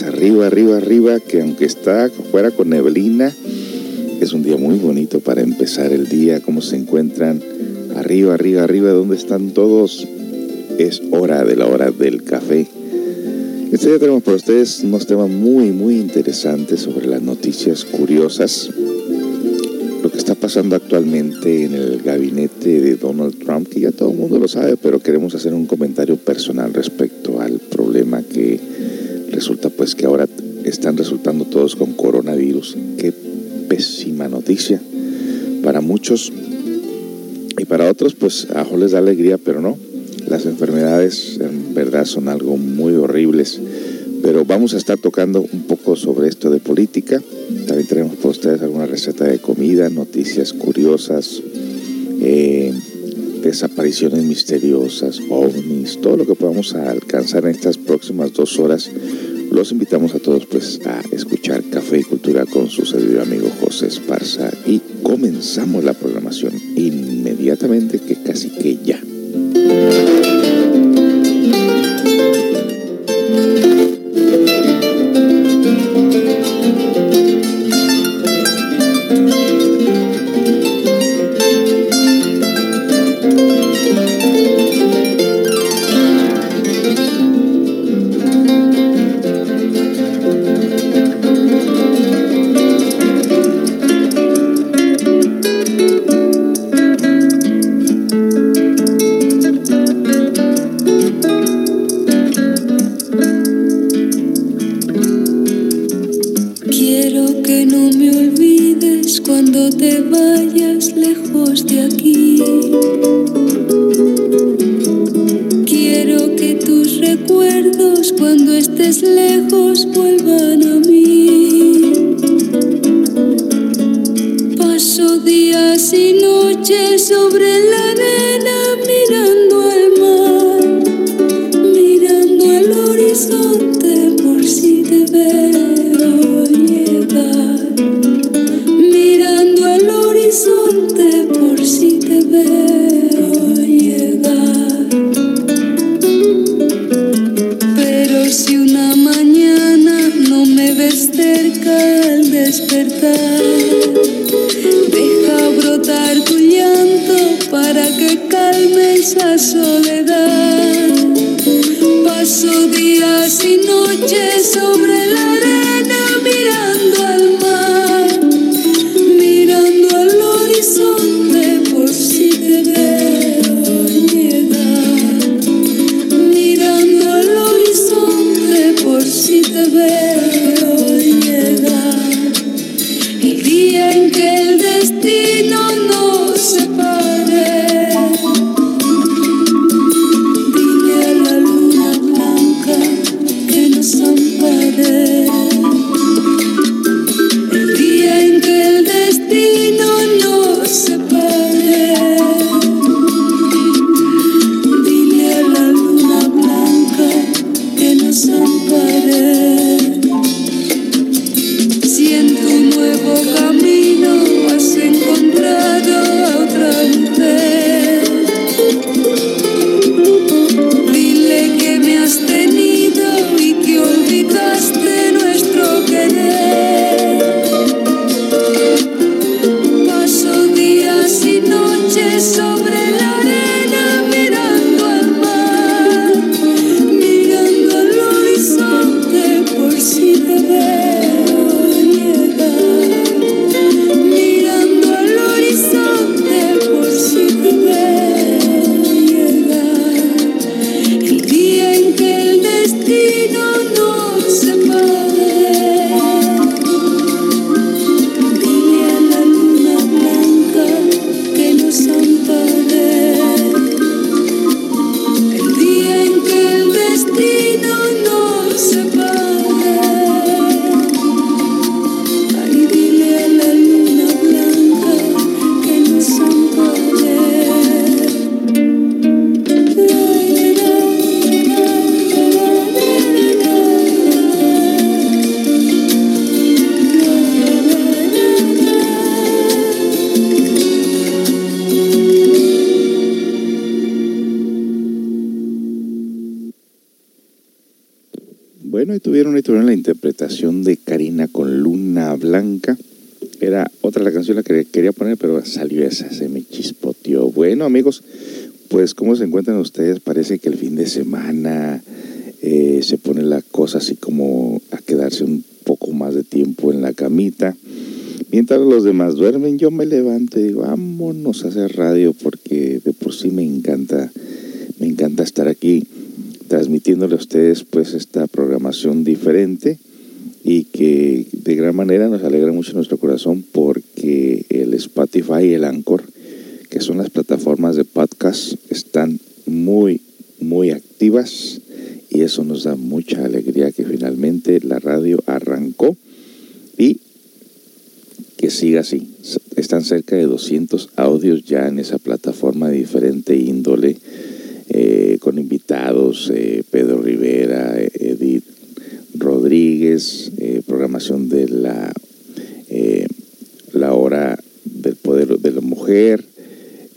Arriba, arriba, arriba, que aunque está fuera con neblina, es un día muy bonito para empezar el día. ¿Cómo se encuentran? Arriba, arriba, arriba, ¿dónde están todos? Es hora de la hora del café. Este día tenemos para ustedes unos temas muy, muy interesantes sobre las noticias curiosas pasando actualmente en el gabinete de Donald Trump, que ya todo el mundo lo sabe, pero queremos hacer un comentario personal respecto al problema que resulta pues que ahora están resultando todos con coronavirus. Qué pésima noticia para muchos y para otros pues a les da alegría, pero no. Las enfermedades en verdad son algo muy horribles, pero vamos a estar tocando un poco sobre esto de política también tenemos para ustedes alguna receta de comida, noticias curiosas, eh, desapariciones misteriosas, ovnis, todo lo que podamos alcanzar en estas próximas dos horas. Los invitamos a todos pues a escuchar Café y Cultura con su servidor amigo José Esparza y comenzamos la programación inmediatamente que casi que ya. Pero salió esa, se me chispoteó. Bueno, amigos, pues ¿cómo se encuentran ustedes? Parece que el fin de semana eh, se pone la cosa así como a quedarse un poco más de tiempo en la camita. Mientras los demás duermen, yo me levanto y digo, vámonos a hacer radio porque de por sí me encanta, me encanta estar aquí transmitiéndole a ustedes pues esta programación diferente y que de gran manera nos alegra mucho nuestro corazón porque el Spotify y el Anchor, que son las plataformas de podcast, están muy, muy activas y eso nos da mucha alegría que finalmente la radio arrancó y que siga así. Están cerca de 200 audios ya en esa plataforma de diferente índole eh, con invitados, eh, Pedro Rivera, Edith Rodríguez, eh, programación de la, la hora del poder de la mujer.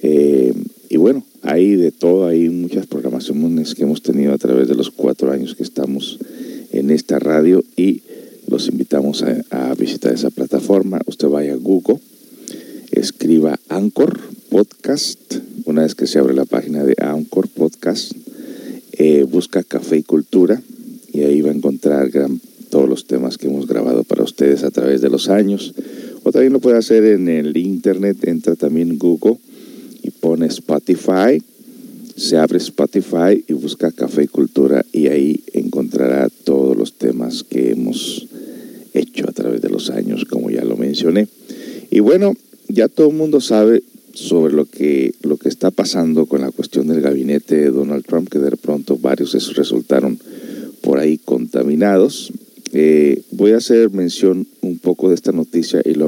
y bueno, hay de todo, hay muchas programaciones que hemos tenido a través de los cuatro años que estamos en esta radio y los invitamos a, a visitar esa plataforma. Usted vaya a Google, escriba Anchor Podcast una vez que se abre la página de Anchor Podcast, eh, busca Café y Cultura y ahí va a encontrar todos los temas que hemos grabado para ustedes a través de los años. O también lo puede hacer en el internet, entra también Google y pone Spotify, se abre Spotify y busca Café y Cultura y ahí encontrará todos los temas que hemos hecho a través de los años, como ya lo mencioné. Y bueno, ya todo el mundo sabe sobre lo que, lo que está pasando con la cuestión del gabinete de Donald Trump, que de pronto varios resultaron por ahí contaminados. Eh, voy a hacer mención un poco de esta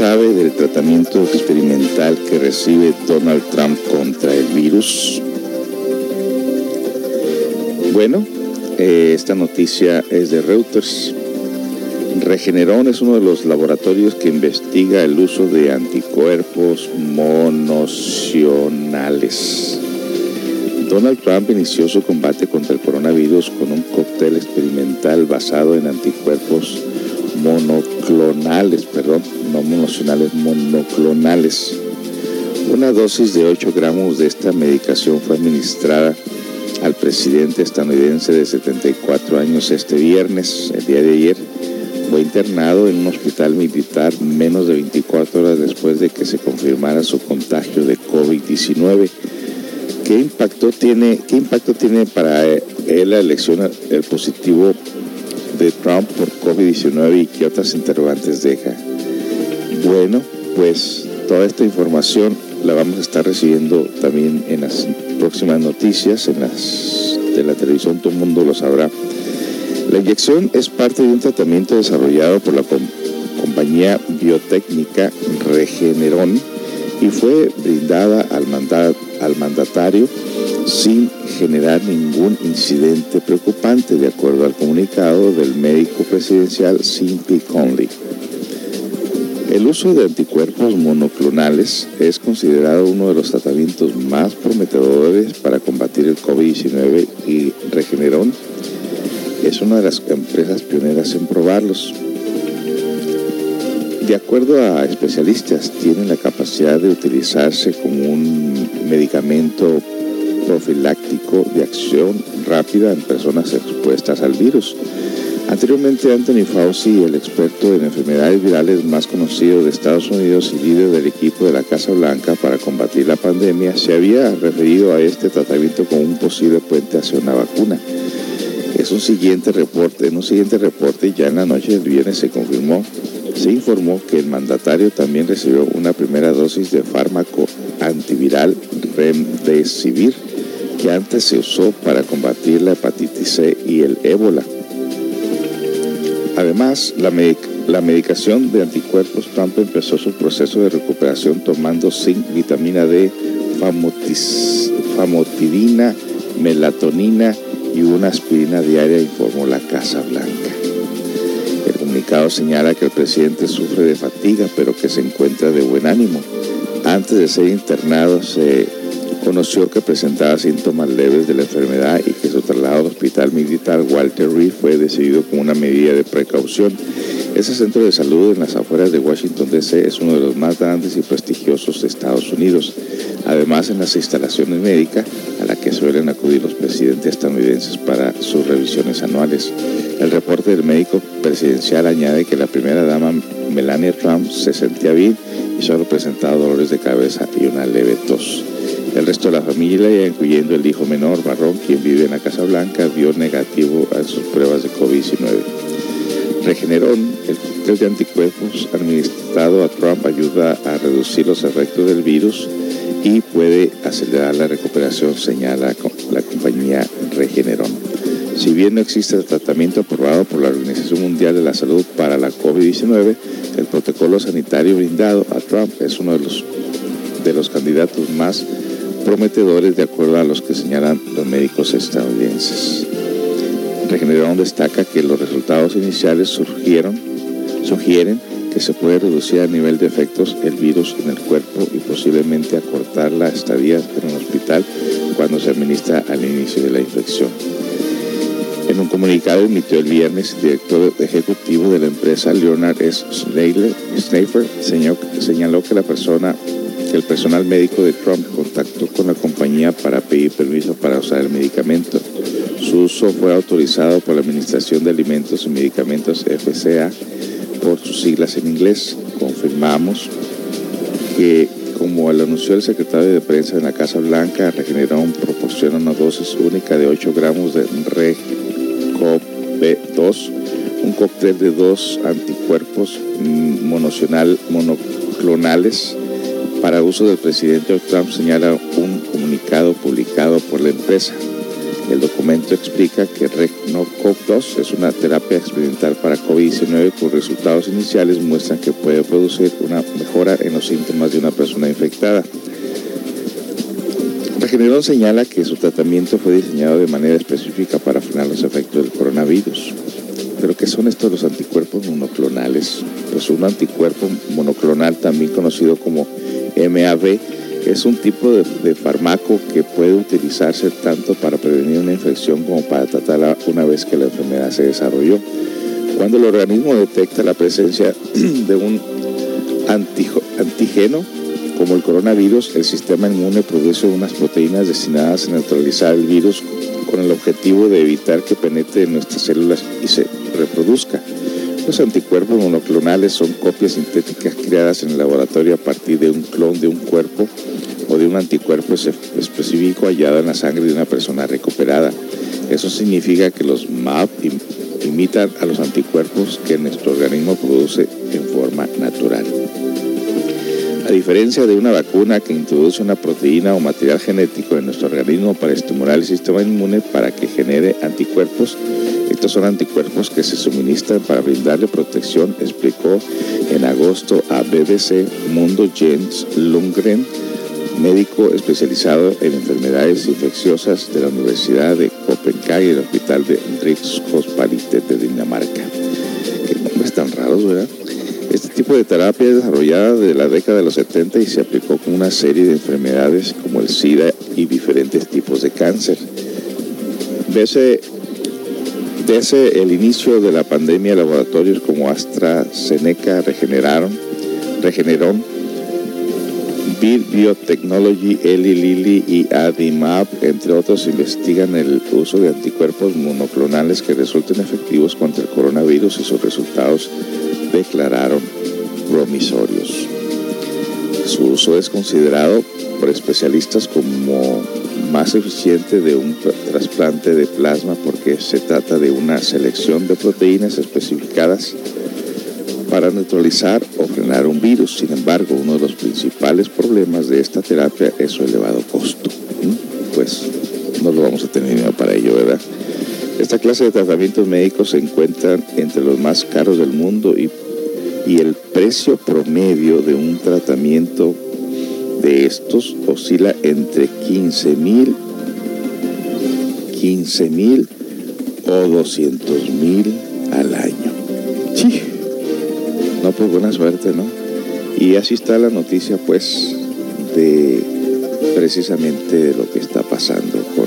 sabe del tratamiento experimental que recibe Donald Trump contra el virus? Bueno, eh, esta noticia es de Reuters. Regeneron es uno de los laboratorios que investiga el uso de anticuerpos monocionales. Donald Trump inició su combate contra el coronavirus con un cóctel experimental basado en anticuerpos monoclonales, perdón, no monocionales, monoclonales. Una dosis de 8 gramos de esta medicación fue administrada al presidente estadounidense de 74 años este viernes, el día de ayer. Fue internado en un hospital militar menos de 24 horas después de que se confirmara su contagio de COVID-19. ¿Qué impacto tiene, qué impacto tiene para él la elección el positivo de Trump por COVID-19 y qué otras interrogantes deja? Bueno, pues toda esta información la vamos a estar recibiendo también en las próximas noticias, en las de la televisión, todo el mundo lo sabrá. La inyección es parte de un tratamiento desarrollado por la compañía biotécnica Regeneron y fue brindada al, mandatario sin generar ningún incidente preocupante, de acuerdo al comunicado del médico presidencial Simpi Conley. El uso de anticuerpos monoclonales es considerado uno de los tratamientos más prometedores para combatir el COVID-19 y Regeneron es una de las empresas pioneras en probarlos. De acuerdo a especialistas, tiene la capacidad de utilizarse como un medicamento profiláctico de acción rápida en personas expuestas al virus Anteriormente, Anthony Fauci, el experto en enfermedades virales más conocido de Estados Unidos y líder del equipo de la Casa Blanca para combatir la pandemia, se había referido a este tratamiento como un posible puente hacia una vacuna. Es un siguiente reporte, en un siguiente reporte, ya en la noche del viernes se confirmó, se informó que el mandatario también recibió una primera dosis de fármaco antiviral Remdesivir, que antes se usó para combatir la hepatitis C y el ébola Además, la, medicación de anticuerpos, Trump empezó su proceso de recuperación tomando zinc, vitamina D, famotidina, melatonina y una aspirina diaria, informó la Casa Blanca. El comunicado señala que el presidente sufre de fatiga, pero que se encuentra de buen ánimo. Antes de ser internado, se conoció que presentaba síntomas leves de la enfermedad y que su traslado al hospital militar Walter Reed fue decidido como una medida de precaución. Ese centro de salud en las afueras de Washington, D.C. es uno de los más grandes y prestigiosos de Estados Unidos. Además, en las instalaciones médicas a las que suelen acudir los presidentes estadounidenses para sus revisiones anuales. El reporte del médico presidencial añade que la primera dama Melania Trump se sentía bien y solo presentaba dolores de cabeza y una leve tos. El resto de la familia, incluyendo el hijo menor, Barrón, quien vive en la Casa Blanca, dio negativo a sus pruebas de COVID-19. Regeneron, el cóctel de anticuerpos administrado a Trump ayuda a reducir los efectos del virus y puede acelerar la recuperación, señala la compañía Regeneron. Si bien no existe tratamiento aprobado por la Organización Mundial de la Salud para la COVID-19, el protocolo sanitario brindado a Trump es uno de los, de los candidatos más prometedores de acuerdo a los que señalan los médicos estadounidenses. Regeneron destaca que los resultados iniciales surgieron, sugieren que se puede reducir a nivel de efectos el virus en el cuerpo y posiblemente acortar la estadía en el hospital cuando se administra al inicio de la infección. En un comunicado emitió el viernes, el director ejecutivo de la empresa, Leonard S. Schneiffer, señaló que la persona el personal médico de Trump contactó con la compañía para pedir permiso para usar el medicamento. Su uso fue autorizado por la Administración de Alimentos y Medicamentos FCA por sus siglas en inglés. Confirmamos que, como lo anunció el secretario de prensa de la Casa Blanca, Regeneron proporciona una dosis única de 8 gramos de RECOP2, un cóctel de dos anticuerpos monocional, monoclonales para uso del presidente Trump, señala un comunicado publicado por la empresa. El documento explica que RECNOCOV2 es una terapia experimental para COVID-19 cuyos resultados iniciales muestran que puede producir una mejora en los síntomas de una persona infectada. Regeneron señala que su tratamiento fue diseñado de manera específica para frenar los efectos del coronavirus. ¿Pero qué son estos los anticuerpos monoclonales? Pues un anticuerpo monoclonal, también conocido como MAB es un tipo de, fármaco que puede utilizarse tanto para prevenir una infección como para tratarla una vez que la enfermedad se desarrolló. Cuando el organismo detecta la presencia de un antígeno como el coronavirus, el sistema inmune produce unas proteínas destinadas a neutralizar el virus con el objetivo de evitar que penetre en nuestras células y se reproduzca. Los anticuerpos monoclonales son copias sintéticas creadas en el laboratorio a partir de un clon de un cuerpo o de un anticuerpo específico hallado en la sangre de una persona recuperada. Eso significa que los MAP imitan a los anticuerpos que nuestro organismo produce en forma natural. A diferencia de una vacuna que introduce una proteína o material genético en nuestro organismo para estimular el sistema inmune para que genere anticuerpos, estos son anticuerpos que se suministran para brindarle protección, explicó en agosto a BBC Mundo Jens Lundgren, médico especializado en enfermedades infecciosas de la Universidad de Copenhague y el Hospital de Rigshospitalet de Dinamarca. Qué nombres tan raros, ¿verdad? Este tipo de terapia es desarrollada desde la década de los 70 y se aplicó con una serie de enfermedades como el SIDA y diferentes tipos de cáncer. BC desde el inicio de la pandemia, laboratorios como AstraZeneca regeneraron, regeneraron Biotechnology, Eli Lilly y Adimab, entre otros, investigan el uso de anticuerpos monoclonales que resulten efectivos contra el coronavirus y sus resultados declararon promisorios. Su uso es considerado por especialistas como más eficiente de un trasplante de plasma porque se trata de una selección de proteínas especificadas para neutralizar o frenar un virus. Sin embargo, uno de los principales problemas de esta terapia es su elevado costo. Pues no lo vamos a tener para ello, ¿verdad? Esta clase de tratamientos médicos se encuentran entre los más caros del mundo y, y el precio promedio de un tratamiento de estos oscila entre 15 mil 15 mil o 200 mil al año. Sí. No, pues buena suerte, ¿no? Y así está la noticia, pues, de precisamente de lo que está pasando con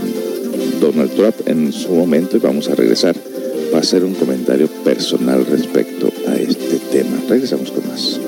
Donald Trump en su momento y vamos a regresar para hacer un comentario personal respecto a este tema. Regresamos con más.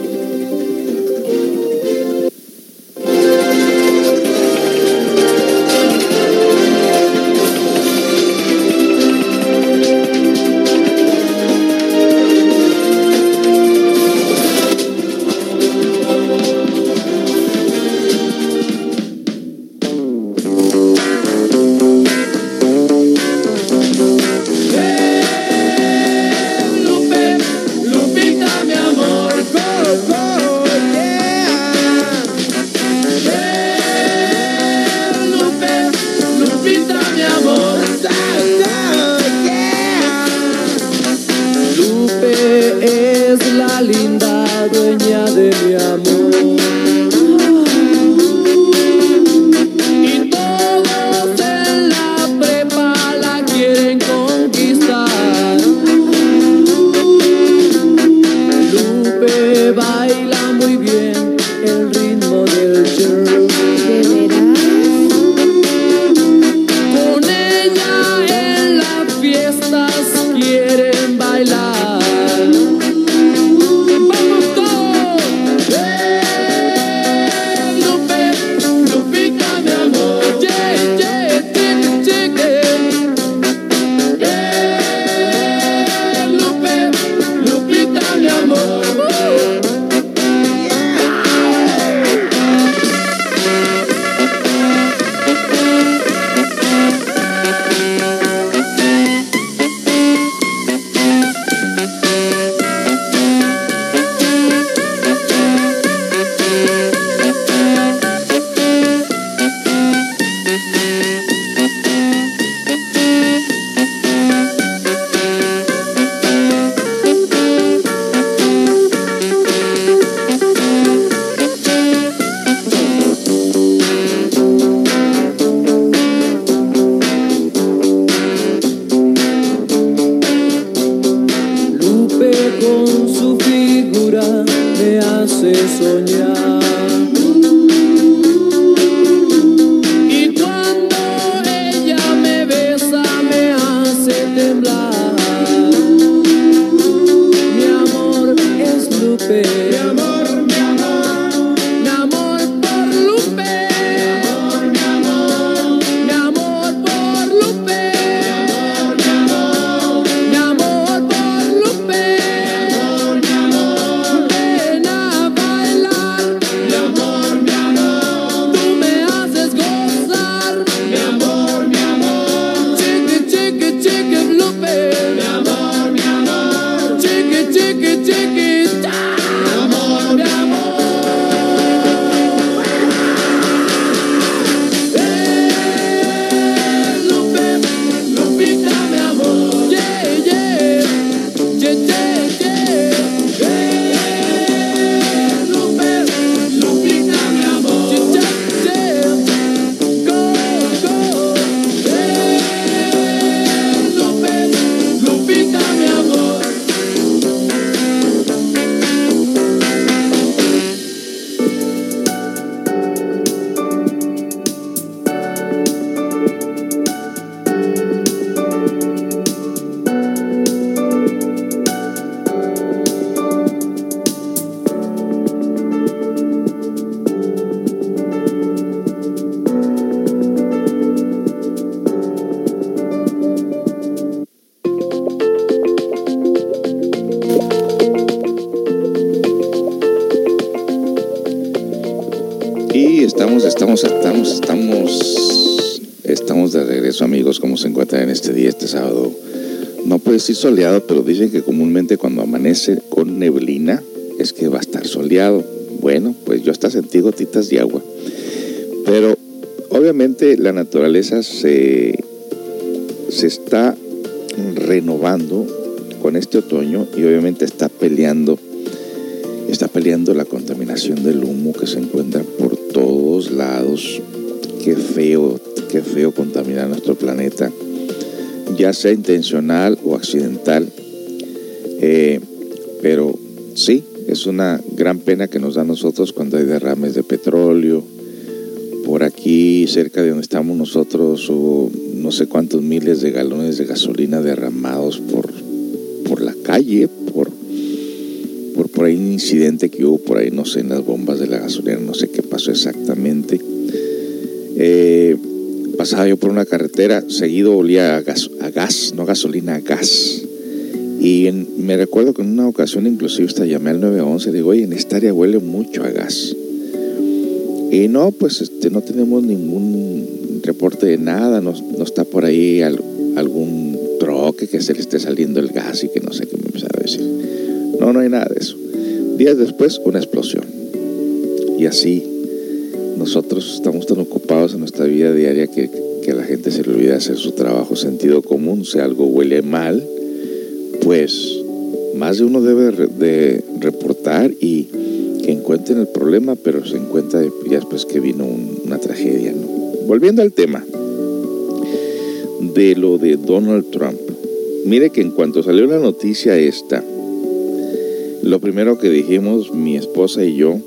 Soleado, pero dicen que comúnmente cuando amanece con neblina es que va a estar soleado. Bueno, pues yo hasta sentí gotitas de agua. Pero obviamente la naturaleza se, se está renovando con este otoño y obviamente está peleando, está peleando la contaminación del humo que se encuentra por todos lados. Qué feo, qué feo contaminar nuestro planeta, ya sea intencional o accidental. Eh, pero sí, es una gran pena que nos da a nosotros cuando hay derrames de petróleo. Por aquí, cerca de donde estamos nosotros, o no sé cuántos miles de galones de gasolina derramados por, por la calle, por, por, por ahí un incidente que hubo por ahí, no sé, en las bombas de la gasolina, no sé qué pasó exactamente. Eh, pasaba yo por una carretera, seguido olía a gas, gas no gasolina, gas. Y me recuerdo que en una ocasión inclusive hasta llamé al 911 y digo, oye, en esta área huele mucho a gas. Y no, pues este, no tenemos ningún reporte de nada, no, no está por ahí algún troque que se le esté saliendo el gas y que no sé qué me empezaba a decir. No, no hay nada de eso. Días después, una explosión. Y así, nosotros estamos tan ocupados en nuestra vida diaria que, gente se le olvida hacer su trabajo sentido común. Si algo huele mal, pues más de uno debe de reportar y que encuentren el problema, pero se encuentra ya después que vino una tragedia. ¿no? Volviendo al tema de lo de Donald Trump. Mire que en cuanto salió la noticia esta, lo primero que dijimos mi esposa y yo,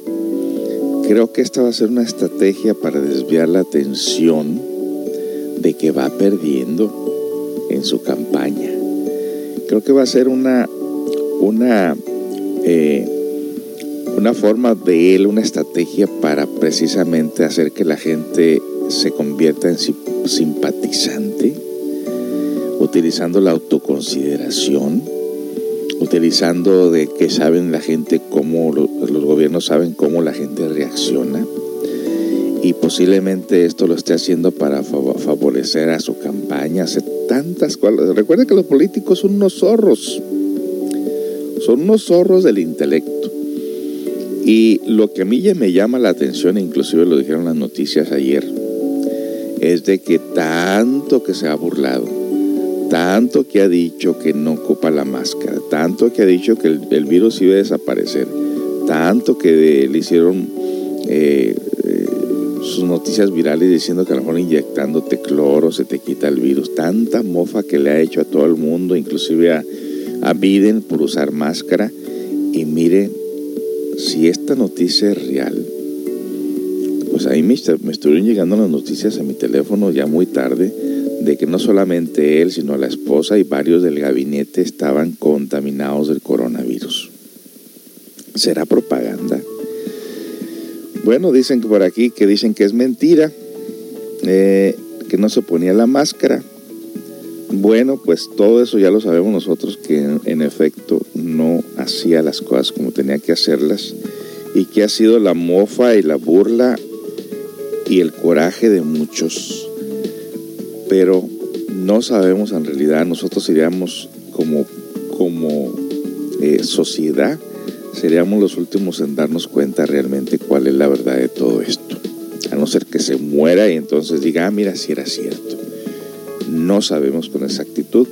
creo que esta va a ser una estrategia para desviar la atención de que va perdiendo en su campaña. Creo que va a ser una, una, eh, una forma de él, una estrategia para precisamente hacer que la gente se convierta en simpatizante, utilizando la autoconsideración, utilizando de que saben la gente cómo, los gobiernos saben cómo la gente reacciona y posiblemente esto lo esté haciendo para favorecer a su campaña, hacer tantas cosas. Recuerda que los políticos son unos zorros, son unos zorros del intelecto. Y lo que a mí ya me llama la atención, inclusive lo dijeron las noticias ayer, es de que tanto que se ha burlado, tanto que ha dicho que no ocupa la máscara, tanto que ha dicho que el, virus iba a desaparecer, tanto que le hicieron eh, sus noticias virales diciendo que a lo mejor inyectándote cloro se te quita el virus. Tanta mofa que le ha hecho a todo el mundo, inclusive a, a Biden por usar máscara. Y mire, si esta noticia es real, pues ahí me, me estuvieron llegando las noticias a mi teléfono ya muy tarde de que no solamente él, sino la esposa y varios del gabinete estaban contaminados del coronavirus. ¿Será propaganda? Bueno, dicen por aquí que dicen que es mentira, eh, que no se ponía la máscara. Bueno, pues todo eso ya lo sabemos nosotros que en, efecto no hacía las cosas como tenía que hacerlas y que ha sido la mofa y la burla y el coraje de muchos. Pero no sabemos en realidad, nosotros iríamos como, como eh, sociedad seríamos los últimos en darnos cuenta realmente cuál es la verdad de todo esto. A no ser que se muera y entonces diga, ah, mira, si era cierto. No sabemos con exactitud.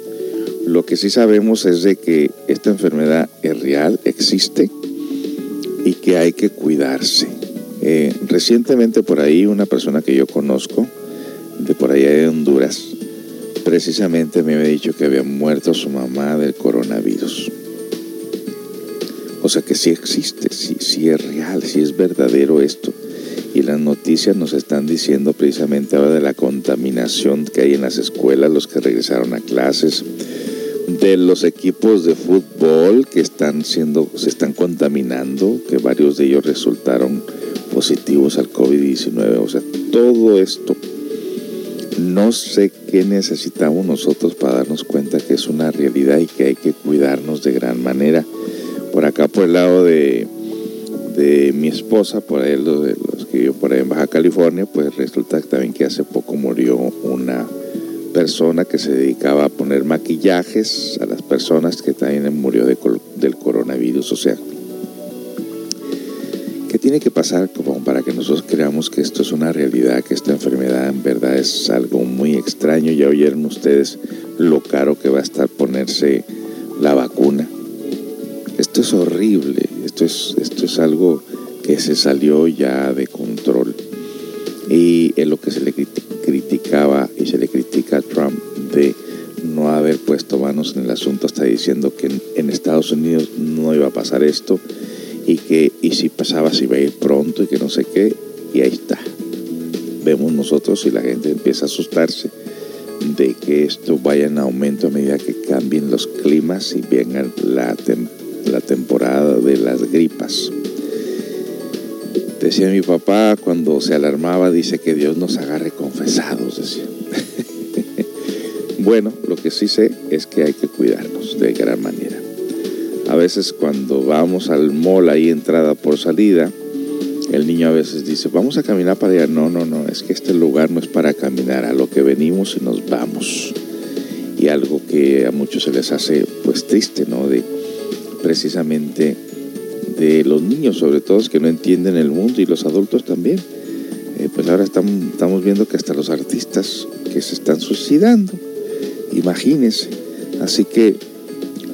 Lo que sí sabemos es de que esta enfermedad es real, existe y que hay que cuidarse. Eh, recientemente por ahí una persona que yo conozco, de por allá de Honduras, precisamente me había dicho que había muerto su mamá del coronavirus. O sea que sí existe, sí, es real, sí es verdadero esto. Y las noticias nos están diciendo precisamente ahora de la contaminación que hay en las escuelas, los que regresaron a clases, de los equipos de fútbol que están siendo, se están contaminando, que varios de ellos resultaron positivos al COVID-19. O sea, todo esto, no sé qué necesitamos nosotros para darnos cuenta que es una realidad y que hay que cuidarnos de gran manera por acá por el lado de, de mi esposa, por ahí los, los que yo por ahí en Baja California, pues resulta también que hace poco murió una persona que se dedicaba a poner maquillajes a las personas que también murió de, del coronavirus. O sea, ¿qué tiene que pasar como para que nosotros creamos que esto es una realidad, que esta enfermedad en verdad es algo muy extraño? Ya oyeron ustedes lo caro que va a estar ponerse la vacuna. Esto es horrible, esto es, esto es algo que se salió ya de control. Y es lo que se le criticaba y se le critica a Trump de no haber puesto manos en el asunto, está diciendo que en, Estados Unidos no iba a pasar esto y que y si pasaba se iba a ir pronto y que no sé qué, y ahí está. Vemos nosotros y la gente empieza a asustarse de que esto vaya en aumento a medida que cambien los climas y venga la, la temporada de las gripas. Decía mi papá cuando se alarmaba, dice que Dios nos agarre confesados, decía. bueno, lo que sí sé es que hay que cuidarnos de gran manera. A veces cuando vamos al mall ahí entrada por salida, el niño a veces dice, vamos a caminar para allá. No, no, no, es que este lugar no es para caminar, a lo que venimos y nos vamos. Y algo que a muchos se les hace pues triste, ¿no? De precisamente de los niños, sobre todo, que no entienden el mundo y los adultos también. Eh, pues ahora estamos, viendo que hasta los artistas que se están suicidando, imagínense. Así que,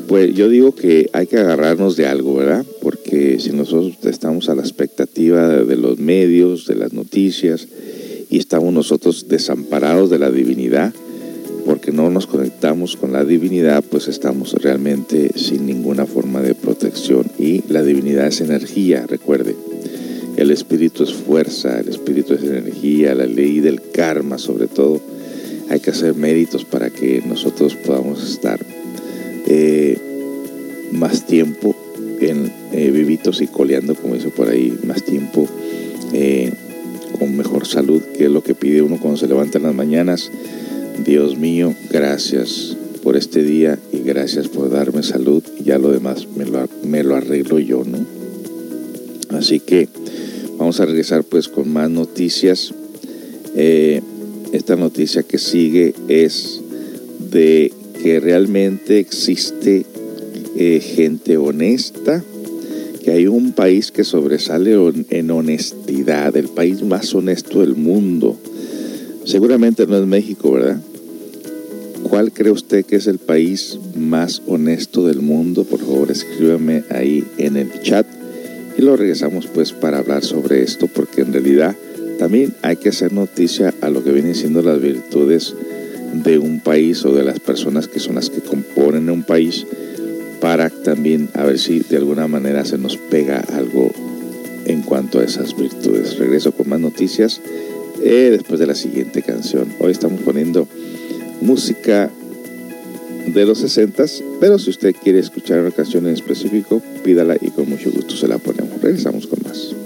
pues yo digo que hay que agarrarnos de algo, ¿verdad? Porque si nosotros estamos a la expectativa de los medios, de las noticias, y estamos nosotros desamparados de la divinidad, porque no nos conectamos con la divinidad, pues estamos realmente sin ninguna forma de protección. Y la divinidad es energía, recuerde. El espíritu es fuerza, el espíritu es energía, la ley del karma sobre todo. Hay que hacer méritos para que nosotros podamos estar eh, más tiempo en eh, vivitos y coleando, como dice por ahí, más tiempo eh, con mejor salud, que es lo que pide uno cuando se levanta en las mañanas Dios mío, gracias por este día y gracias por darme salud ya lo demás me lo, arreglo yo, ¿no? Así que vamos a regresar pues con más noticias. Eh, esta noticia que sigue es de que realmente existe eh, gente honesta, que hay un país que sobresale en honestidad, el país más honesto del mundo. Seguramente no es México, ¿verdad? ¿Cuál cree usted que es el país más honesto del mundo? Por favor, escríbame ahí en el chat y lo regresamos pues para hablar sobre esto, porque en realidad también hay que hacer noticia a lo que vienen siendo las virtudes de un país o de las personas que son las que componen un país para también a ver si de alguna manera se nos pega algo en cuanto a esas virtudes. Regreso con más noticias eh, después de la siguiente canción. Hoy estamos poniendo música de los 60, pero si usted quiere escuchar una canción en específico, pídala y con mucho gusto se la ponemos. Regresamos con más.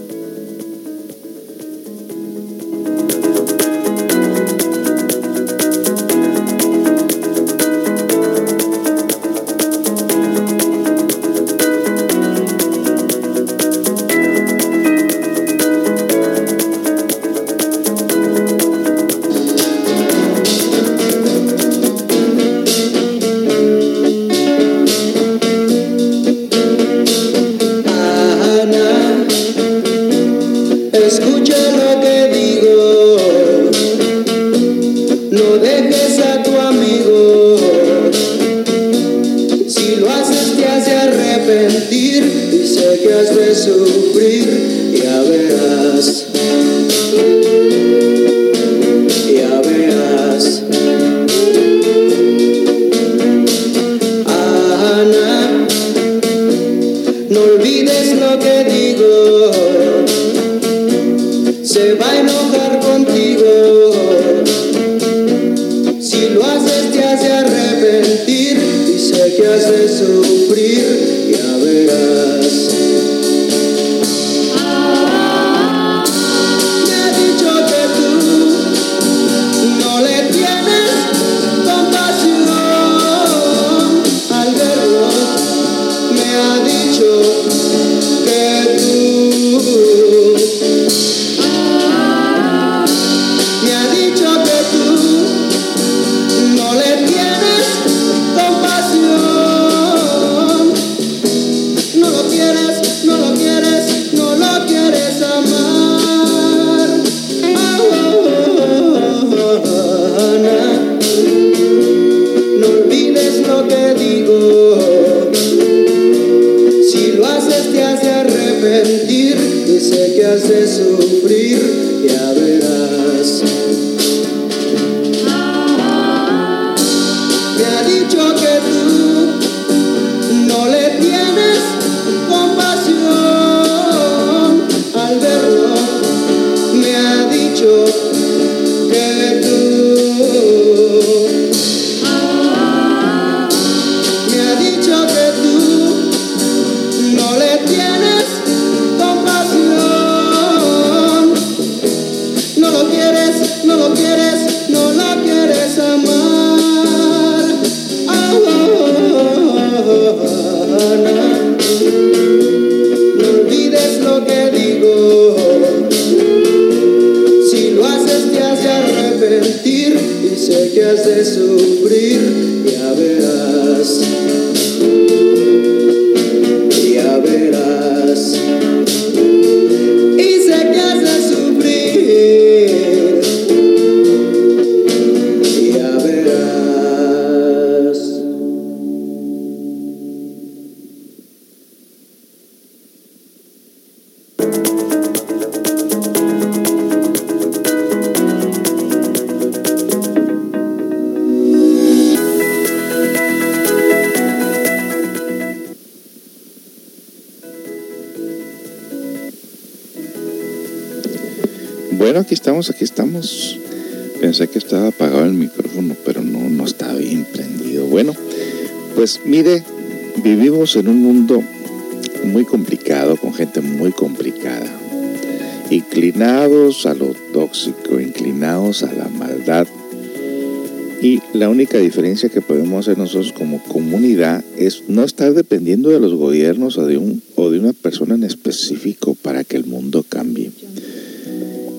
Única diferencia que podemos hacer nosotros como comunidad es no estar dependiendo de los gobiernos o de, un, o de una persona en específico para que el mundo cambie.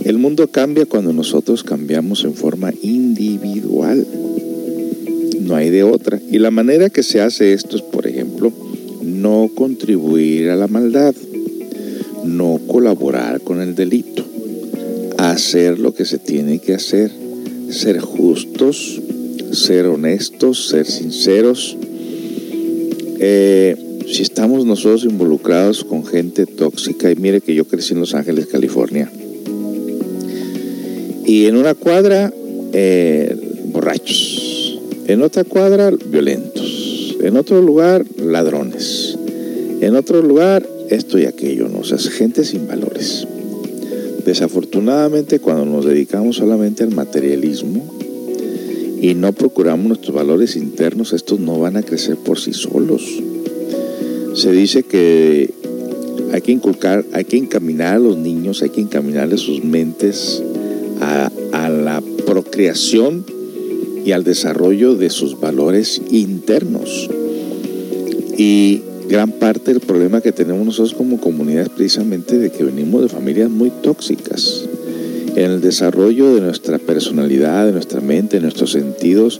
El mundo cambia cuando nosotros cambiamos en forma individual. No hay de otra. Y la manera que se hace esto es, por ejemplo, no contribuir a la maldad, no colaborar con el delito, hacer lo que se tiene que hacer, ser justos, ser honestos, ser sinceros. Eh, si estamos nosotros involucrados con gente tóxica, y mire que yo crecí en Los Ángeles, California, y en una cuadra, eh, borrachos. En otra cuadra, violentos. En otro lugar, ladrones. En otro lugar, esto y aquello, ¿no? O sea, gente sin valores. Desafortunadamente, cuando nos dedicamos solamente al materialismo y no procuramos nuestros valores internos, estos no van a crecer por sí solos. Se dice que hay que inculcar, hay que encaminar a los niños, hay que encaminarles sus mentes a, a, la procreación y al desarrollo de sus valores internos. Y gran parte del problema que tenemos nosotros como comunidad es precisamente de que venimos de familias muy tóxicas. En el desarrollo de nuestra personalidad, de nuestra mente, de nuestros sentidos,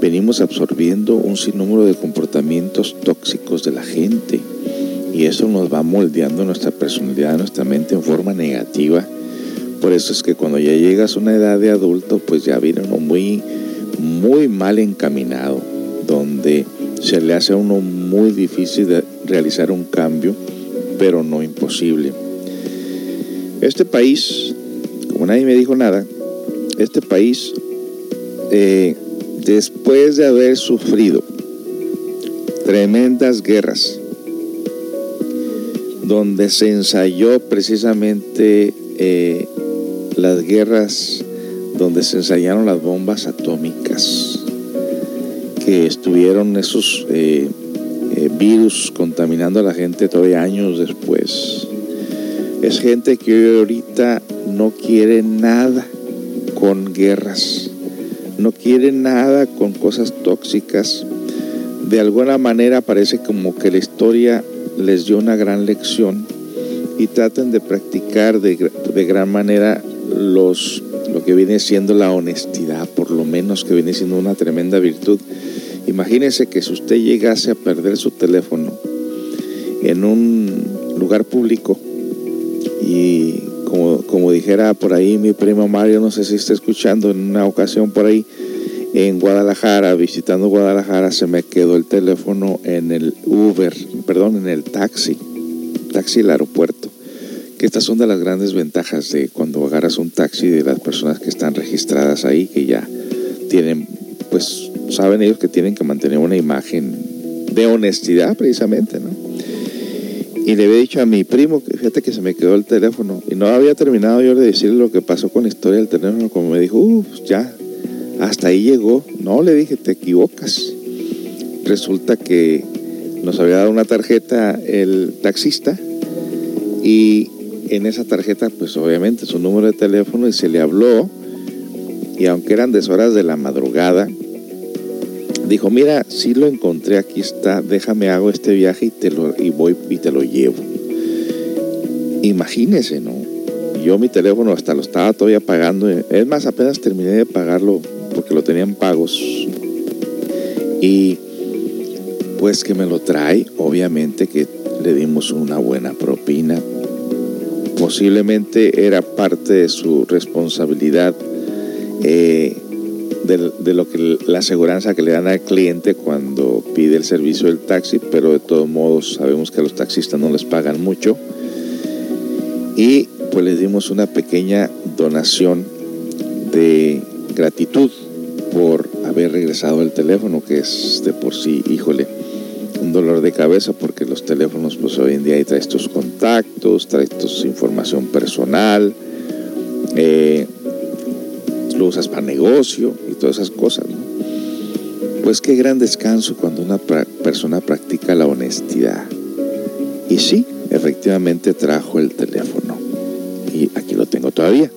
venimos absorbiendo un sinnúmero de comportamientos tóxicos de la gente. Y eso nos va moldeando nuestra personalidad, nuestra mente en forma negativa por eso es que cuando ya llegas a una edad de adulto, pues ya viene uno muy, muy mal encaminado, donde se le hace a uno muy difícil de realizar un cambio, pero no imposible. Este país, nadie me dijo nada, este país, eh, después de haber sufrido tremendas guerras, donde se ensayó precisamente eh, las guerras donde se ensayaron las bombas atómicas, que estuvieron esos eh, virus contaminando a la gente todavía años después. Es gente que ahorita no quiere nada con guerras, no quiere nada con cosas tóxicas. De alguna manera parece como que la historia les dio una gran lección y traten de practicar de, de gran manera los, lo que viene siendo la honestidad, por lo menos que viene siendo una tremenda virtud. Imagínense que si usted llegase a perder su teléfono en un lugar público y como, como dijera por ahí mi primo Mario, no sé si está escuchando en una ocasión por ahí, en Guadalajara, visitando Guadalajara, se me quedó el teléfono en el Uber, perdón, en el taxi. taxi al aeropuerto. Que estas son de las grandes ventajas de cuando agarras un taxi de las personas que están registradas ahí, que ya tienen, pues saben ellos que tienen que mantener una imagen de honestidad precisamente, ¿no? Y le había dicho a mi primo, fíjate que se me quedó el teléfono. Y no había terminado yo de decirle lo que pasó con la historia del teléfono, como me dijo, uff, ya, hasta ahí llegó. No, le dije, te equivocas. Resulta que nos había dado una tarjeta el taxista y en esa tarjeta, pues obviamente su número de teléfono y se le habló. Y aunque eran deshoras de la madrugada, dijo, mira, si lo encontré, aquí está, déjame hago este viaje y, te lo, y voy y te lo llevo. Imagínese, ¿no? Yo mi teléfono hasta lo estaba todavía pagando. Es más, apenas terminé de pagarlo porque lo tenían pagos. Y pues que me lo trae, obviamente que le dimos una buena propina. Posiblemente era parte de su responsabilidad. Eh, de, lo que la aseguranza que le dan al cliente cuando pide el servicio del taxi, pero de todos modos sabemos que a los taxistas no les pagan mucho. Y pues les dimos una pequeña donación de gratitud por haber regresado el teléfono, que es de por sí, híjole, un dolor de cabeza porque los teléfonos pues hoy en día ahí traes tus contactos, traes tu información personal, eh, lo usas para negocio y todas esas cosas. Pues qué gran descanso cuando una persona practica la honestidad. Y sí, efectivamente trajo el teléfono. Y aquí lo tengo todavía.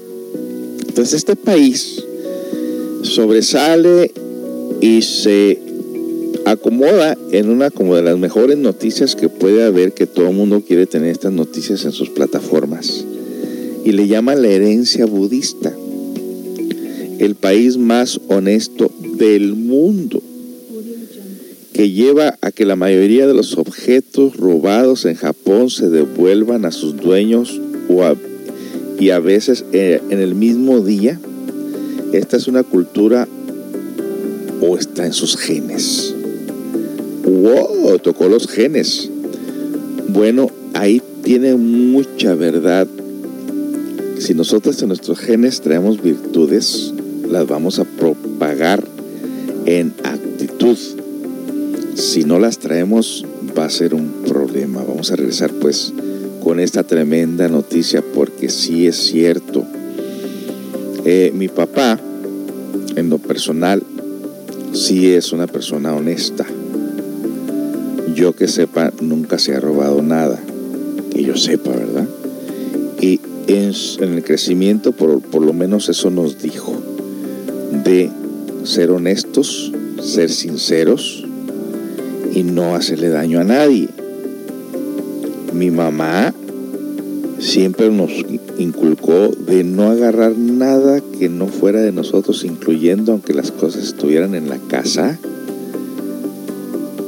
Entonces este país sobresale y se acomoda en una como de las mejores noticias que puede haber, que todo el mundo quiere tener estas noticias en sus plataformas. Y le llama la herencia budista el país más honesto del mundo, que lleva a que la mayoría de los objetos robados en Japón se devuelvan a sus dueños y a veces eh, en el mismo día. Esta es una cultura o está en sus genes. ¡Wow! Tocó los genes. Bueno, ahí tiene mucha verdad. Si nosotros en nuestros genes traemos virtudes, las vamos a propagar en actitud. Si no las traemos va a ser un problema. Vamos a regresar pues con esta tremenda noticia porque sí es cierto. Eh, mi papá, en lo personal, sí es una persona honesta. Yo que sepa, nunca se ha robado nada. Que yo sepa, ¿verdad? Y en, el crecimiento, por, por lo menos eso nos dijo de ser honestos, ser sinceros y no hacerle daño a nadie. Mi mamá siempre nos inculcó de no agarrar nada que no fuera de nosotros, incluyendo aunque las cosas estuvieran en la casa.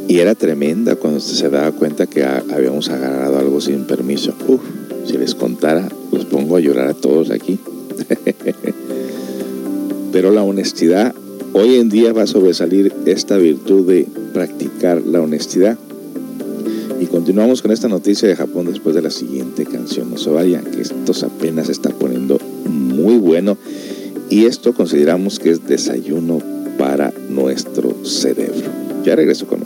Y era tremenda cuando se daba cuenta que habíamos agarrado algo sin permiso. Uf, si les contara, los pongo a llorar a todos aquí. Pero la honestidad, hoy en día va a sobresalir esta virtud de practicar la honestidad. Y continuamos con esta noticia de Japón después de la siguiente canción. No se vayan, que esto apenas está poniendo muy bueno. Y esto consideramos que es desayuno para nuestro cerebro. Ya regreso con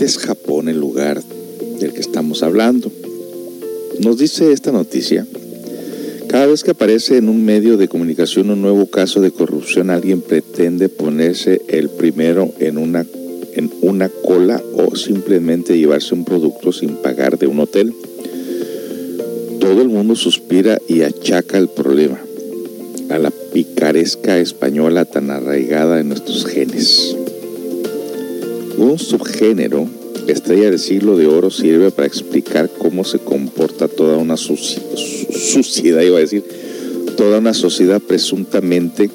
Efectivamente es Japón el lugar del que estamos hablando. Nos dice esta noticia, cada vez que aparece en un medio de comunicación un nuevo caso de corrupción, alguien pretende ponerse el primero en una, en una cola o simplemente llevarse un producto sin pagar de un hotel. Todo el mundo suspira y achaca el problema a la picaresca española tan arraigada en nuestros genes. Un subgénero, estrella del siglo de oro, sirve para explicar cómo se comporta toda una sociedad, iba a decir, toda una sociedad presuntamente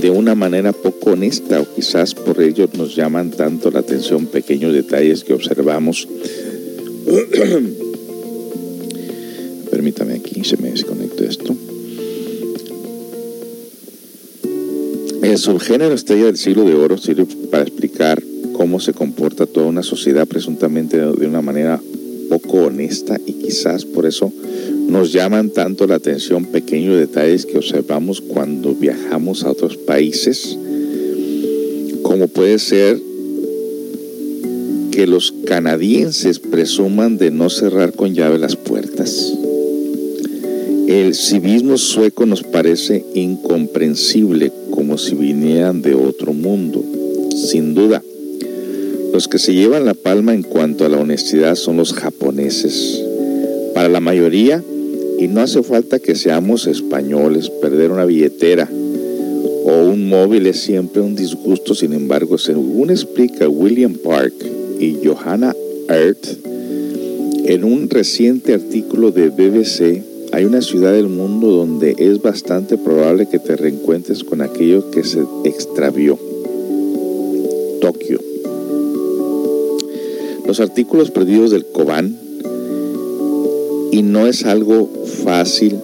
de una manera poco honesta o quizás por ello nos llaman tanto la atención pequeños detalles que observamos. Permítame aquí, se me desconectó esto. El subgénero estrella del siglo de oro sirve presuntamente de una manera poco honesta y quizás por eso Nos llaman tanto la atención pequeños detalles que observamos cuando viajamos a otros países, como puede ser que los canadienses presuman de no cerrar con llave las puertas. El civismo sueco nos parece incomprensible, como si vinieran de otro mundo. Sin duda, los que se llevan la palma en cuanto a la honestidad son los japoneses. Para la mayoría, y no hace falta que seamos españoles, perder una billetera o un móvil es siempre un disgusto, sin embargo, según explica William Park y Johanna Earth, en un reciente artículo de BBC, hay una ciudad del mundo donde es bastante probable que te reencuentres con aquello que se extravió. Tokio. Los artículos perdidos del Koban, y no es algo fácil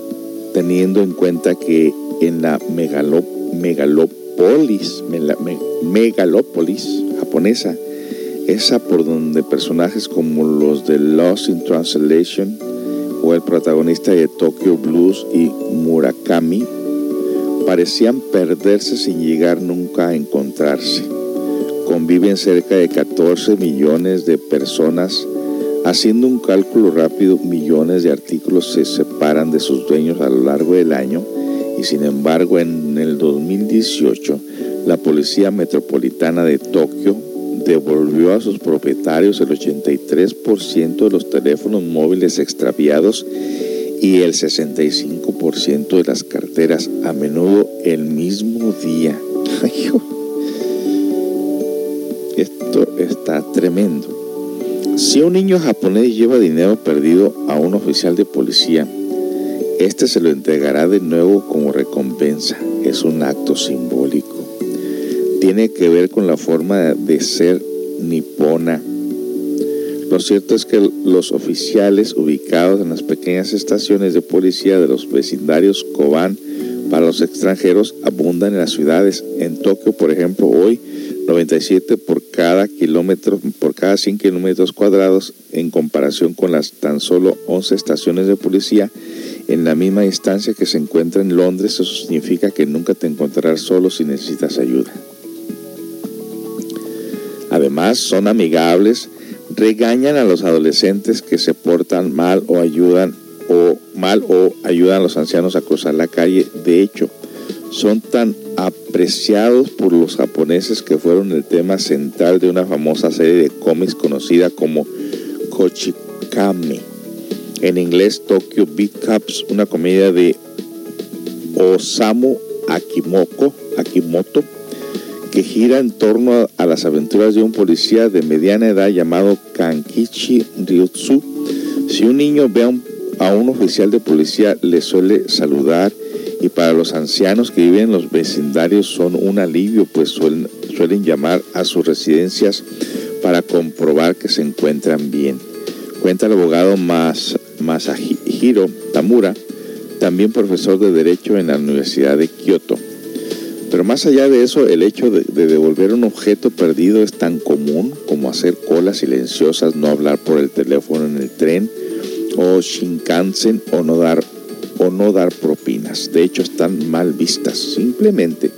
teniendo en cuenta que en la megalópolis, megalópolis japonesa, esa por donde personajes como los de Lost in Translation o el protagonista de Tokyo Blues y Murakami parecían perderse sin llegar nunca a encontrarse. Conviven cerca de 14 millones de personas. Haciendo un cálculo rápido, millones de artículos se separan de sus dueños a lo largo del año y sin embargo en el 2018 la Policía Metropolitana de Tokio devolvió a sus propietarios el 83% de los teléfonos móviles extraviados y el 65% de las carteras, a menudo el mismo día. Esto está tremendo. Si un niño japonés lleva dinero perdido a un oficial de policía, este se lo entregará de nuevo como recompensa. Es un acto simbólico tiene que ver con la forma de ser nipona. Lo cierto es que los oficiales ubicados en las pequeñas estaciones de policía de los vecindarios Koban para los extranjeros abundan en las ciudades. En Tokio, por ejemplo, hoy 97 por cada kilómetro, por cada 100 kilómetros cuadrados, en comparación con las tan solo 11 estaciones de policía en la misma instancia que se encuentra en Londres. Eso significa que nunca te encontrarás solo si necesitas ayuda. Además, son amigables, regañan a los adolescentes que se portan mal o ayudan o mal o ayudan a los ancianos a cruzar la calle. De hecho, son tan apreciados por los japoneses que fueron el tema central de una famosa serie de cómics conocida como Kochikame. En inglés, Tokyo Big Cups, una comedia de Osamu Akimoko, Akimoto, que gira en torno a, las aventuras de un policía de mediana edad llamado Kankichi Ryutsu. Si un niño ve a un, oficial de policía, le suele saludar para los ancianos que viven en los vecindarios son un alivio, pues suelen, suelen llamar a sus residencias para comprobar que se encuentran bien. Cuenta el abogado Mas, Masahiro Tamura, también profesor de Derecho en la Universidad de Kioto. Pero más allá de eso, el hecho de, devolver un objeto perdido es tan común como hacer colas silenciosas, no hablar por el teléfono en el tren o Shinkansen o no dar o no dar De hecho, están mal vistas. Simplemente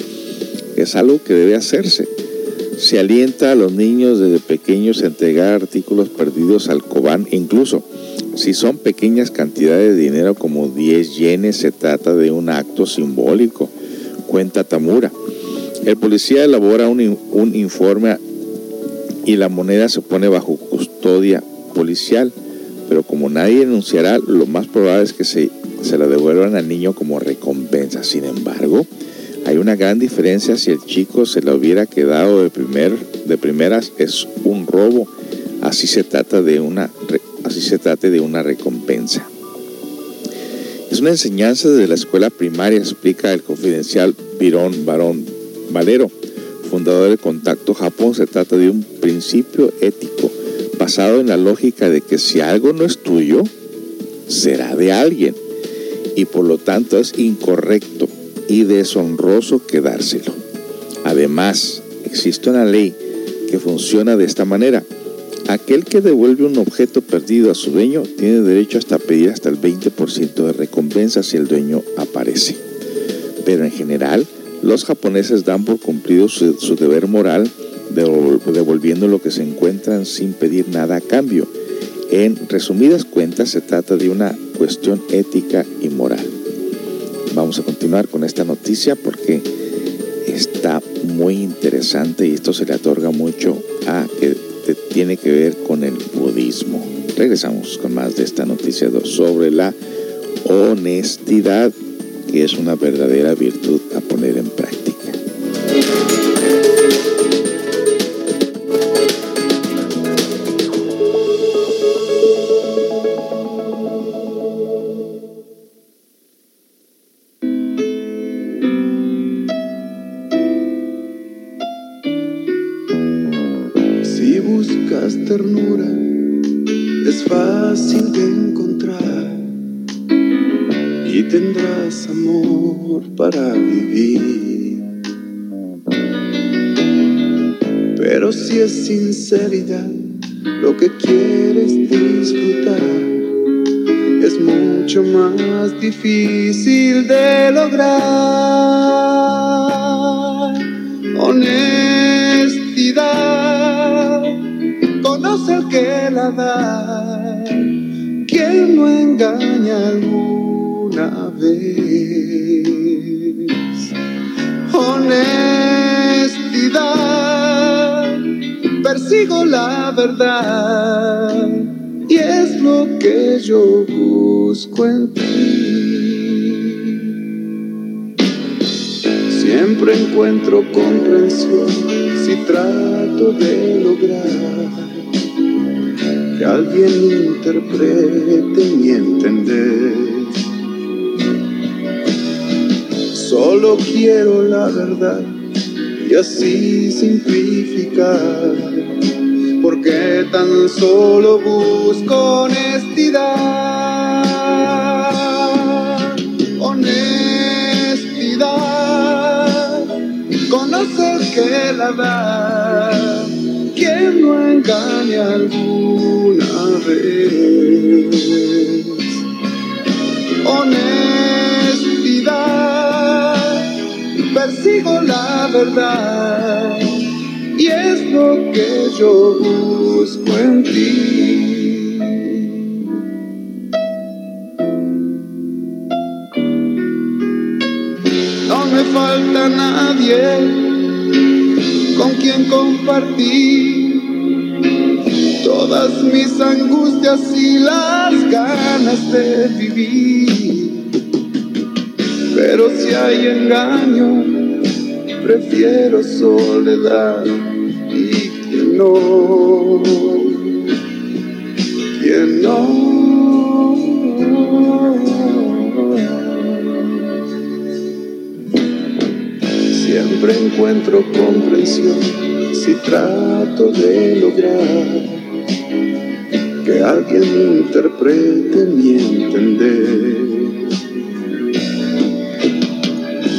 es algo que debe hacerse. Se alienta a los niños desde pequeños a entregar artículos perdidos al Cobán, incluso si son pequeñas cantidades de dinero como 10 yenes, se trata de un acto simbólico cuenta Tamura. El policía elabora un, informe y la moneda se pone bajo custodia policial, pero como nadie denunciará, lo más probable es que se, se la devuelvan al niño como recompensa. Sin embargo, hay una gran diferencia si el chico se la hubiera quedado de, primer, de primeras, es un robo, así se trata de una, así se trate de una recompensa. Es una enseñanza desde la escuela primaria, explica el confidencial Virón Barón Valero, fundador de Contacto Japón. Se trata de un principio ético basado en la lógica de que si algo no es tuyo, será de alguien y por lo tanto es incorrecto y deshonroso quedárselo. Además, existe una ley que funciona de esta manera. Aquel que devuelve un objeto perdido a su dueño tiene derecho hasta pedir hasta el 20% de recompensa si el dueño aparece. Pero en general, los japoneses dan por cumplido su, su deber moral devolviendo lo que se encuentran sin pedir nada a cambio. En resumidas cuentas, se trata de una cuestión ética y moral. Vamos a continuar con esta noticia porque está muy interesante y esto se le otorga mucho a que tiene que ver con el budismo. Regresamos con más de esta noticia sobre la honestidad, que es una verdadera virtud a poner en práctica. Alguien interprete mi entender Solo quiero la verdad y así simplificar. Porque tan solo busco honestidad. Honestidad. Conocer que la da. Engaña alguna vez. Honestidad persigo la verdad y es lo que yo busco en ti. Falta nadie con quien compartir todas mis angustias y las ganas de vivir pero si hay engaño, prefiero soledad y que no, que no. Siempre encuentro comprensión si trato de lograr que alguien interprete mi entender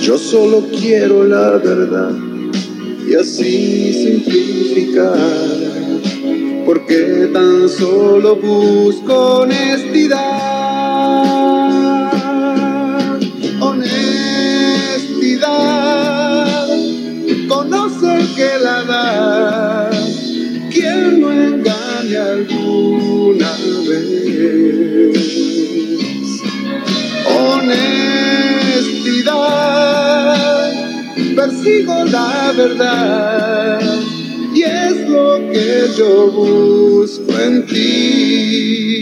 Yo solo quiero la verdad y así simplificar, porque tan solo busco honestidad. Persigo la verdad y es lo que yo busco en ti.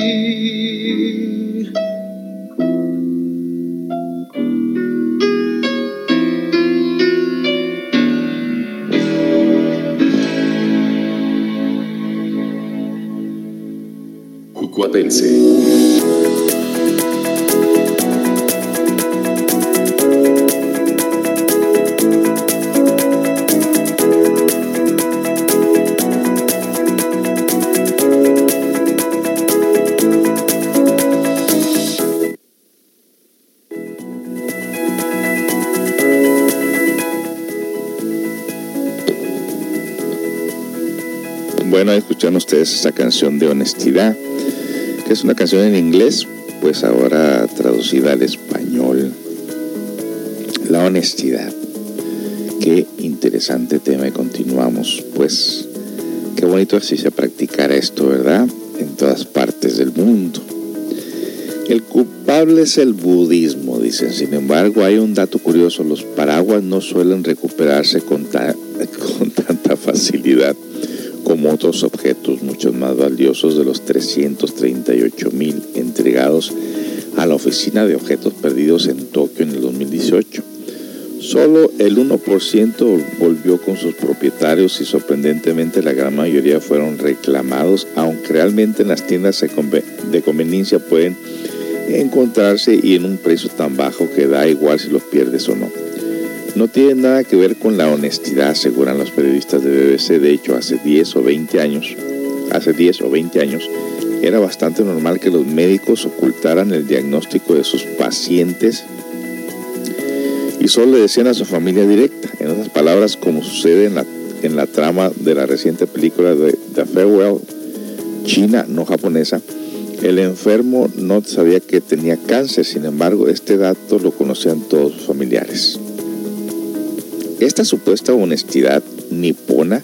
Es una canción en inglés, pues ahora traducida al español. La honestidad. Qué interesante tema y continuamos. Pues qué bonito así se practicara esto, ¿verdad? En todas partes del mundo. El culpable es el budismo, dicen. Sin embargo, hay un dato curioso. Los paraguas no suelen recuperarse con tanta facilidad como otros objetos mucho más valiosos de los 338 mil entregados a la Oficina de Objetos Perdidos en Tokio en el 2018. Solo el 1% volvió con sus propietarios y sorprendentemente la gran mayoría fueron reclamados, aunque realmente en las tiendas de conveniencia pueden encontrarse y en un precio tan bajo que da igual si los pierdes o no. No tiene nada que ver con la honestidad, aseguran los periodistas de BBC. De hecho, hace 10 o 20 años, hace 10 o 20 años, era bastante normal que los médicos ocultaran el diagnóstico de sus pacientes y solo le decían a su familia directa. En otras palabras, como sucede en la, en la trama de la reciente película de The Farewell, china, no japonesa, el enfermo no sabía que tenía cáncer, sin embargo, este dato lo conocían todos sus familiares. Esta supuesta honestidad nipona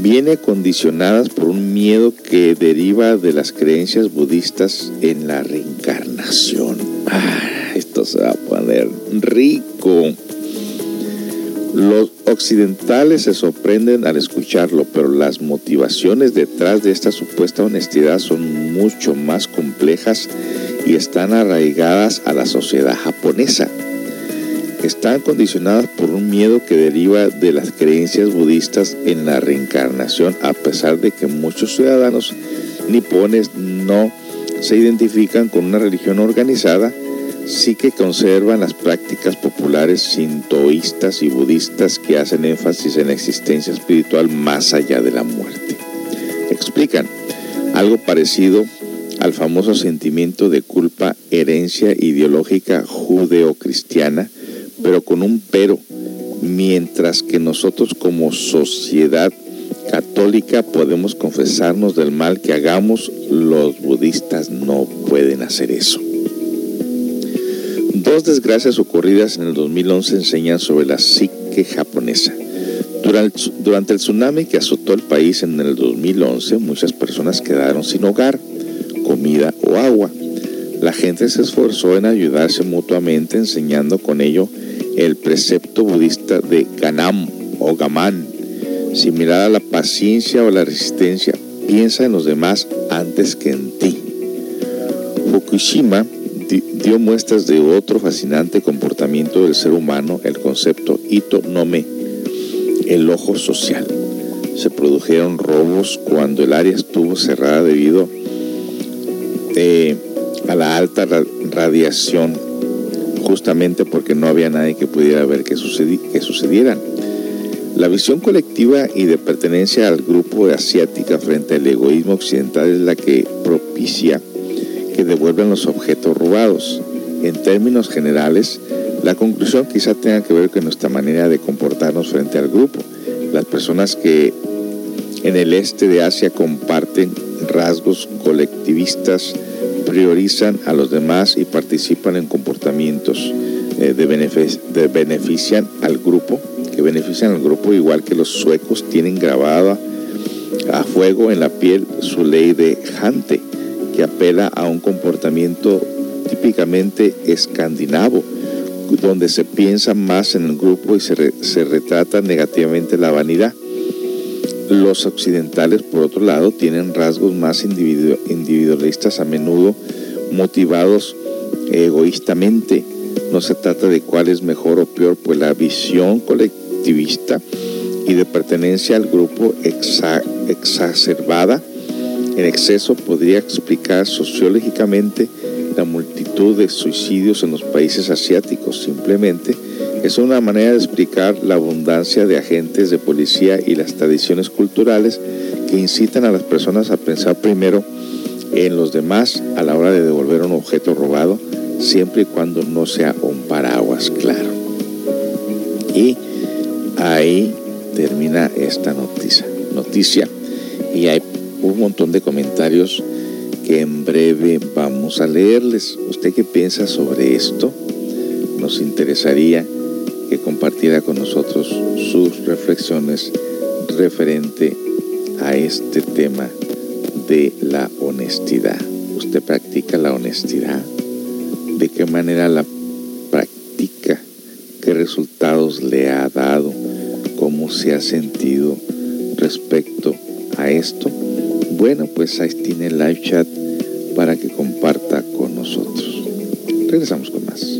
viene condicionada por un miedo que deriva de las creencias budistas en la reencarnación. Ah, esto se va a poner rico. Los occidentales se sorprenden al escucharlo, pero las motivaciones detrás de esta supuesta honestidad son mucho más complejas y están arraigadas a la sociedad japonesa. Están condicionadas por un miedo que deriva de las creencias budistas en la reencarnación, a pesar de que muchos ciudadanos nipones no se identifican con una religión organizada, sí que conservan las prácticas populares sintoístas y budistas que hacen énfasis en la existencia espiritual más allá de la muerte. Explican algo parecido al famoso sentimiento de culpa, herencia ideológica judeocristiana, pero con un pero, mientras que nosotros como sociedad católica podemos confesarnos del mal que hagamos, los budistas no pueden hacer eso. Dos desgracias ocurridas en el 2011 enseñan sobre la psique japonesa. Durante el tsunami que azotó el país en el 2011, muchas personas quedaron sin hogar, comida o agua. La gente se esforzó en ayudarse mutuamente, enseñando con ello el precepto budista de Ganam o Gaman, similar a la paciencia o la resistencia. Piensa en los demás antes que en ti. Fukushima dio muestras de otro fascinante comportamiento del ser humano, el concepto Ito Nome, el ojo social. Se produjeron robos cuando el área estuvo cerrada debido eh, a la alta radiación, justamente porque no había nadie que pudiera ver que, que sucedieran. La visión colectiva y de pertenencia al grupo asiática frente al egoísmo occidental es la que propicia que devuelven los objetos robados. En términos generales, la conclusión quizá tenga que ver con nuestra manera de comportarnos frente al grupo. Las personas que en el este de Asia comparten rasgos colectivistas, priorizan a los demás y participan en comportamientos eh, de, de benefician al grupo, que benefician al grupo igual que los suecos tienen grabada a fuego en la piel su ley de Hante que apela a un comportamiento típicamente escandinavo, donde se piensa más en el grupo y se, se retrata negativamente la vanidad. Los occidentales, por otro lado, tienen rasgos más individualistas, a menudo motivados egoístamente. No se trata de cuál es mejor o peor, pues la visión colectivista y de pertenencia al grupo exacerbada en exceso podría explicar sociológicamente la multitud de suicidios en los países asiáticos. Simplemente es una manera de explicar la abundancia de agentes de policía y las tradiciones culturales que incitan a las personas a pensar primero en los demás a la hora de devolver un objeto robado, siempre y cuando no sea un paraguas claro. Y ahí termina esta noticia. Noticia Y hay un montón de comentarios que en breve vamos a leerles. ¿Usted qué piensa sobre esto? Nos interesaría que compartiera con nosotros sus reflexiones referente a este tema de la honestidad. ¿Usted practica la honestidad? ¿De qué manera la practica? ¿Qué resultados le ha dado? ¿Cómo se ha sentido respecto a esto? Bueno, pues ahí tiene el live chat para que comparta con nosotros. Regresamos con más.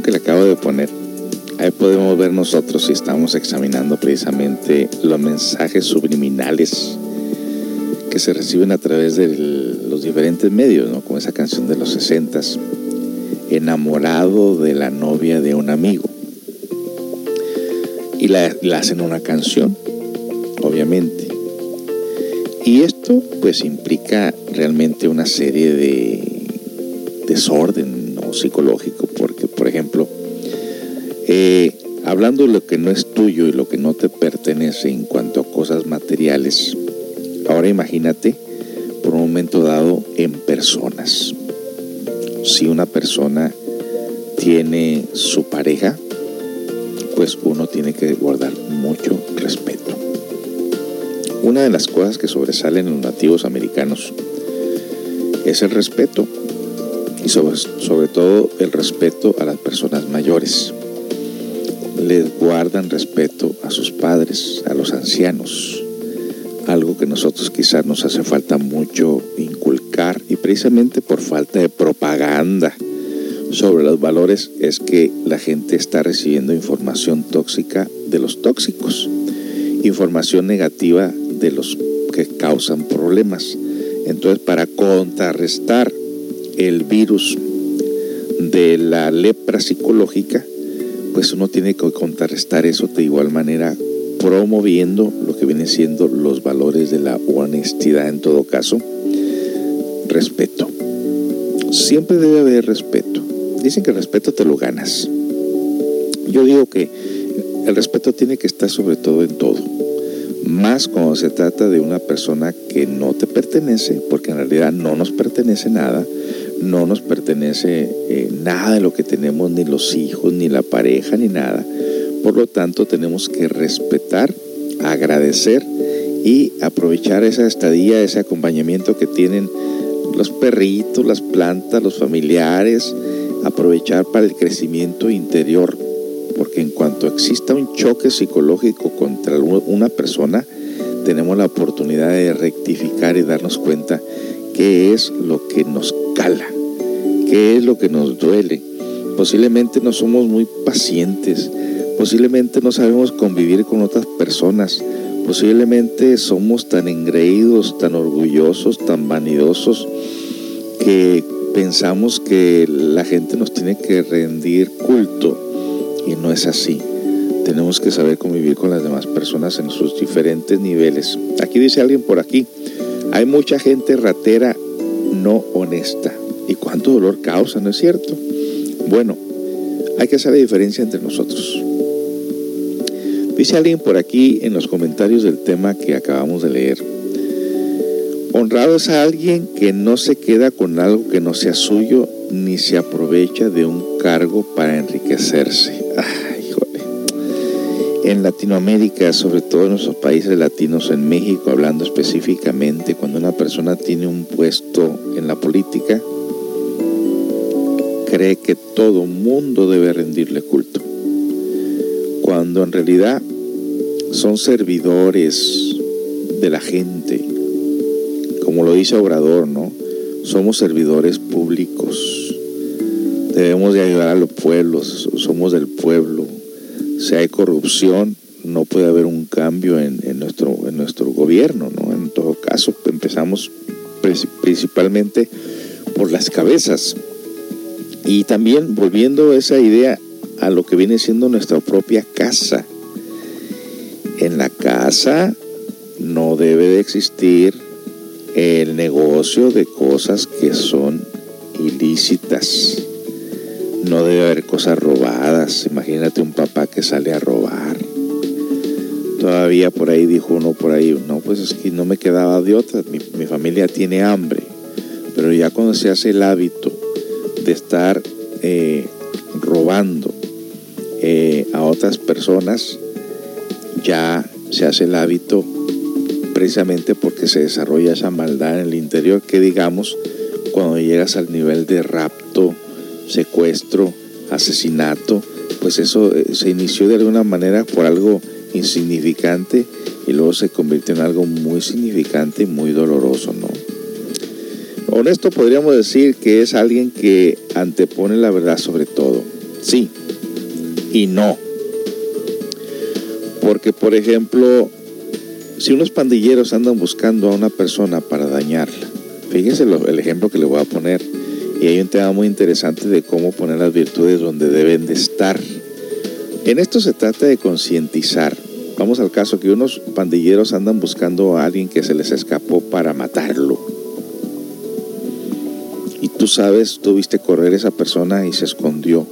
Que le acabo de poner, ahí podemos ver nosotros si estamos examinando precisamente los mensajes subliminales que se reciben a través de los diferentes medios, ¿no? Como esa canción de los 60 enamorado de la novia de un amigo. Y la, la hacen una canción, obviamente. Y esto pues implica realmente una serie de desorden ¿no? psicológico eh, hablando de lo que no es tuyo y lo que no te pertenece en cuanto a cosas materiales, ahora imagínate por un momento dado en personas. Si una persona tiene su pareja, pues uno tiene que guardar mucho respeto. Una de las cosas que sobresalen en los nativos americanos es el respeto y sobre, sobre todo el respeto a las personas mayores. Guardan respeto a sus padres, a los ancianos, algo que nosotros quizás nos hace falta mucho inculcar y precisamente por falta de propaganda sobre los valores es que la gente está recibiendo información tóxica de los tóxicos, información negativa de los que causan problemas. Entonces, para contrarrestar el virus de la lepra psicológica, pues uno tiene que contrarrestar eso de igual manera promoviendo lo que viene siendo los valores de la honestidad en todo caso, respeto. Siempre debe haber respeto. Dicen que el respeto te lo ganas. Yo digo que el respeto tiene que estar sobre todo en todo. Más cuando se trata de una persona que no te pertenece, porque en realidad no nos pertenece nada, no nos pertenece eh, nada de lo que tenemos, ni los hijos, ni la pareja, ni nada. Por lo tanto, tenemos que respetar, agradecer y aprovechar esa estadía, ese acompañamiento que tienen los perritos, las plantas, los familiares, aprovechar para el crecimiento interior. Porque en cuanto exista un choque psicológico contra una persona, tenemos la oportunidad de rectificar y darnos cuenta qué es lo que nos cala, qué es lo que nos duele. Posiblemente no somos muy pacientes, posiblemente no sabemos convivir con otras personas, posiblemente somos tan engreídos, tan orgullosos, tan vanidosos, que pensamos que la gente nos tiene que rendir culto y no es así. Tenemos que saber convivir con las demás personas en sus diferentes niveles. Aquí dice alguien por aquí, hay mucha gente ratera no honesta. ¿Y cuánto dolor causa, no es cierto? Bueno, hay que hacer la diferencia entre nosotros. Dice alguien por aquí en los comentarios del tema que acabamos de leer. Honrado es a alguien que no se queda con algo que no sea suyo ni se aprovecha de un cargo para enriquecerse. Ay, En Latinoamérica, sobre todo en nuestros países latinos, en México, hablando específicamente, cuando una persona tiene un puesto en la política, cree que todo mundo debe rendirle culto cuando en realidad son servidores de la gente, como lo dice Obrador, ¿no? Somos servidores públicos, debemos de ayudar a los pueblos, somos del pueblo. Si hay corrupción, no puede haber un cambio en, nuestro, en nuestro gobierno, ¿no? En todo caso, empezamos principalmente por las cabezas. Y también volviendo esa idea a lo que viene siendo nuestra propia casa. En la casa no debe de existir el negocio de cosas que son ilícitas. No debe haber cosas robadas. Imagínate un papá que sale a robar. Todavía por ahí dijo uno por ahí, no, pues es que no me quedaba de otra. Mi, mi familia tiene hambre. Pero ya cuando se hace el hábito de estar eh, robando, eh, a otras personas, ya se hace el hábito precisamente porque se desarrolla esa maldad en el interior que digamos cuando llegas al nivel de rapto, secuestro, asesinato, pues eso eh, se inició de alguna manera por algo insignificante y luego se convirtió en algo muy significante y muy doloroso. Honesto podríamos decir que es alguien que antepone la verdad sobre todo. Sí, y no. Porque, por ejemplo, si unos pandilleros andan buscando a una persona para dañarla, fíjense el ejemplo que le voy a poner, y hay un tema muy interesante de cómo poner las virtudes donde deben de estar. En esto se trata de concientizar. Vamos al caso que unos pandilleros andan buscando a alguien que se les escapó para matarlo. Tú sabes, tú viste correr esa persona y se escondió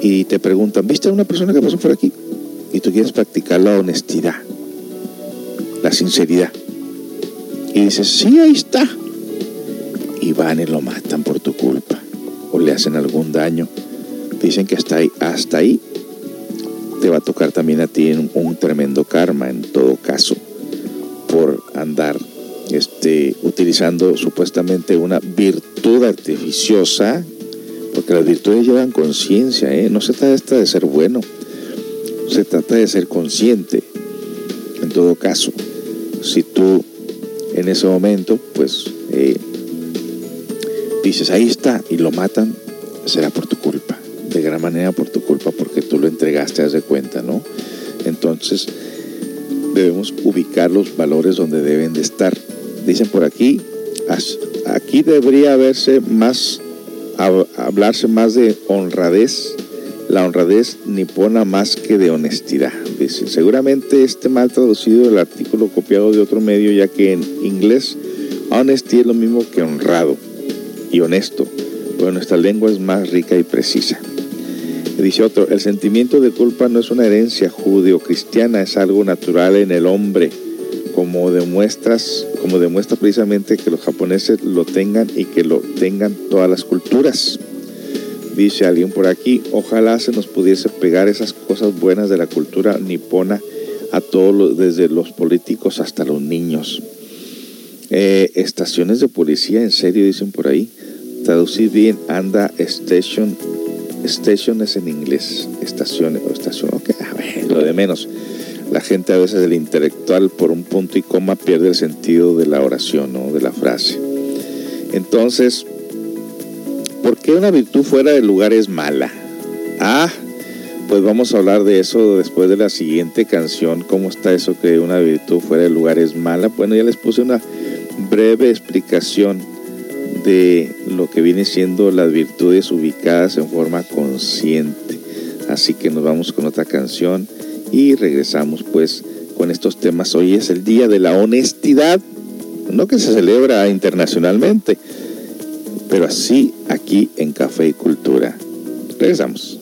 y te preguntan, ¿viste a una persona que pasó por aquí? Y tú quieres practicar la honestidad, la sinceridad. Y dices, sí, ahí está. Y van y lo matan por tu culpa. O le hacen algún daño. Dicen que hasta ahí, hasta ahí te va a tocar también a ti un tremendo karma en todo caso. Por andar este, utilizando supuestamente una virtud artificiosa porque las virtudes llevan conciencia, ¿eh? no se trata de ser bueno, se trata de ser consciente. En todo caso, si tú en ese momento, pues, eh, dices, ahí está, y lo matan, será por tu culpa. De gran manera por tu culpa porque tú lo entregaste, haz de cuenta, ¿no? Entonces debemos ubicar los valores donde deben de estar. Dicen por aquí, aquí debería haberse más, hablarse más de honradez la honradez nipona más que de honestidad. Dice, seguramente este mal traducido el artículo copiado de otro medio, ya que en inglés honesty es lo mismo que honrado y honesto, pero nuestra lengua es más rica y precisa. dice otro, el sentimiento de culpa no es una herencia judeo-cristiana, es algo natural en el hombre, como demuestras, como demuestra precisamente que los japoneses lo tengan y que lo tengan todas las culturas. Dice alguien por aquí, ojalá se nos pudiese pegar esas cosas buenas de la cultura nipona a todos, desde los políticos hasta los niños. Eh, estaciones de policía, en serio, dicen por ahí. Traducir bien, anda station, stations en inglés, estaciones o estación, ok, a ver, lo de menos. La gente a veces del intelectual por un punto y coma pierde el sentido de la oración o de la frase. Entonces, ¿Por qué una virtud fuera del lugar es mala? Ah, pues vamos a hablar de eso después de la siguiente canción. ¿Cómo está eso que una virtud fuera del lugar es mala? Bueno, ya les puse una breve explicación de lo que viene siendo las virtudes ubicadas en forma consciente. Así que nos vamos con otra canción y regresamos pues con estos temas. Hoy es el Día de la Honestidad, no que se celebra internacionalmente, pero así aquí en Café y Cultura. Regresamos.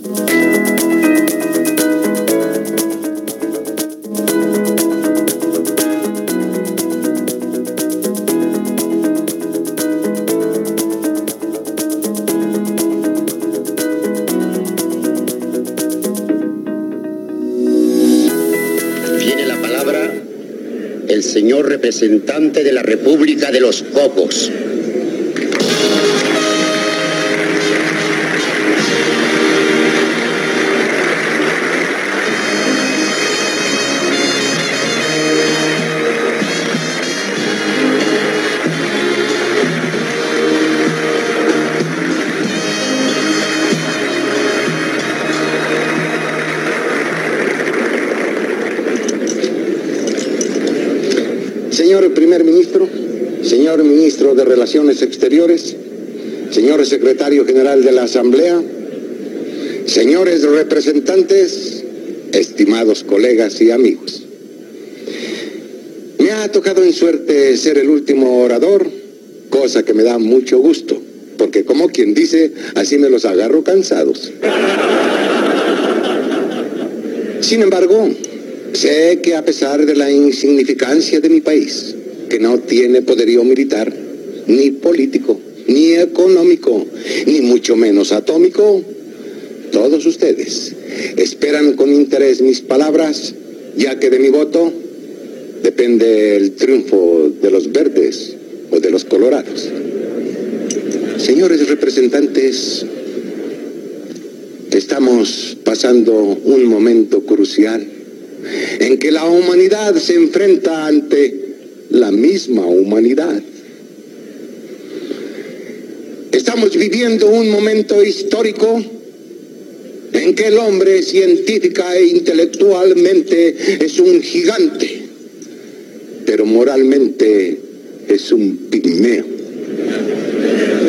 Representante de la República de los Cocos. Ministro, señor ministro de Relaciones Exteriores, señor secretario general de la Asamblea, señores representantes, estimados colegas y amigos. Me ha tocado en suerte ser el último orador, cosa que me da mucho gusto, porque como quien dice, así me los agarro cansados. Sin embargo, sé que a pesar de la insignificancia de mi país, que no tiene poderío militar, ni político, ni económico, ni mucho menos atómico, todos ustedes esperan con interés mis palabras, ya que de mi voto depende el triunfo de los verdes o de los colorados. Señores representantes, estamos pasando un momento crucial en que la humanidad se enfrenta ante la misma humanidad. Estamos viviendo un momento histórico en que el hombre científica e intelectualmente es un gigante, pero moralmente es un pigmeo.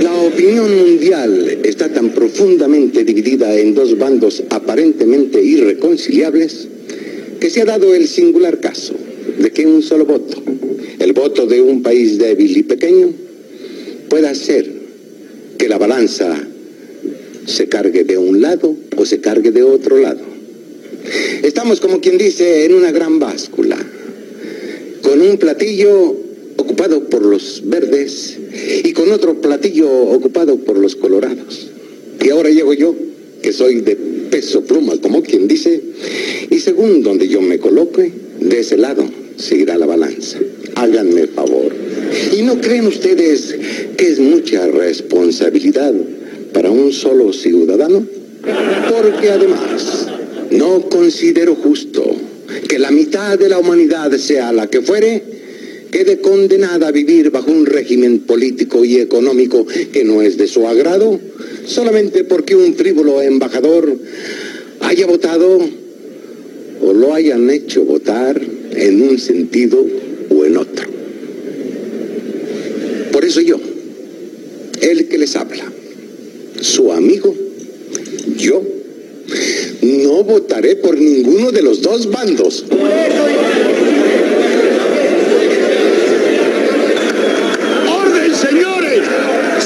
La opinión mundial está tan profundamente dividida en dos bandos aparentemente irreconciliables que se ha dado el singular caso de que un solo voto el voto de un país débil y pequeño puede hacer que la balanza se cargue de un lado o se cargue de otro lado. Estamos, como quien dice, en una gran báscula, con un platillo ocupado por los verdes y con otro platillo ocupado por los colorados. Y ahora llego yo, que soy de peso pluma, como quien dice, y según donde yo me coloque, de ese lado seguirá la balanza. Háganme favor. ¿Y no creen ustedes que es mucha responsabilidad para un solo ciudadano? Porque además, no considero justo que la mitad de la humanidad sea la que fuere quede condenada a vivir bajo un régimen político y económico que no es de su agrado, solamente porque un frívolo embajador haya votado o lo hayan hecho votar en un sentido o en otro. Por eso yo, el que les habla, su amigo, yo, no votaré por ninguno de los dos bandos. ¡Orden, señores!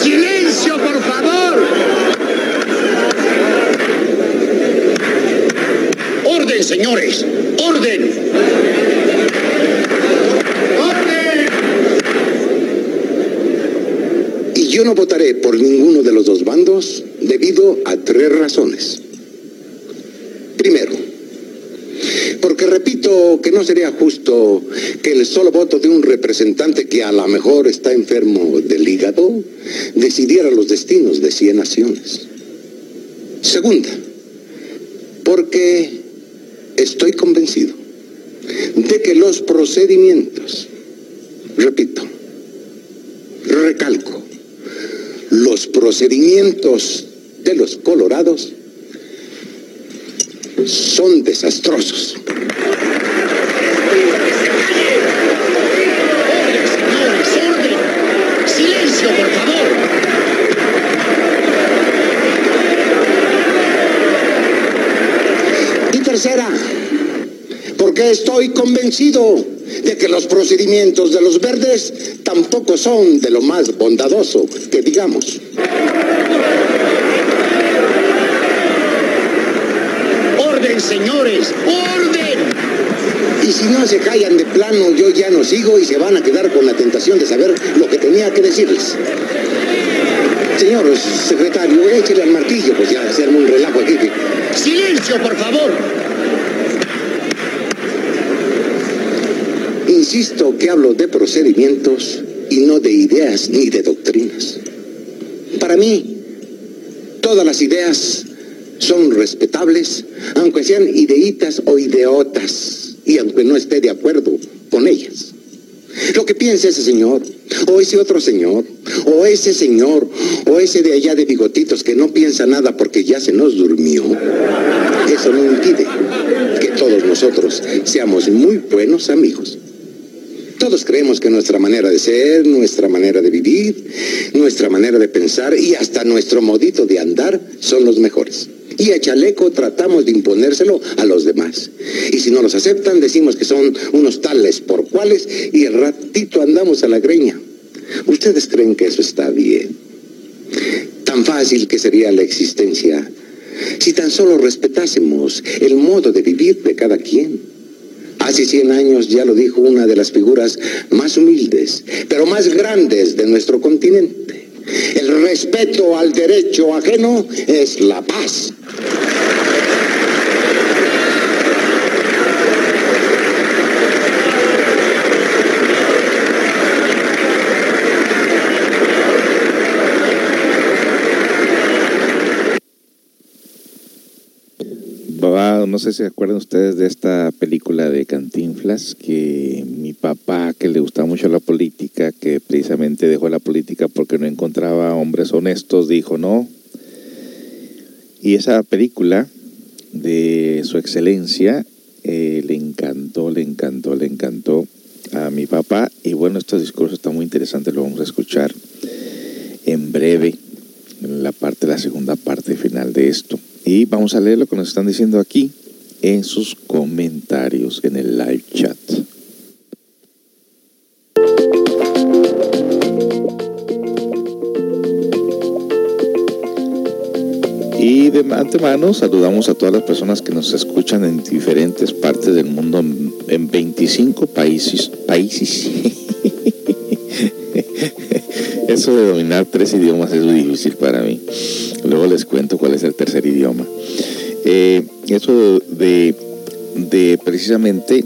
¡Silencio, por favor! ¡Orden, señores! ¡Orden! Y yo no votaré por ninguno de los dos bandos debido a tres razones. Primero, porque repito que no sería justo que el solo voto de un representante que a lo mejor está enfermo del hígado decidiera los destinos de 100 naciones. Segunda, porque estoy convencido de que los procedimientos, repito, recalco, los procedimientos de los colorados son desastrosos. Estoy convencido de que los procedimientos de los verdes tampoco son de lo más bondadoso que digamos. ¡Orden, señores! ¡Orden! Y si no se callan de plano, yo ya no sigo y se van a quedar con la tentación de saber lo que tenía que decirles. Señor secretario, échele al martillo, pues ya arma un relajo aquí. ¡Silencio, por favor! Insisto que hablo de procedimientos y no de ideas ni de doctrinas. Para mí, todas las ideas son respetables, aunque sean ideitas o ideotas, y aunque no esté de acuerdo con ellas. Lo que piensa ese señor, o ese otro señor, o ese señor, o ese de allá de bigotitos que no piensa nada porque ya se nos durmió, eso no impide que todos nosotros seamos muy buenos amigos. Todos creemos que nuestra manera de ser, nuestra manera de vivir, nuestra manera de pensar y hasta nuestro modito de andar son los mejores. Y a chaleco tratamos de imponérselo a los demás. Y si no los aceptan, decimos que son unos tales por cuales y ratito andamos a la greña. ¿Ustedes creen que eso está bien? Tan fácil que sería la existencia si tan solo respetásemos el modo de vivir de cada quien. Hace 100 años ya lo dijo una de las figuras más humildes, pero más grandes de nuestro continente. El respeto al derecho ajeno es la paz. Va- no sé si se acuerdan ustedes de esta película de Cantinflas, que mi papá, que le gustaba mucho la política, que precisamente dejó la política porque no encontraba hombres honestos, dijo no. Y esa película de su excelencia eh, le encantó, le encantó, le encantó a mi papá. Y bueno, este discurso está muy interesante, lo vamos a escuchar en breve, en la parte, la segunda parte final de esto. Y vamos a leer lo que nos están diciendo aquí en sus comentarios en el live chat. Y de antemano saludamos a todas las personas que nos escuchan en diferentes partes del mundo, en- en 25 países. países. Eso de dominar tres idiomas es muy difícil para mí. Luego les cuento cuál es el tercer idioma. Eh, eso de, de precisamente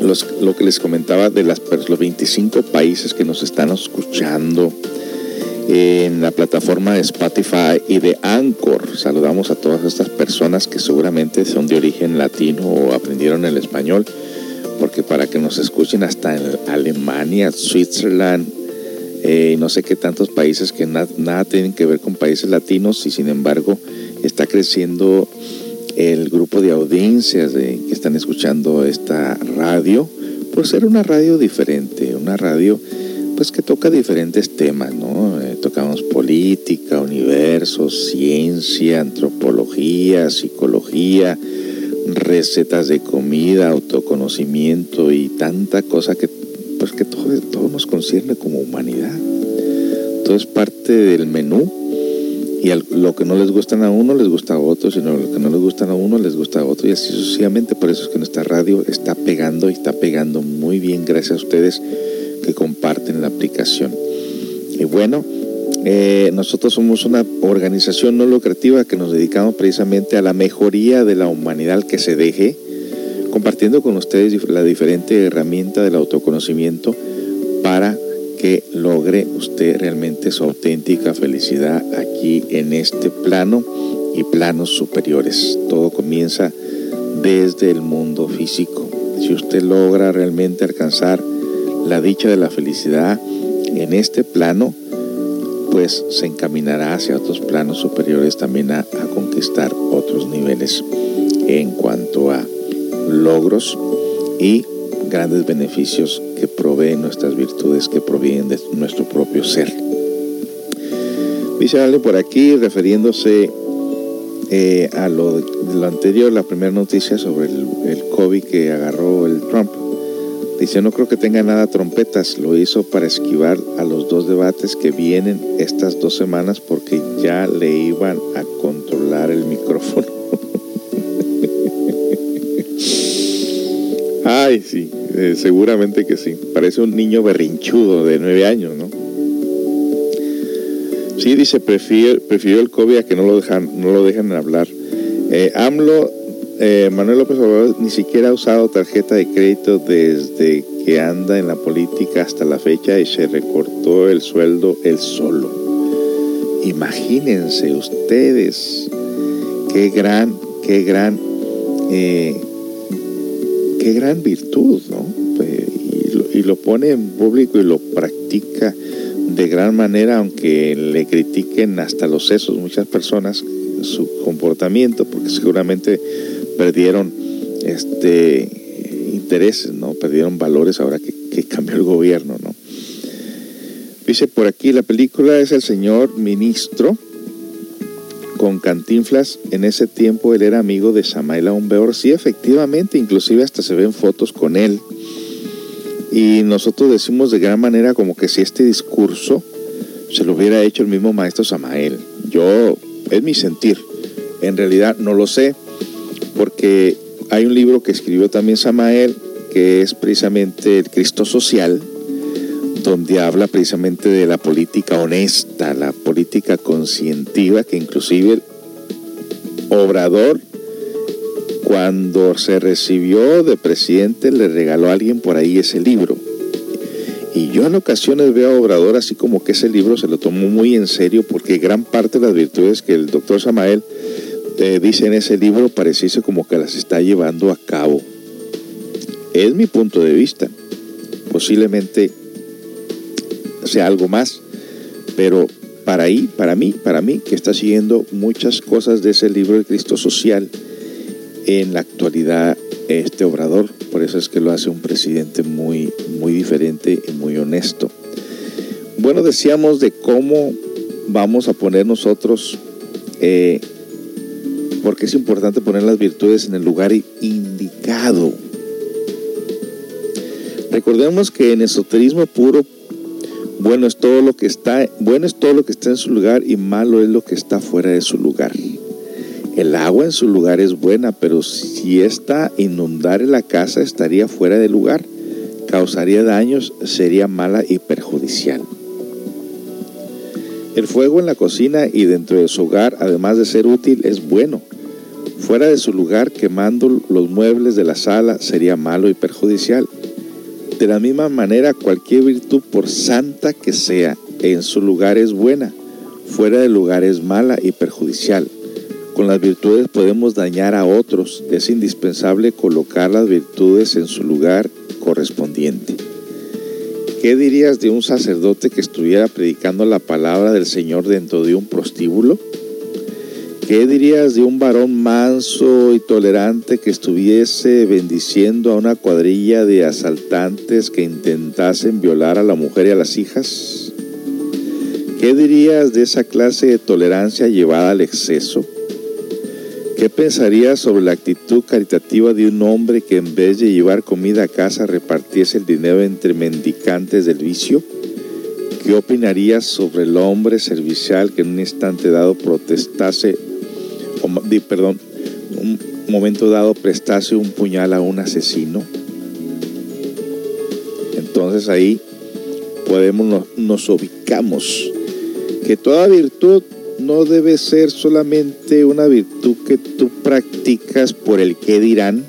los- lo que les comentaba de las, los 25 países que nos están escuchando en la plataforma de Spotify y de Anchor. Saludamos a todas estas personas que seguramente son de origen latino o aprendieron el español porque para que nos escuchen hasta en Alemania, Switzerland, eh, no sé qué tantos países que nada tienen que ver con países latinos y sin embargo está creciendo el grupo de audiencias que están escuchando esta radio por ser una radio diferente, una radio pues que toca diferentes temas, ¿no? Eh, tocamos política, universo, ciencia, antropología, psicología, recetas de comida, autoconocimiento y tanta cosa que pues que todo, todo nos concierne como humanidad. Todo es parte del menú y lo que no les gusta a uno les gusta a otro, sino lo que no les gusta a uno les gusta a otro y así sucesivamente. Por eso es que nuestra radio está pegando y está pegando muy bien gracias a ustedes que comparten la aplicación. Y bueno, eh, nosotros somos una organización no lucrativa que nos dedicamos precisamente a la mejoría de la humanidad que se deje, compartiendo con ustedes la diferente herramienta del autoconocimiento para que logre usted realmente su auténtica felicidad aquí en este plano y planos superiores. Todo comienza desde el mundo físico. Si usted logra realmente alcanzar la dicha de la felicidad en este plano, pues se encaminará hacia otros planos superiores también a, conquistar otros niveles en cuanto a logros y grandes beneficios que proveen nuestras virtudes, que provienen de nuestro propio ser. Dice alguien por aquí, refiriéndose eh, a lo, lo, anterior, la primera noticia sobre el, el COVID que agarró el Trump. Dice, no creo que tenga nada trompetas, lo hizo para esquivar a los dos debates que vienen estas dos semanas porque ya le iban a controlar el micrófono. Ay, sí, eh, seguramente que sí. Parece un niño berrinchudo de nueve años, ¿no? Sí, dice, prefiero el COVID a que no lo dejan, no lo hablar. Eh, AMLO eh, Manuel López Obrador ni siquiera ha usado tarjeta de crédito desde que anda en la política hasta la fecha y se recortó el sueldo él solo. Imagínense ustedes qué gran, qué gran, qué gran virtud, ¿no? Y, lo, y lo pone en público y lo practica de gran manera, aunque le critiquen hasta los sesos muchas personas su comportamiento, porque seguramente perdieron este intereses, ¿no? Perdieron valores ahora que, cambió el gobierno, ¿no? Dice por aquí, la película es El Señor Ministro con Cantinflas. En ese tiempo él era amigo de Samael Aumbeor. Sí, efectivamente, inclusive hasta se ven fotos con él. Y nosotros decimos de gran manera como que si este discurso se lo hubiera hecho el mismo maestro Samael. Yo, es mi sentir. En realidad no lo sé porque hay un libro que escribió también Samael, que es precisamente el Cristo Social, donde habla precisamente de la política honesta, la política conscientiva, que inclusive Obrador, cuando se recibió de presidente, le regaló a alguien por ahí ese libro. Y yo en ocasiones veo a Obrador así como que ese libro se lo tomó muy en serio porque gran parte de las virtudes que el doctor Samael dice en ese libro pareciese como que las está llevando a cabo. Es mi punto de vista. Posiblemente sea algo más, pero para ahí, para mí, para mí, que está siguiendo muchas cosas de ese libro de Cristo Social en la actualidad este obrador. Por eso es que lo hace un presidente muy, muy diferente y muy honesto. Bueno, decíamos de cómo vamos a poner nosotros eh, porque es importante poner las virtudes en el lugar indicado. Recordemos que en esoterismo puro, bueno es todo lo que está, bueno es todo lo que está en su lugar y malo es lo que está fuera de su lugar. El agua en su lugar es buena, pero si esta inundar la casa estaría fuera de lugar, causaría daños, sería mala y perjudicial. El fuego en la cocina y dentro de su hogar, además de ser útil, es bueno. Fuera de su lugar, quemando los muebles de la sala, sería malo y perjudicial. De la misma manera, cualquier virtud, por santa que sea, en su lugar es buena, fuera del lugar es mala y perjudicial. con las virtudes podemos dañar a otros. Es indispensable colocar las virtudes en su lugar correspondiente. ¿Qué dirías de un sacerdote que estuviera predicando la palabra del Señor dentro de un prostíbulo? ¿Qué dirías de un varón manso y tolerante que estuviese bendiciendo a una cuadrilla de asaltantes que intentasen violar a la mujer y a las hijas? ¿Qué dirías de esa clase de tolerancia llevada al exceso? ¿Qué pensarías sobre la actitud caritativa de un hombre que en vez de llevar comida a casa repartiese el dinero entre mendicantes del vicio? ¿Qué opinarías sobre el hombre servicial que en un instante dado protestase, perdón, un momento dado prestase un puñal a un asesino? Entonces ahí podemos, nos ubicamos que toda virtud no debe ser solamente una virtud que tú practicas por el que dirán,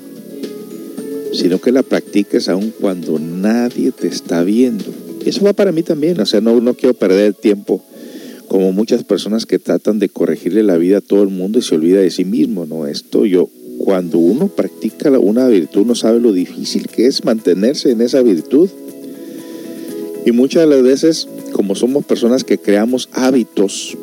sino que la practicas aun cuando nadie te está viendo. Eso va para mí también, o sea, no, no quiero perder tiempo como muchas personas que tratan de corregirle la vida a todo el mundo y se olvida de sí mismo, ¿no? Esto yo, cuando uno practica una virtud, uno sabe lo difícil que es mantenerse en esa virtud. Y muchas de las veces, como somos personas que creamos hábitos,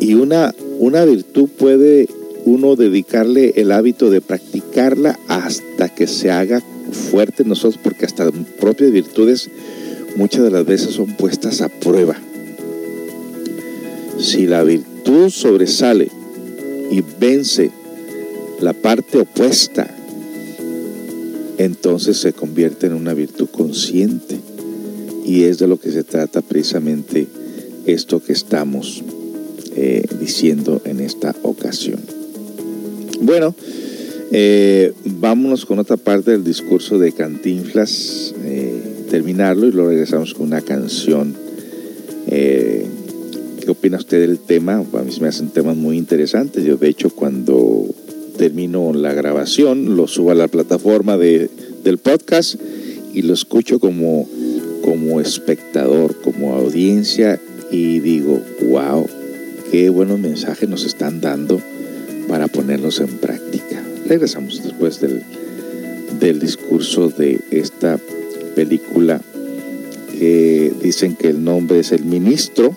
y una, una virtud puede uno dedicarle el hábito de practicarla hasta que se haga fuerte en nosotros, porque hasta propias virtudes muchas de las veces son puestas a prueba. Si la virtud sobresale y vence la parte opuesta, entonces se convierte en una virtud consciente. Y es de lo que se trata precisamente esto que estamos eh, diciendo en esta ocasión. Bueno, eh, vámonos con otra parte del discurso de Cantinflas, eh, terminarlo y luego regresamos con una canción. ¿Qué opina usted del tema? A mí me hacen temas muy interesantes. Yo, de hecho, cuando termino la grabación, lo subo a la plataforma de, del podcast y lo escucho como, como espectador, como audiencia y digo, wow, qué buenos mensajes nos están dando para ponerlos en práctica. Regresamos después del, del discurso de esta película que dicen que el nombre es El Ministro.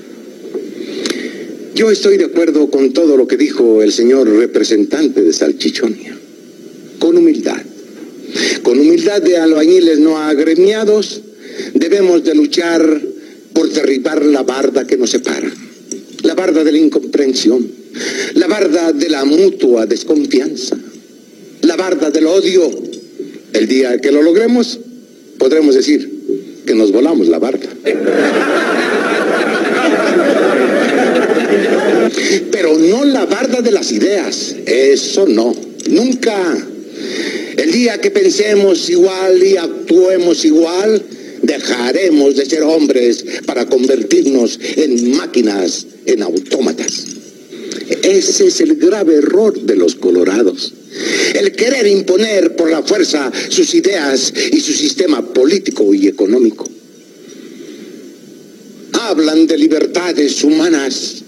Yo estoy de acuerdo con todo lo que dijo el señor representante de Salchichonia, con humildad. Con humildad de albañiles no agremiados, debemos de luchar por derribar la barda que nos separa, la barda de la incomprensión, la barda de la mutua desconfianza, la barda del odio. El día que lo logremos, podremos decir, que nos volamos la barca. Pero no la barda eso no, nunca. El día que pensemos igual y actuemos igual, dejaremos de ser hombres para convertirnos en máquinas, en autómatas. Ese es el grave error de los colorados el querer imponer por la fuerza sus ideas y su sistema político y económico. Hablan de libertades humanas,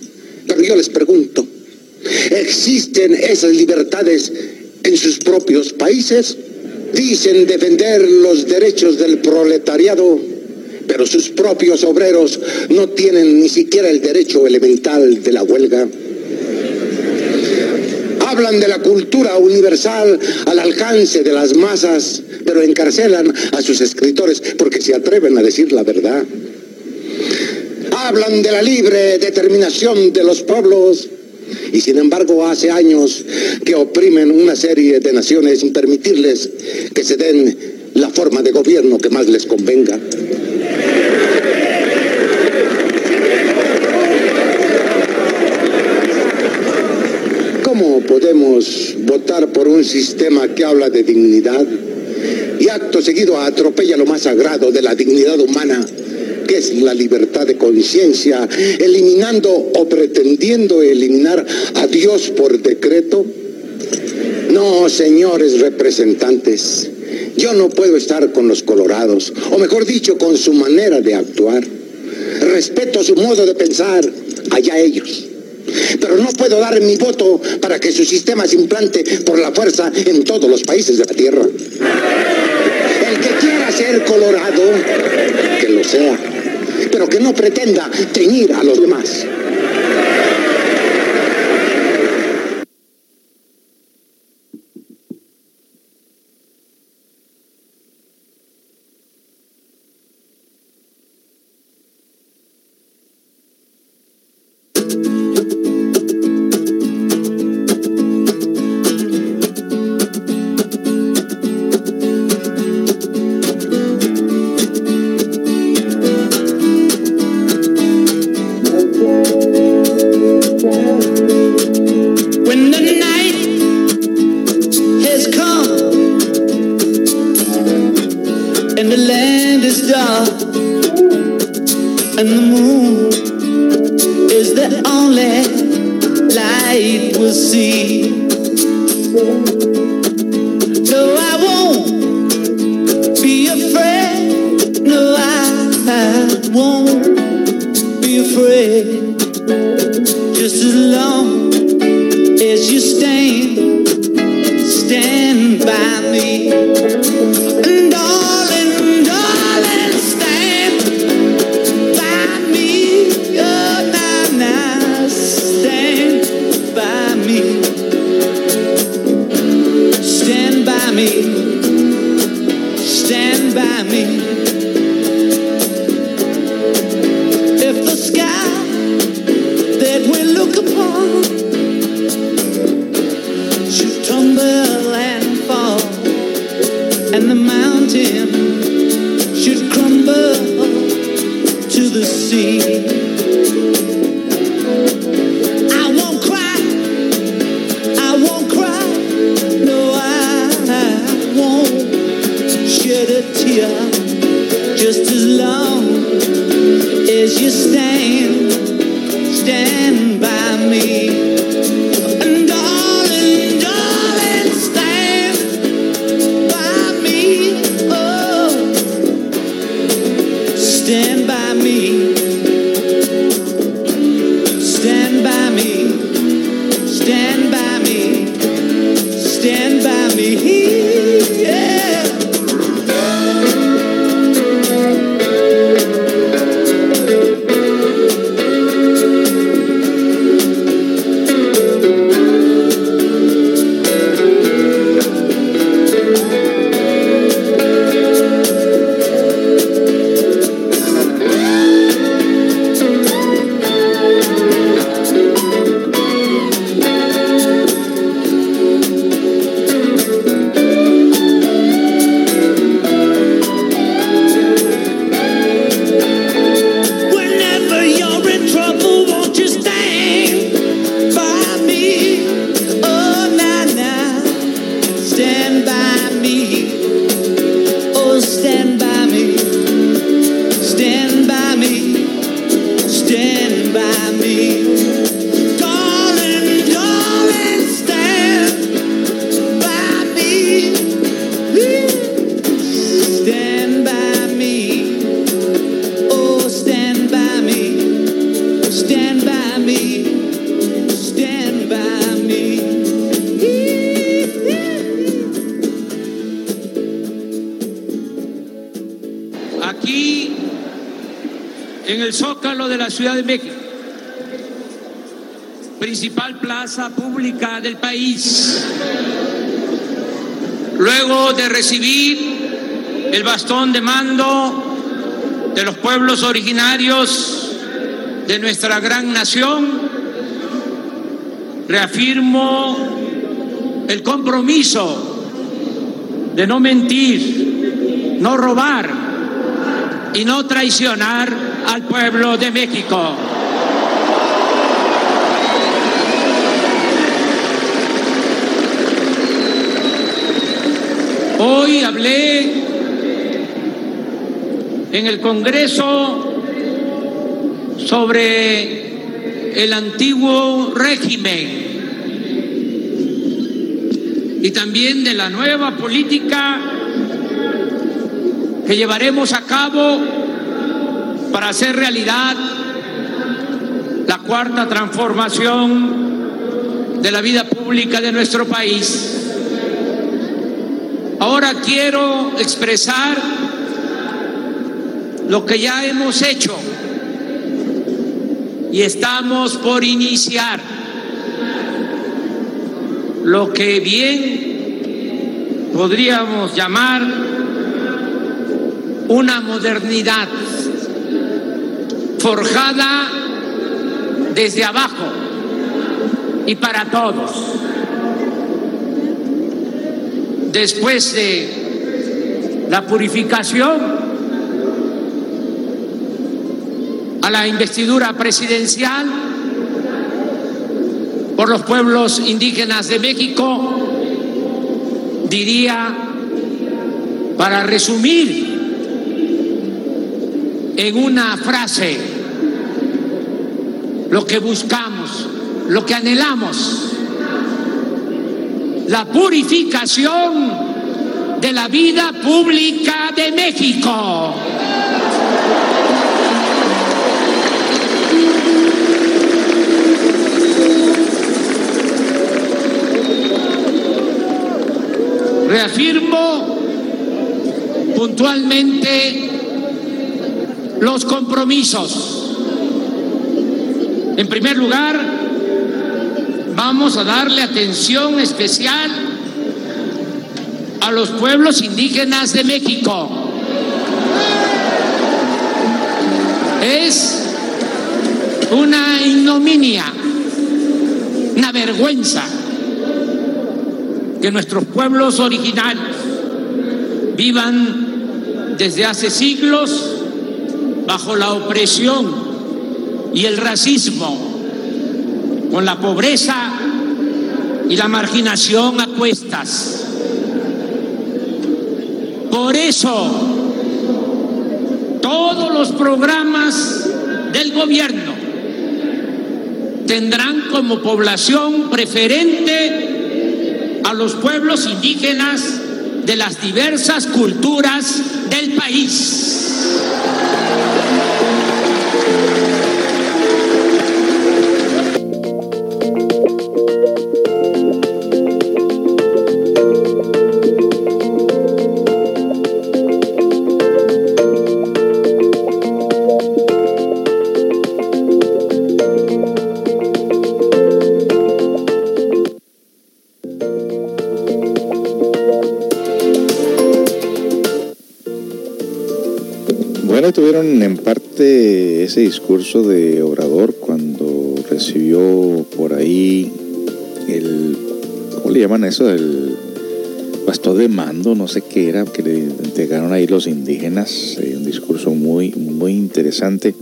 pero yo les pregunto, ¿existen esas libertades en sus propios países? Dicen defender los derechos del proletariado, pero sus propios obreros no tienen ni siquiera el derecho elemental de la huelga hablan de la cultura universal al alcance de las masas, pero encarcelan a sus escritores porque se atreven a decir la verdad. Hablan de la libre determinación de los pueblos y sin embargo hace años que oprimen una serie de naciones sin permitirles que se den la forma de gobierno que más les convenga. ¿Cómo podemos votar por un sistema que habla de dignidad y acto seguido atropella lo más sagrado de la dignidad humana? Que es la libertad de conciencia, eliminando o pretendiendo eliminar a Dios por decreto? No, señores representantes, yo no puedo estar con los colorados, o mejor dicho, con su manera de actuar. Respeto su modo de pensar, allá ellos. Pero no puedo dar mi voto para que su sistema se implante por la fuerza en todos los países de la Tierra. El que quiera ser colorado, que lo sea, pero que no pretenda teñir a los demás. bastón de mando de los pueblos originarios de nuestra gran nación, reafirmo el compromiso de no mentir, no robar y no traicionar al pueblo de México. Hoy hablé en el Congreso sobre el antiguo régimen y también de la nueva política que llevaremos a cabo para hacer realidad la cuarta transformación de la vida pública de nuestro país. Ahora quiero expresar lo que ya hemos hecho y estamos por iniciar lo que bien podríamos llamar una modernidad forjada desde abajo y para todos. Después de la purificación a la investidura presidencial por los pueblos indígenas de México, diría, para resumir en una frase lo que buscamos, lo que anhelamos, la purificación de la vida pública de México. Reafirmo puntualmente los compromisos. En primer lugar, vamos a darle atención especial a los pueblos indígenas de México. Es una ignominia, una vergüenza que nuestros pueblos originarios vivan desde hace siglos bajo la opresión y el racismo, con la pobreza y la marginación a cuestas. Por eso, todos los programas del gobierno tendrán como población preferente a los pueblos indígenas de las diversas culturas del país. Ese discurso de Obrador cuando recibió por ahí el, ¿cómo le llaman eso? El bastón de mando, no sé qué era, que le entregaron ahí los indígenas, un discurso muy, muy interesante.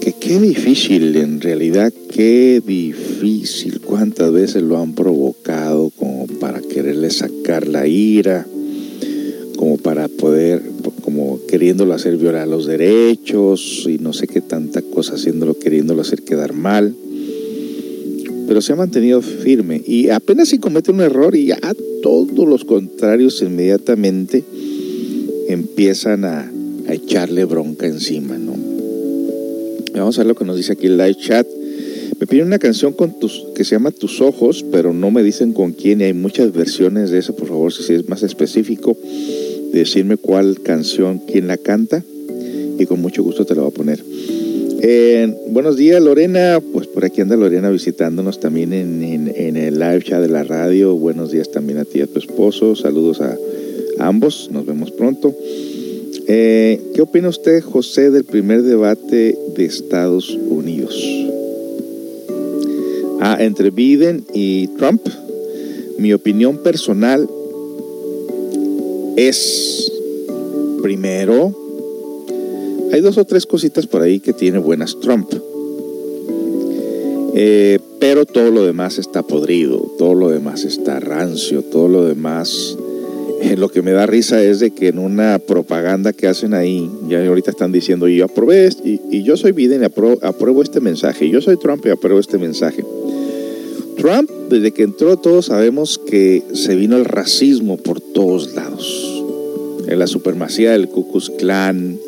Que qué difícil, en realidad, qué difícil, cuántas veces lo han provocado como para quererle sacar la ira, como para poder queriéndolo hacer violar los derechos y no sé qué tanta cosa haciéndolo, queriéndolo hacer quedar mal. Pero se ha mantenido firme y apenas si comete un error y ya todos los contrarios inmediatamente empiezan a, echarle bronca encima, ¿no? Vamos a ver lo que nos dice aquí el live chat. Me piden una canción con tus, que se llama Tus Ojos, pero no me dicen con quién y hay muchas versiones de esa, por favor, si es más específico decirme cuál canción, quién la canta y con mucho gusto te la voy a poner. Buenos días Lorena, pues por aquí anda Lorena visitándonos también en, el live chat de la radio. Buenos días también a ti y a tu esposo, saludos a, ambos, nos vemos pronto. Eh, ¿Qué opina usted, José, del primer debate de Estados Unidos? Ah, entre Biden y Trump. Mi opinión personal es, primero, hay dos o tres cositas por ahí que tiene buenas Trump. Eh, pero todo lo demás está podrido, todo lo demás está rancio, todo lo demás Eh, lo que me da risa es de que en una propaganda que hacen ahí, ya ahorita están diciendo, y yo aprobé, y, y yo soy Biden y apruebo, apruebo este mensaje, yo soy Trump y apruebo este mensaje. Trump, desde que entró, todos sabemos que se vino el racismo por todos lados. En la supremacía del Ku Klux Klan,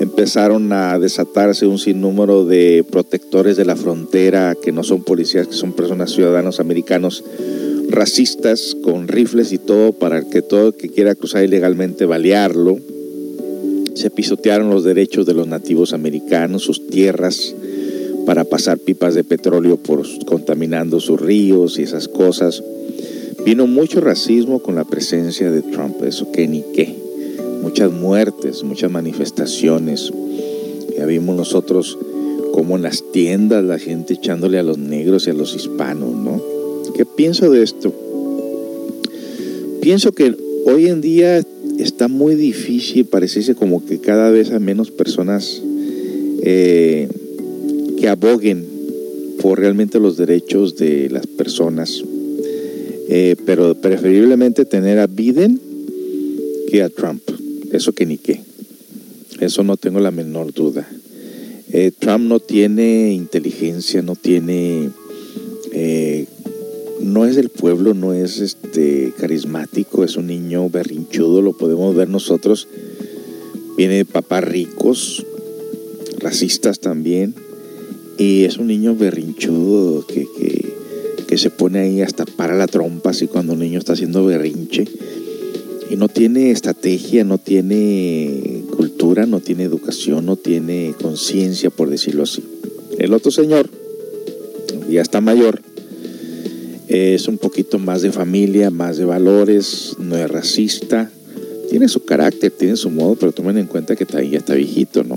empezaron a desatarse un sinnúmero de protectores de la frontera que no son policías, que son personas ciudadanos americanos racistas con rifles y todo para que todo que quiera cruzar ilegalmente balearlo. Se pisotearon los derechos de los nativos americanos, sus tierras, para pasar pipas de petróleo por contaminando sus ríos y esas cosas. Vino mucho racismo con la presencia de Trump, eso que ni qué. Muchas muertes, muchas manifestaciones. Ya vimos nosotros como en las tiendas la gente echándole a los negros y a los hispanos, ¿no? ¿Qué pienso de esto? Pienso que hoy en día está muy difícil, parece como que cada vez hay menos personas eh, que aboguen por realmente los derechos de las personas, eh, pero preferiblemente tener a Biden que a Trump, eso que ni qué, eso no tengo la menor duda. Eh, Trump no tiene inteligencia, no tiene eh, no es del pueblo, no es este carismático, es un niño berrinchudo, lo podemos ver nosotros. Viene de papás ricos, racistas también, y es un niño berrinchudo que, que, que se pone ahí hasta para la trompa, así cuando un niño está haciendo berrinche. Y no tiene estrategia, no tiene cultura, no tiene educación, no tiene conciencia, por decirlo así. El otro señor, ya está mayor, es un poquito más de familia, más de valores, no es racista, tiene su carácter, tiene su modo, pero tomen en cuenta que también ya está viejito, ¿no?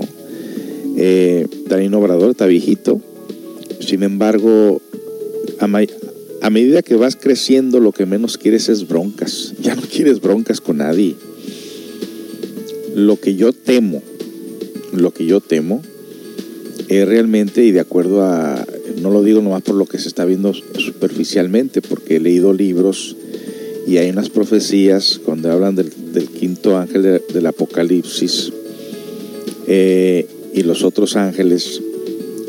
Eh, Danilo Obrador está viejito, sin embargo, a, medida que vas creciendo, lo que menos quieres es broncas, ya no quieres broncas con nadie. Lo que yo temo, lo que yo temo, es realmente, y de acuerdo a, no lo digo nomás por lo que se está viendo superficialmente, porque he leído libros y hay unas profecías cuando hablan del, quinto ángel de, del Apocalipsis eh, y los otros ángeles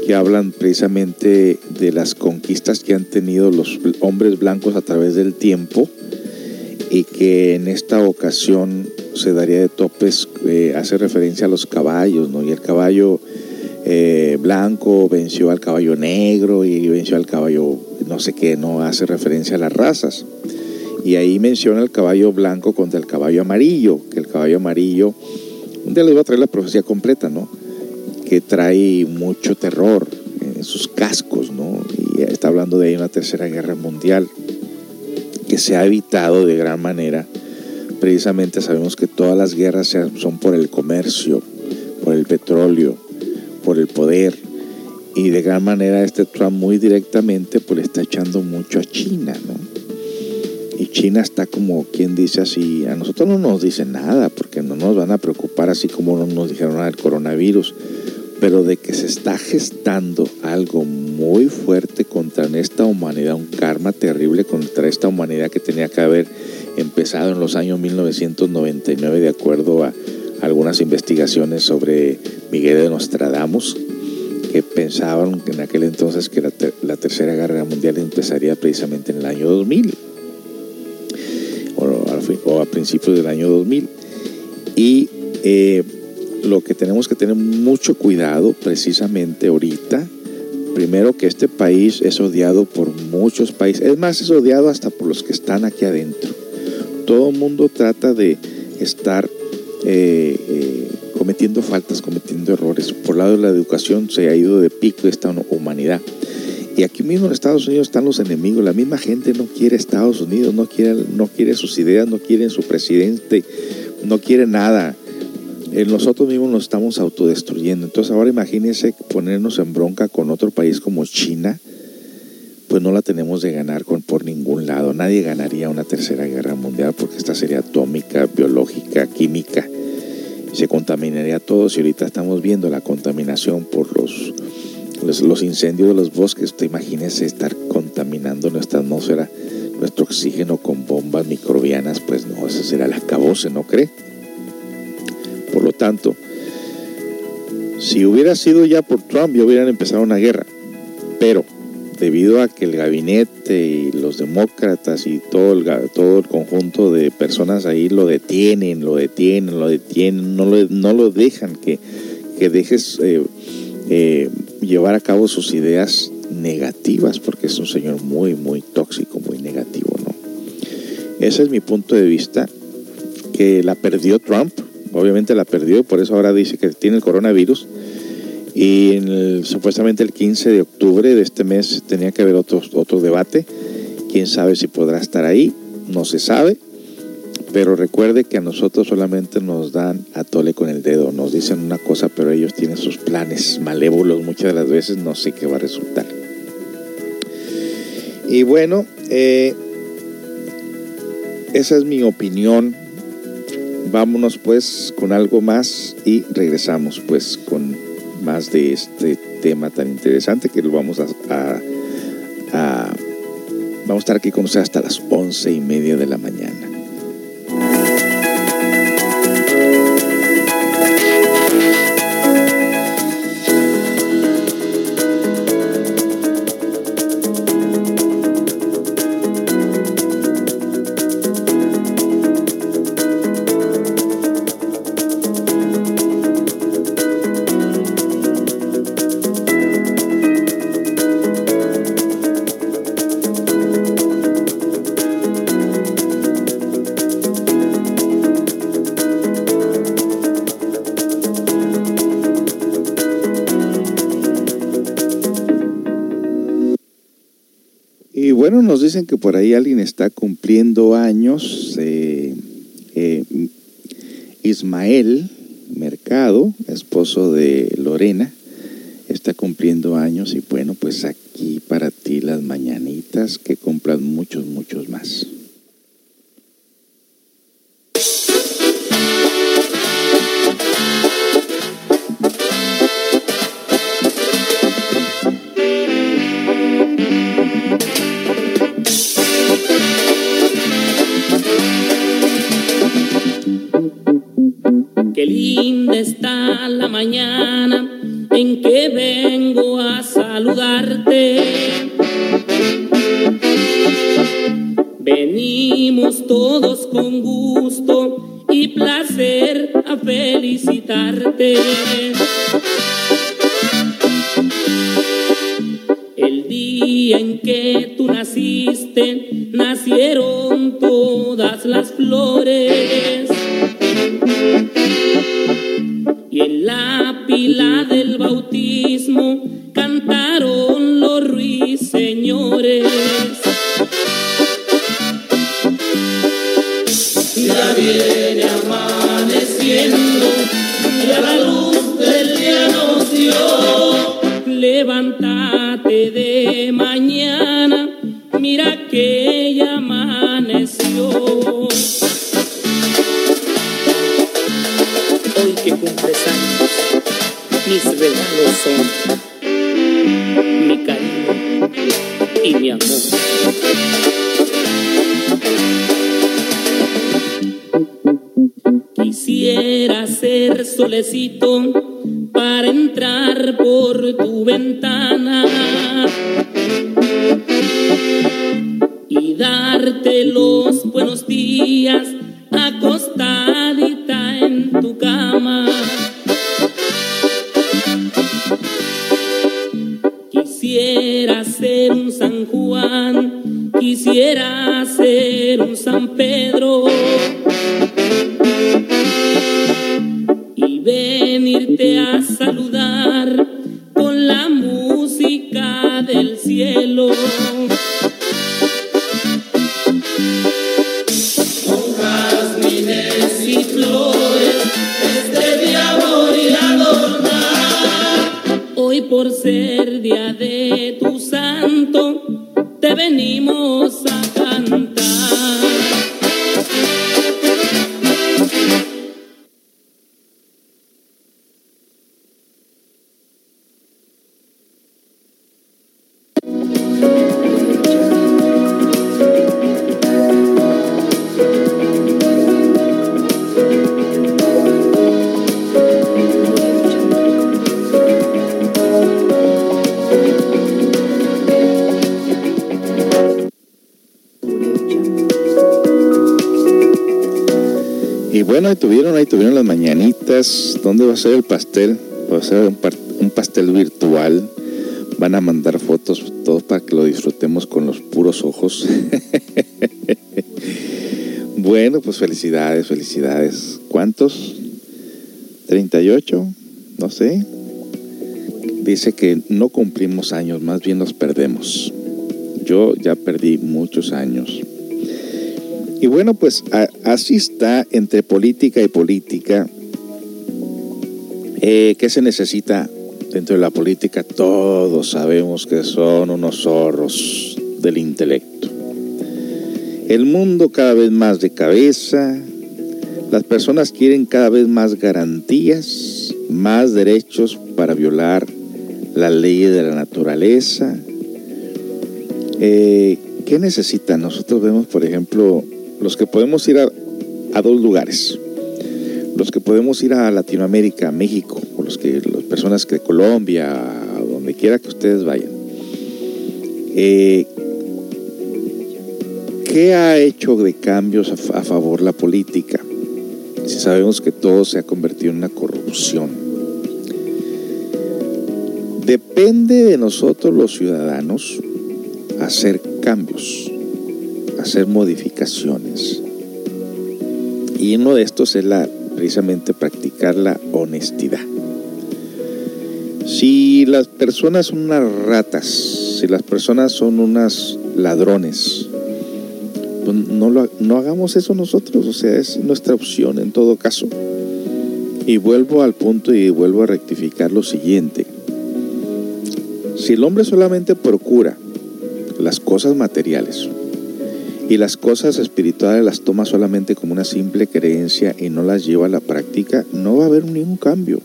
que hablan precisamente de las conquistas que han tenido los hombres blancos a través del tiempo y que en esta ocasión se daría de topes, eh, hace referencia a los caballos, ¿no? Y el caballo eh, blanco venció al caballo negro y venció al caballo no sé qué, no hace referencia a las razas. Y ahí menciona el caballo blanco contra el caballo amarillo, que el caballo amarillo, un día les voy a traer la profecía completa, ¿no? Que trae mucho terror en sus cascos, ¿no? Y está hablando de una tercera guerra mundial que se ha evitado de gran manera. Precisamente sabemos que todas las guerras son por el comercio, por el petróleo, por el poder. Y de gran manera este Trump muy directamente pues le está echando mucho a China, ¿no? Y China está como quien dice así, a nosotros no nos dicen nada porque no nos van a preocupar así como no nos dijeron del coronavirus, pero de que se está gestando algo muy fuerte contra esta humanidad, un karma terrible contra esta humanidad que tenía que haber empezado en los años 1999 de acuerdo a algunas investigaciones sobre Miguel de Nostradamus, que pensaban en aquel entonces que la, ter la, Tercera Guerra Mundial empezaría precisamente en el año 2000, o, o a principios del año 2000. Y eh, lo que tenemos que tener mucho cuidado precisamente ahorita, primero que este país es odiado por muchos países, es más, es odiado hasta por los que están aquí adentro. Todo el mundo trata de estar eh, eh, cometiendo faltas, cometiendo errores. Por lado de la educación se ha ido de pico esta humanidad. Y aquí mismo en Estados Unidos están los enemigos. La misma gente no quiere Estados Unidos, no quiere, no quiere sus ideas, no quiere su presidente, no quiere nada. Eh, nosotros mismos nos estamos autodestruyendo. Entonces ahora imagínense ponernos en bronca con otro país como China, pues no la tenemos de ganar con, por ningún lado. Nadie ganaría una tercera guerra mundial porque esta sería atómica, biológica, química. Se contaminaría todo. Si ahorita estamos viendo la contaminación por los, los, incendios de los bosques, usted imagínese estar contaminando nuestra atmósfera, nuestro oxígeno con bombas microbianas, pues no, ese será el acabose, ¿no cree? Por lo tanto, si hubiera sido ya por Trump, ya hubieran empezado una guerra. Pero debido a que el gabinete y los demócratas y todo el, todo el conjunto de personas ahí lo detienen, lo detienen, lo detienen, no lo, no lo dejan que, que dejes eh, eh, llevar a cabo sus ideas negativas, porque es un señor muy, muy tóxico, muy negativo, ¿no? Ese es mi punto de vista, que la perdió Trump, obviamente la perdió, por eso ahora dice que tiene el coronavirus, y supuestamente el 15 de octubre de este mes tenía que haber otro, otro debate. Quién sabe si podrá estar ahí, no se sabe. Pero recuerde que a nosotros solamente nos dan a tole con el dedo, nos dicen una cosa, pero ellos tienen sus planes malévolos. Muchas de las veces no sé qué va a resultar. Y bueno, eh, esa es mi opinión. Vámonos pues con algo más y regresamos pues con más de este tema tan interesante que lo vamos a, vamos a estar aquí con ustedes hasta las once y media de la mañana. Dicen que por ahí alguien está cumpliendo años. Eh, eh, Ismael Mercado, esposo de Lorena, el pastel? Va a ser un, pastel virtual. Van a mandar fotos todos para que lo disfrutemos con los puros ojos. bueno, pues felicidades, felicidades. ¿Cuántos? ¿38? No sé. Dice que no cumplimos años, más bien los perdemos. Yo ya perdí muchos años. Y bueno, pues así está entre política y política. Eh, ¿Qué se necesita dentro de la política? Todos sabemos que son unos zorros del intelecto. El mundo cada vez más de cabeza, las personas quieren cada vez más garantías, más derechos para violar la ley de la naturaleza. Eh, ¿Qué necesitan? Nosotros vemos, por ejemplo, los que podemos ir a, dos lugares. Los que podemos ir a Latinoamérica, México, o los que las personas que de Colombia, donde quiera que ustedes vayan. Eh, ¿Qué ha hecho de cambios a, a favor la política? Si sabemos que todo se ha convertido en una corrupción. Depende de nosotros los ciudadanos hacer cambios hacer modificaciones. Y uno de estos es la, precisamente practicar la honestidad. Si las personas son unas ratas, si las personas son unas ladrones, pues no, lo, no hagamos eso nosotros, o sea, es nuestra opción en todo caso. Y vuelvo al punto y vuelvo a rectificar lo siguiente. Si el hombre solamente procura las cosas materiales, y las cosas espirituales las toma solamente como una simple creencia y no las lleva a la práctica, no va a haber ningún cambio,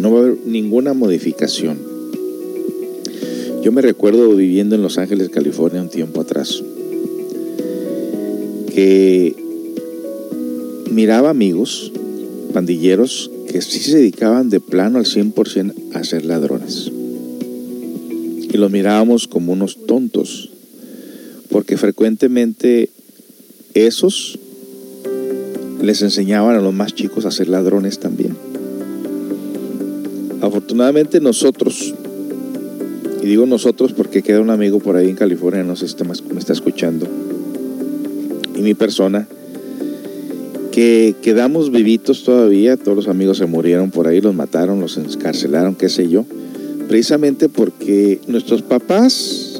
no va a haber ninguna modificación. Yo me recuerdo viviendo en Los Ángeles, California, un tiempo atrás, que miraba amigos, pandilleros, que sí se dedicaban de plano al 100% a ser ladrones. Y los mirábamos como unos tontos, porque frecuentemente esos les enseñaban a los más chicos a ser ladrones también. Afortunadamente nosotros, y digo nosotros porque queda un amigo por ahí en California, no sé si me está escuchando, y mi persona, que quedamos vivitos todavía, todos los amigos se murieron por ahí, los mataron, los encarcelaron, qué sé yo, precisamente porque nuestros papás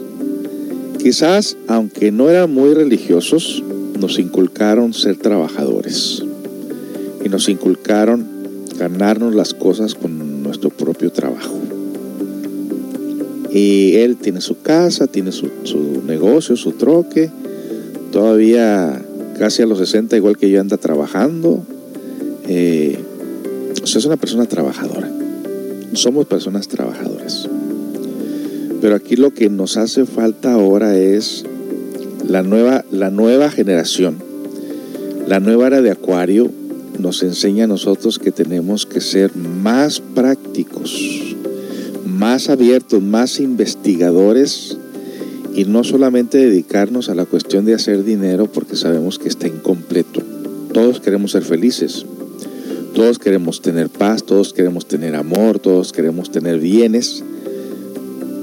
Quizás, aunque no eran muy religiosos, nos inculcaron ser trabajadores y nos inculcaron ganarnos las cosas con nuestro propio trabajo. Y él tiene su casa, tiene su, negocio, su troque, todavía casi a los 60, igual que yo, anda trabajando. Eh, o sea, es una persona trabajadora. Somos personas trabajadoras. Pero aquí lo que nos hace falta ahora es la nueva, la nueva generación. La nueva era de Acuario nos enseña a nosotros que tenemos que ser más prácticos, más abiertos, más investigadores y no solamente dedicarnos a la cuestión de hacer dinero porque sabemos que está incompleto. Todos queremos ser felices, todos queremos tener paz, todos queremos tener amor, todos queremos tener bienes,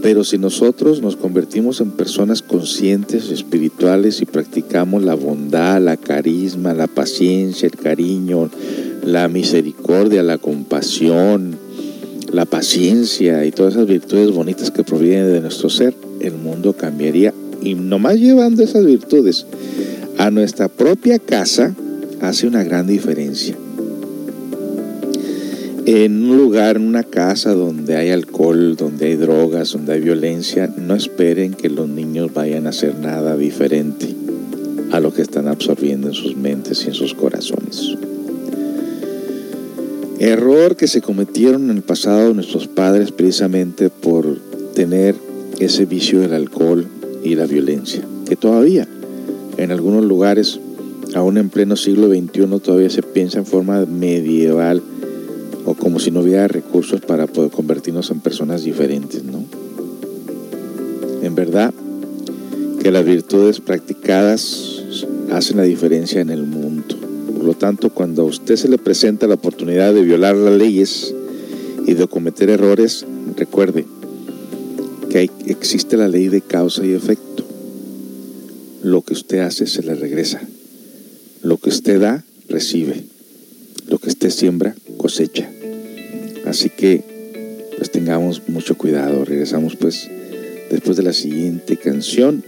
pero si nosotros nos convertimos en personas conscientes, espirituales y practicamos la bondad, la carisma, la paciencia, el cariño, la misericordia, la compasión, la paciencia y todas esas virtudes bonitas que provienen de nuestro ser, el mundo cambiaría. Y nomás llevando esas virtudes a nuestra propia casa hace una gran diferencia en un lugar, en una casa donde hay alcohol, donde hay drogas, donde hay violencia, no esperen que los niños vayan a hacer nada diferente a lo que están absorbiendo en sus mentes y en sus corazones. Error que se cometieron en el pasado nuestros padres precisamente por tener ese vicio del alcohol y la violencia, que todavía en algunos lugares, aún en pleno siglo XXI, todavía se piensa en forma medieval si no hubiera recursos para poder convertirnos en personas diferentes, ¿no? En verdad que las virtudes practicadas hacen la diferencia en el mundo. Por lo tanto, cuando a usted se le presenta la oportunidad de violar las leyes y de cometer errores, recuerde que existe la ley de causa y efecto. Lo que usted hace se le regresa. Lo que usted da, recibe. Lo que usted siembra, cosecha. Así que, pues tengamos mucho cuidado. Regresamos pues después de la siguiente canción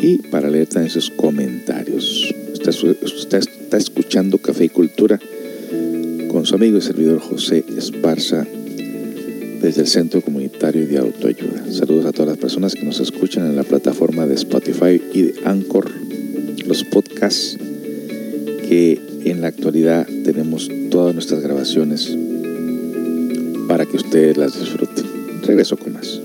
y para leer también sus comentarios. Usted, está escuchando Café y Cultura con su amigo y servidor José Esparza desde el Centro Comunitario de Autoayuda. Saludos a todas las personas que nos escuchan en la plataforma de Spotify y de Anchor, los podcasts que en la actualidad tenemos todas nuestras grabaciones para que ustedes las disfruten. Regreso con más.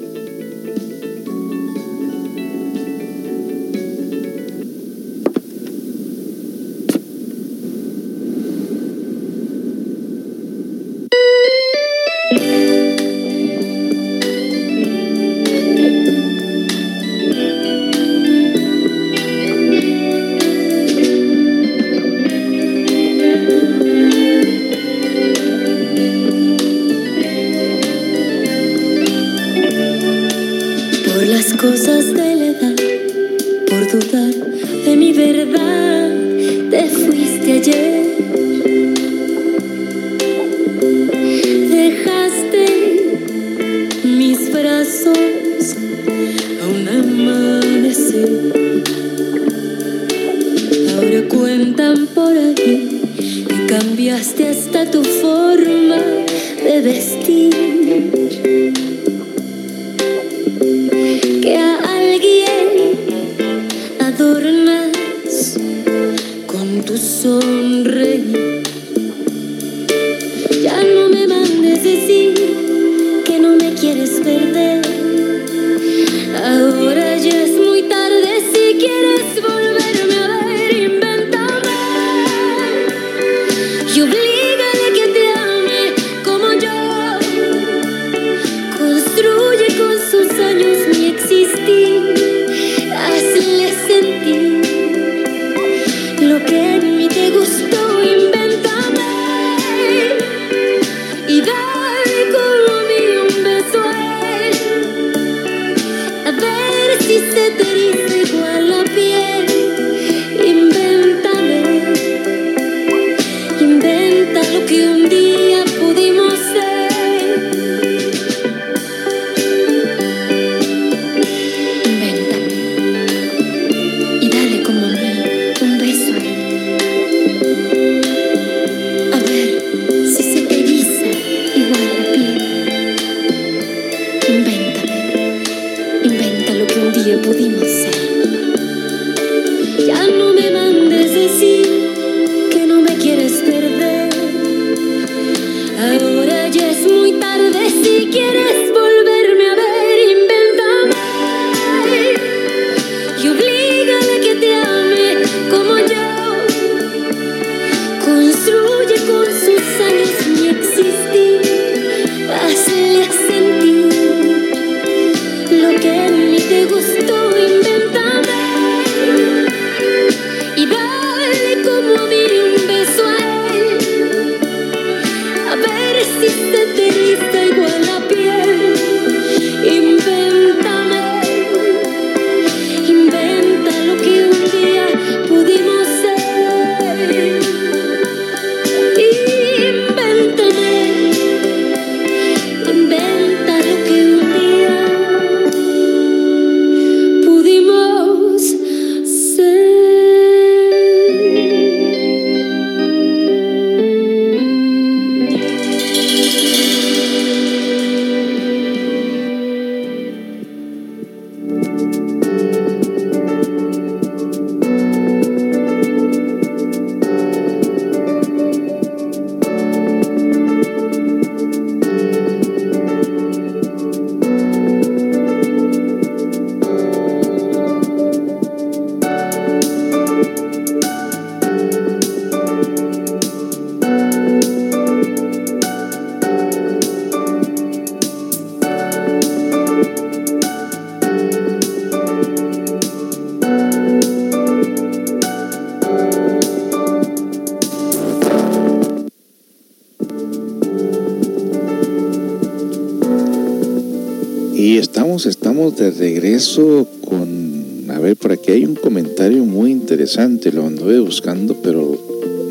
Regreso con, a ver, por aquí hay un comentario muy interesante, lo anduve buscando, pero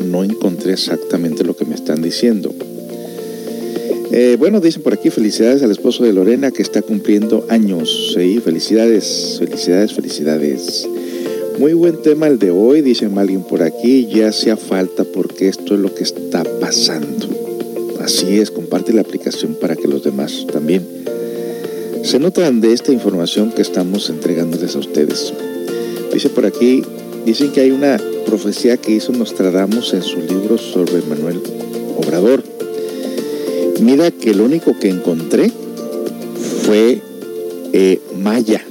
no encontré exactamente lo que me están diciendo. Eh, bueno, dicen por aquí felicidades al esposo de Lorena que está cumpliendo años. Sí, felicidades, felicidades, felicidades. Muy buen tema el de hoy, dicen alguien por aquí, ya hacía falta porque esto es lo que está pasando. Así es, comparte la aplicación para que los demás también se notan de esta información que estamos entregándoles a ustedes. Dice por aquí, dicen que hay una profecía que hizo Nostradamus en su libro sobre Manuel Obrador. Mira que lo único que encontré fue eh, Maya.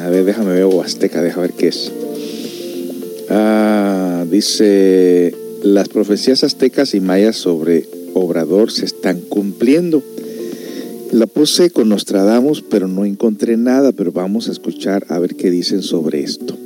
A ver, déjame ver, o Azteca, déjame ver qué es. Ah, dice, las profecías aztecas y mayas sobre Obrador se están cumpliendo. La puse con Nostradamus, pero no encontré nada, pero vamos a escuchar a ver qué dicen sobre esto.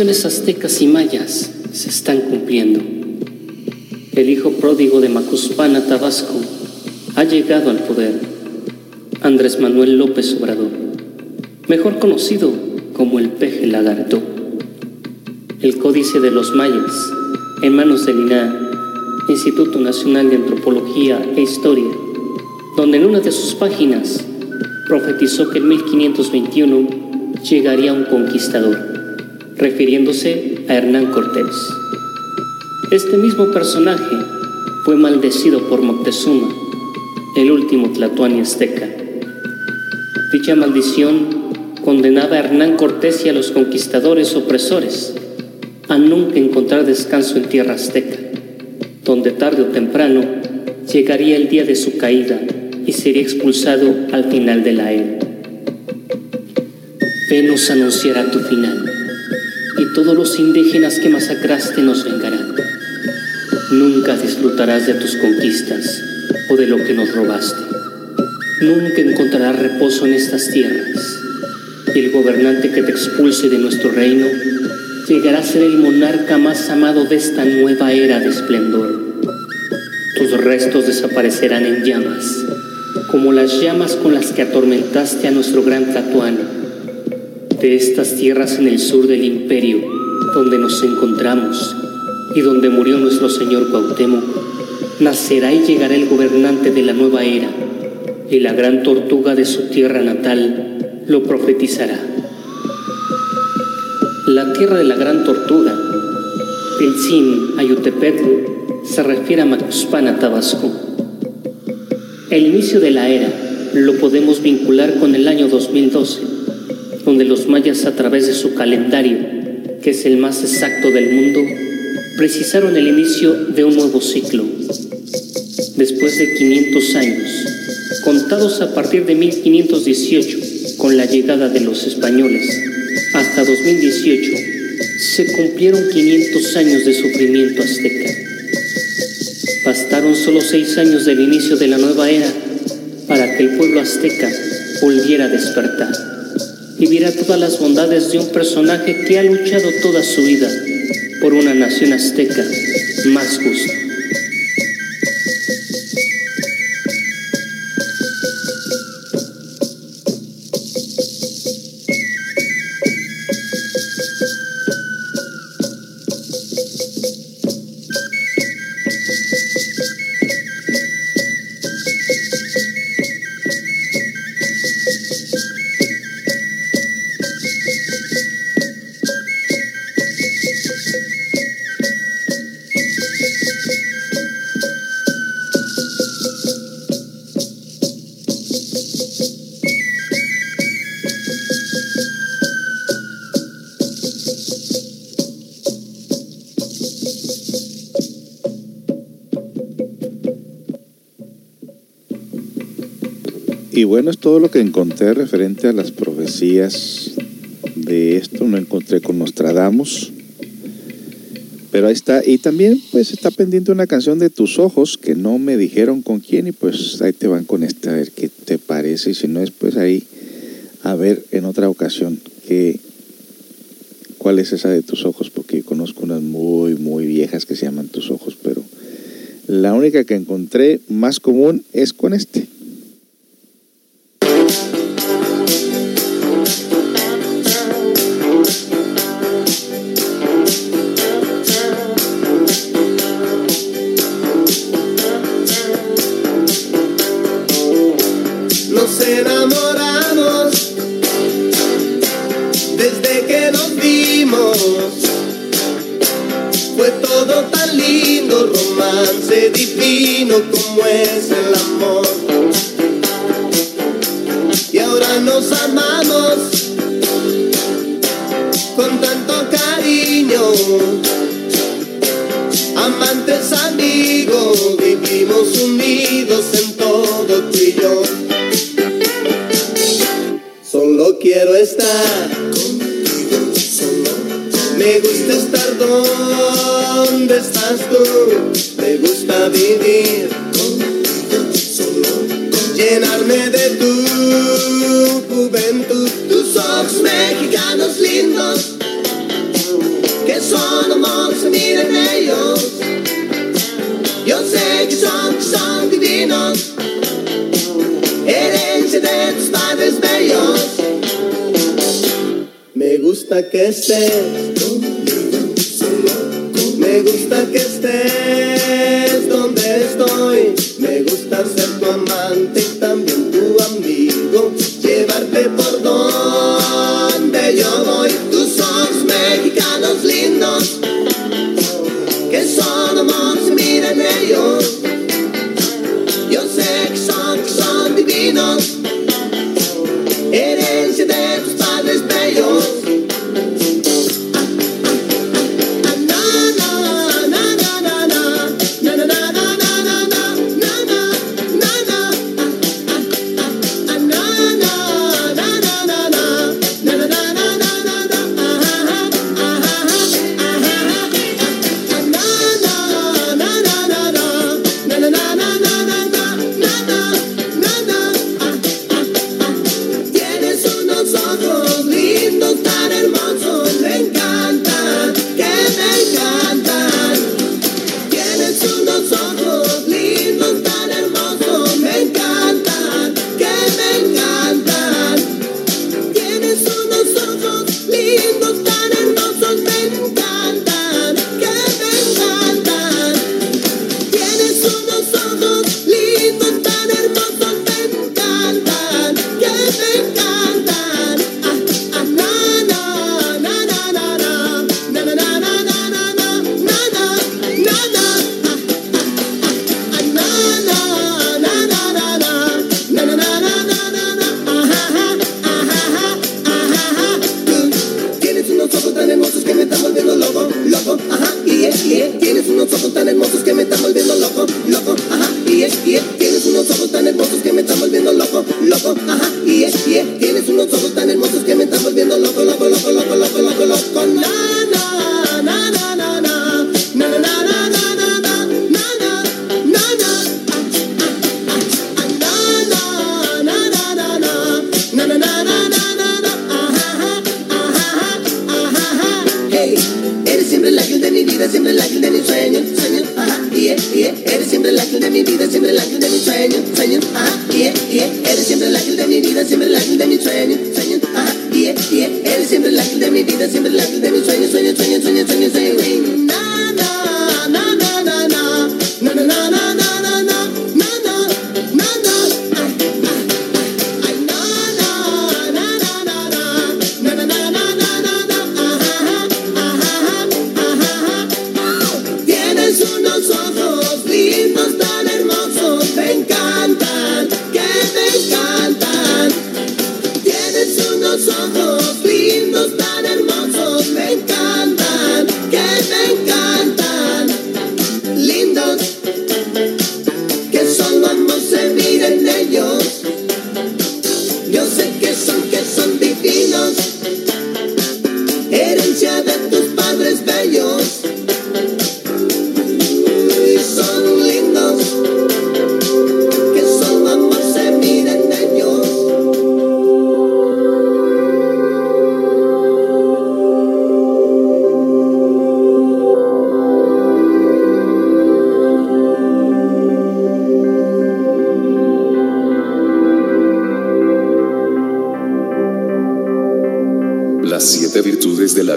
Predicciones aztecas y mayas se están cumpliendo. El hijo pródigo de Macuspana, Tabasco, ha llegado al poder. Andrés Manuel López Obrador, mejor conocido como el peje lagarto. El Códice de los Mayas, en manos del INAH, Instituto Nacional de Antropología e Historia, donde en una de sus páginas profetizó que en 1521 llegaría un conquistador refiriéndose a Hernán Cortés. Este mismo personaje fue maldecido por Moctezuma, el último tlatoani azteca. Dicha maldición condenaba a Hernán Cortés y a los conquistadores opresores a nunca encontrar descanso en tierra azteca, donde tarde o temprano llegaría el día de su caída y sería expulsado al final de la era. Venus anunciará tu final y todos los indígenas que masacraste nos vengarán. Nunca disfrutarás de tus conquistas o de lo que nos robaste. Nunca encontrarás reposo en estas tierras. Y el gobernante que te expulse de nuestro reino llegará a ser el monarca más amado de esta nueva era de esplendor. Tus restos desaparecerán en llamas, como las llamas con las que atormentaste a nuestro gran Tatuano de estas tierras en el sur del imperio, donde nos encontramos y donde murió nuestro señor Cuauhtémoc, nacerá y llegará el gobernante de la nueva era, y la gran tortuga de su tierra natal lo profetizará. La tierra de la gran tortuga, Pilcín, Ayutepetl, se refiere a Macuspana, Tabasco. El inicio de la era lo podemos vincular con el año 2012 donde los mayas a través de su calendario, que es el más exacto del mundo, precisaron el inicio de un nuevo ciclo. Después de 500 años, contados a partir de 1518, con la llegada de los españoles, hasta 2018, se cumplieron 500 años de sufrimiento azteca. Bastaron solo seis años del inicio de la nueva era para que el pueblo azteca volviera a despertar y viera todas las bondades de un personaje que ha luchado toda su vida por una nación azteca más justa. Y bueno, es todo lo que encontré referente a las profecías de esto. No encontré con Nostradamus. Pero ahí está. Y también pues está pendiente una canción de tus ojos que no me dijeron con quién y pues ahí te van con esta. A ver qué te parece. Y si no es pues ahí a ver en otra ocasión que, cuál es esa de tus ojos porque conozco unas muy muy viejas que se llaman tus ojos. Pero la única que encontré más común es con este.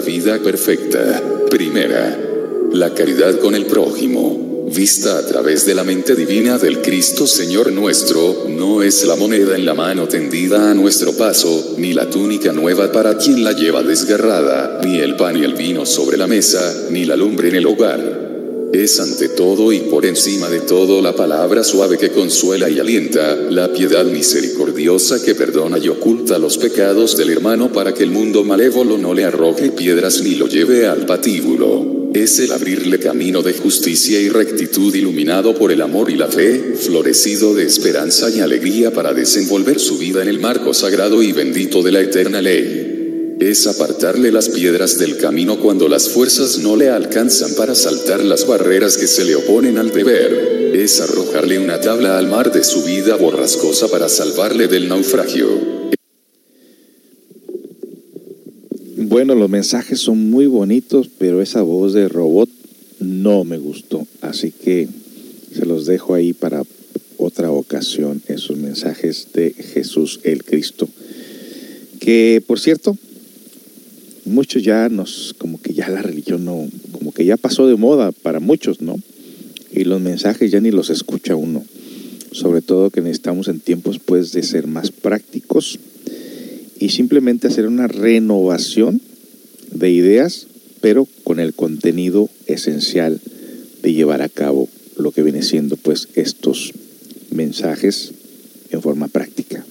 Vida perfecta. Primera, la caridad con el prójimo, vista a través de la mente divina del Cristo Señor nuestro, no es la moneda en la mano tendida a nuestro paso, ni la túnica nueva para quien la lleva desgarrada, ni el pan y el vino sobre la mesa, ni la lumbre en el hogar. Es ante todo y por encima de todo la palabra suave que consuela y alienta, la piedad misericordiosa que perdona y oculta los pecados del hermano para que el mundo malévolo no le arroje piedras ni lo lleve al patíbulo. Es el abrirle camino de justicia y rectitud iluminado por el amor y la fe, florecido de esperanza y alegría para desenvolver su vida en el marco sagrado y bendito de la eterna ley. Es apartarle las piedras del camino cuando las fuerzas no le alcanzan para saltar las barreras que se le oponen al deber. Es arrojarle una tabla al mar de su vida borrascosa para salvarle del naufragio. Bueno, los mensajes son muy bonitos, pero esa voz de robot no me gustó. Así que se los dejo ahí para otra ocasión, esos mensajes de Jesús el Cristo. Que, por cierto, muchos ya nos, como que ya la religión no, como que ya pasó de moda para muchos, ¿no? Y los mensajes ya ni los escucha uno. Sobre todo que necesitamos en tiempos pues de ser más prácticos y simplemente hacer una renovación de ideas, pero con el contenido esencial de llevar a cabo lo que viene siendo pues estos mensajes en forma práctica.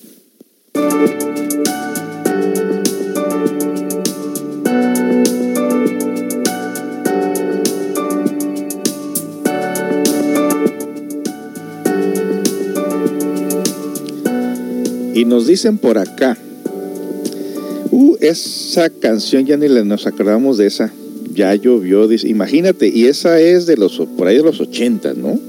Y nos dicen por acá, uh, esa canción ya ni nos acordamos de esa. Ya llovió, dice, imagínate, y esa es de los, por ahí de los 80, ¿no?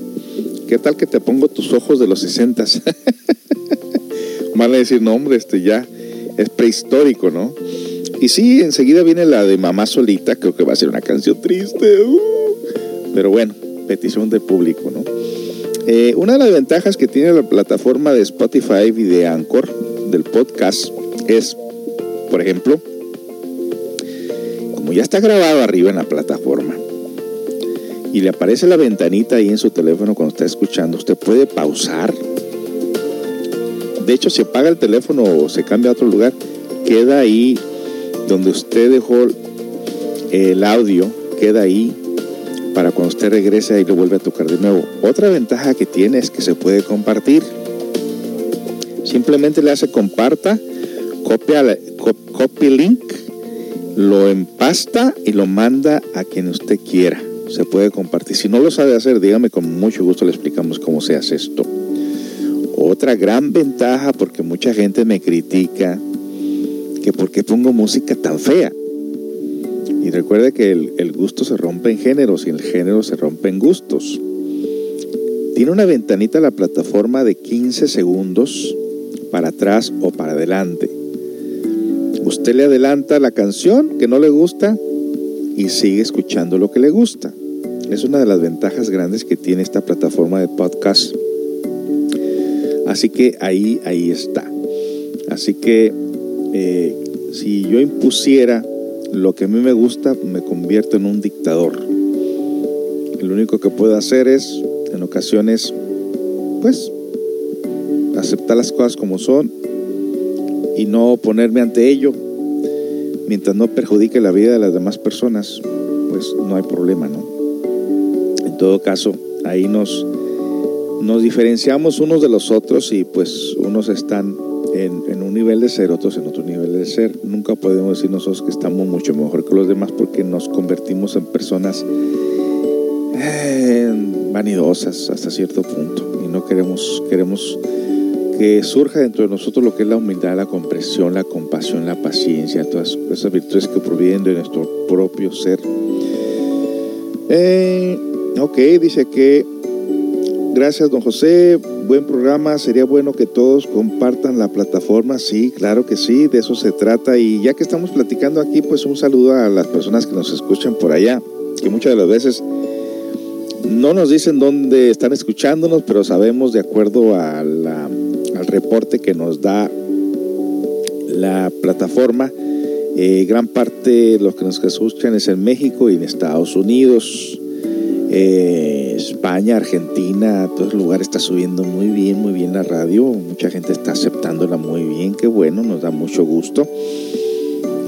¿Qué tal que te pongo tus ojos de los 60? Van a decir, no, hombre, este ya es prehistórico, ¿no? Y sí, enseguida viene la de Mamá Solita, creo que va a ser una canción triste. uh. Pero bueno, petición del público, ¿no? Eh, una de las ventajas que tiene la plataforma de Spotify y de Anchor del podcast es, por ejemplo, como ya está grabado arriba en la plataforma y le aparece la ventanita ahí en su teléfono cuando está escuchando, usted puede pausar. De hecho, si apaga el teléfono o se cambia a otro lugar, queda ahí donde usted dejó el audio, queda ahí para cuando usted regrese ahí lo vuelve a tocar de nuevo. Otra ventaja que tiene es que se puede compartir. Simplemente le hace comparta, copia, copy link, lo empasta y lo manda a quien usted quiera. Se puede compartir. Si no lo sabe hacer, dígame, con mucho gusto le explicamos cómo se hace esto. Otra gran ventaja, porque mucha gente me critica que por qué pongo música tan fea. Y recuerde que el, el gusto se rompe en géneros y el género se rompe en gustos. Tiene una ventanita la plataforma de 15 segundos para atrás o para adelante. Usted le adelanta la canción que no le gusta y sigue escuchando lo que le gusta. Es una de las ventajas grandes que tiene esta plataforma de podcast. Así que ahí, ahí está. Así que eh, si yo impusiera lo que a mí me gusta, me convierto en un dictador. Lo único que puedo hacer es, en ocasiones, pues, aceptar las cosas como son y no ponerme ante ello. Mientras no perjudique la vida de las demás personas, pues no hay problema, ¿no? En todo caso, ahí nos, nos diferenciamos unos de los otros y pues unos están nivel de ser, otros en otro nivel de ser. Nunca podemos decir nosotros que estamos mucho mejor que los demás porque nos convertimos en personas eh, vanidosas hasta cierto punto y no queremos, queremos que surja dentro de nosotros lo que es la humildad, la comprensión, la compasión, la paciencia, todas esas virtudes que provienen de nuestro propio ser. Eh, ok, dice que gracias don José, buen programa, sería bueno que todos compartan la plataforma, sí, claro que sí, de eso se trata. Y ya que estamos platicando aquí, pues un saludo a las personas que nos escuchan por allá, que muchas de las veces no nos dicen dónde están escuchándonos, pero sabemos de acuerdo al reporte que nos da la plataforma Eh, gran parte de los que nos escuchan es en México y en Estados Unidos. Eh, España, Argentina, todos los lugares está subiendo muy bien, muy bien la radio. Mucha gente está aceptándola muy bien, qué bueno, nos da mucho gusto.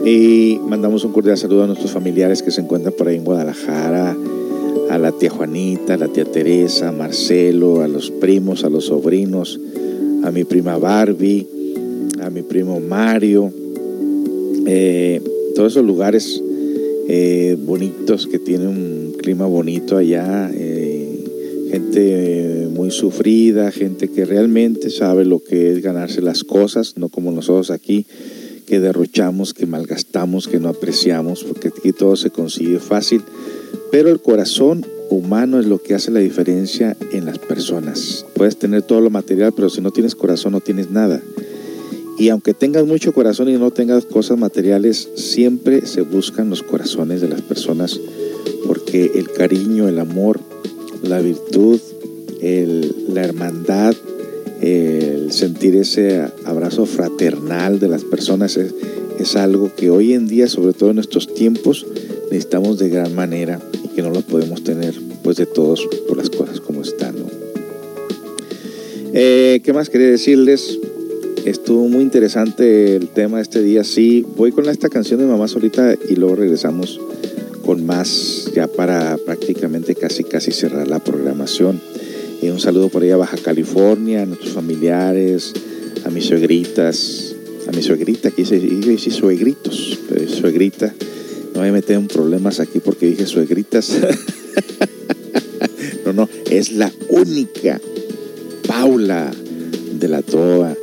Y mandamos un cordial saludo a nuestros familiares que se encuentran por ahí en Guadalajara, a la tía Juanita, a la tía Teresa, a Marcelo, a los primos, a los sobrinos, a mi prima Barbie, a mi primo Mario, eh, todos esos lugares eh, bonitos que tienen un clima bonito allá, eh, gente muy sufrida, gente que realmente sabe lo que es ganarse las cosas, no como nosotros aquí que derrochamos, que malgastamos, que no apreciamos, porque aquí todo se consigue fácil, pero el corazón humano es lo que hace la diferencia en las personas. Puedes tener todo lo material, pero si no tienes corazón no tienes nada. Y aunque tengas mucho corazón y no tengas cosas materiales, siempre se buscan los corazones de las personas, porque el cariño, el amor, la virtud, la hermandad, el sentir ese abrazo fraternal de las personas es, algo que hoy en día, sobre todo en nuestros tiempos, necesitamos de gran manera y que no lo podemos tener pues de todos por las cosas como están. Eh, ¿Qué más quería decirles? Estuvo muy interesante el tema este día. Sí, voy con esta canción de Mamá Solita y luego regresamos con más ya para prácticamente casi casi cerrar la programación. Y un saludo por ahí a Baja California, a nuestros familiares, a mis suegritas, a mi suegrita, que dice, iba a decir suegritos, pero suegrita. No me meter en problemas aquí porque dije suegritas. no, no, es la única Paula de la Toa.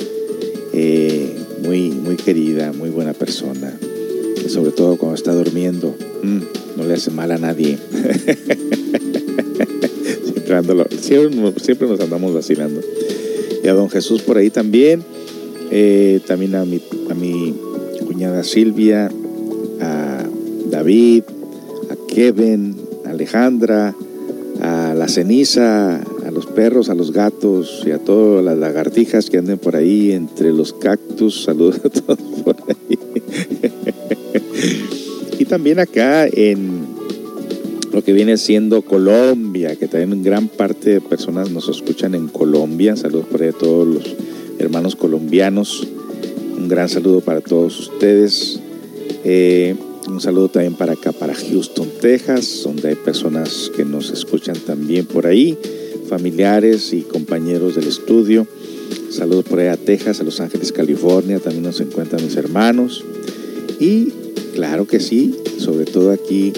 Eh, muy, muy querida, muy buena persona. Y sobre todo cuando está durmiendo, mm, no le hace mal a nadie. siempre, siempre nos andamos vacilando. Y a don Jesús por ahí también. Eh, también a mi, a mi cuñada Silvia, a David, a Kevin, a Alejandra, a la ceniza, a los perros, a los gatos y a todas las lagartijas que anden por ahí entre los cactus. Saludos a todos por ahí. y también acá en lo que viene siendo Colombia, que también gran parte de personas nos escuchan en Colombia. Saludos por ahí a todos los hermanos colombianos. Un gran saludo para todos ustedes. Eh, un saludo también para acá, para Houston, Texas, donde hay personas que nos escuchan también por ahí, familiares y compañeros del estudio. Saludos por ahí a Texas, a Los Ángeles, California, también nos encuentran mis hermanos. Y claro que sí, sobre todo aquí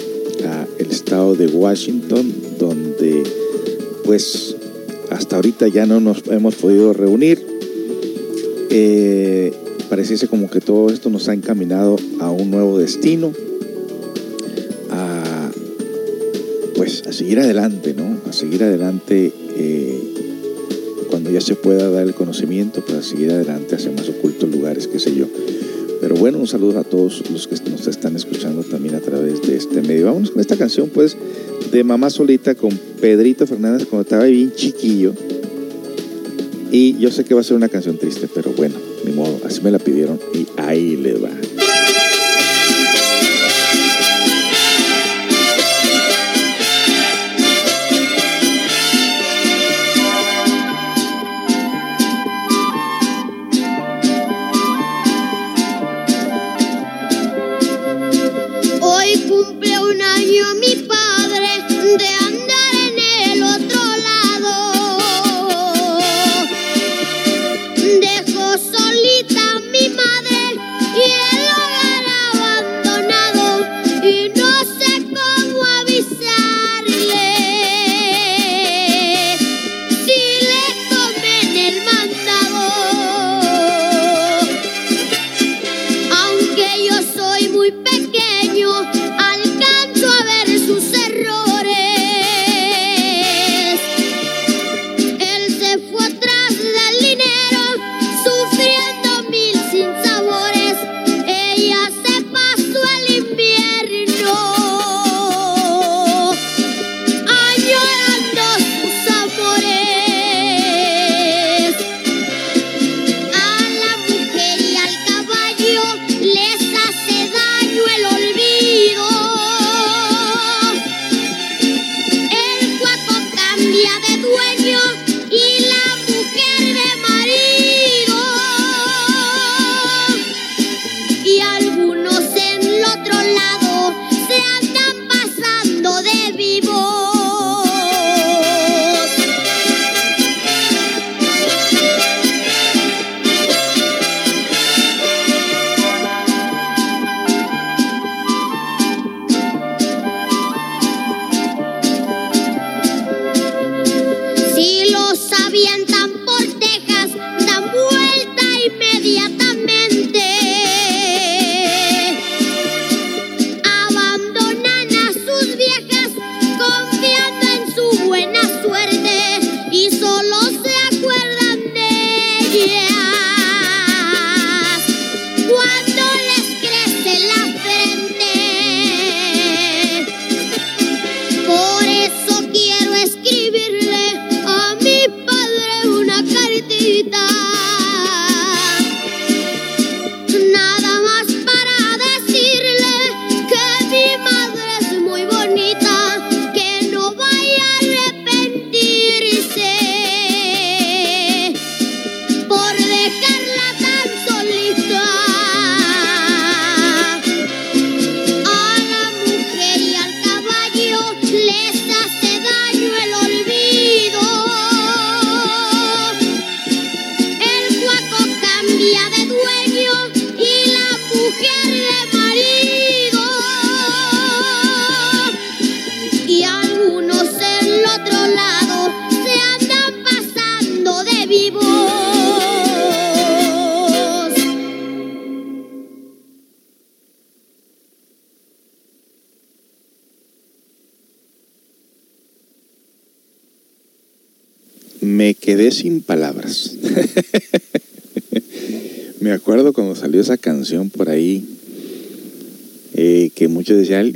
a el estado de Washington, donde pues hasta ahorita ya no nos hemos podido reunir. Eh, pareciese como que todo esto nos ha encaminado a un nuevo destino, a pues a seguir adelante, ¿no? A seguir adelante eh, cuando ya se pueda dar el conocimiento para seguir adelante hacia más ocultos lugares, qué sé yo. Pero bueno, un saludo a todos los que nos están escuchando también a través de este medio. Vámonos con esta canción, pues, de Mamá Solita con Pedrito Fernández cuando estaba bien chiquillo. Y yo sé que va a ser una canción triste, pero bueno, ni modo, así me la pidieron y ahí le va.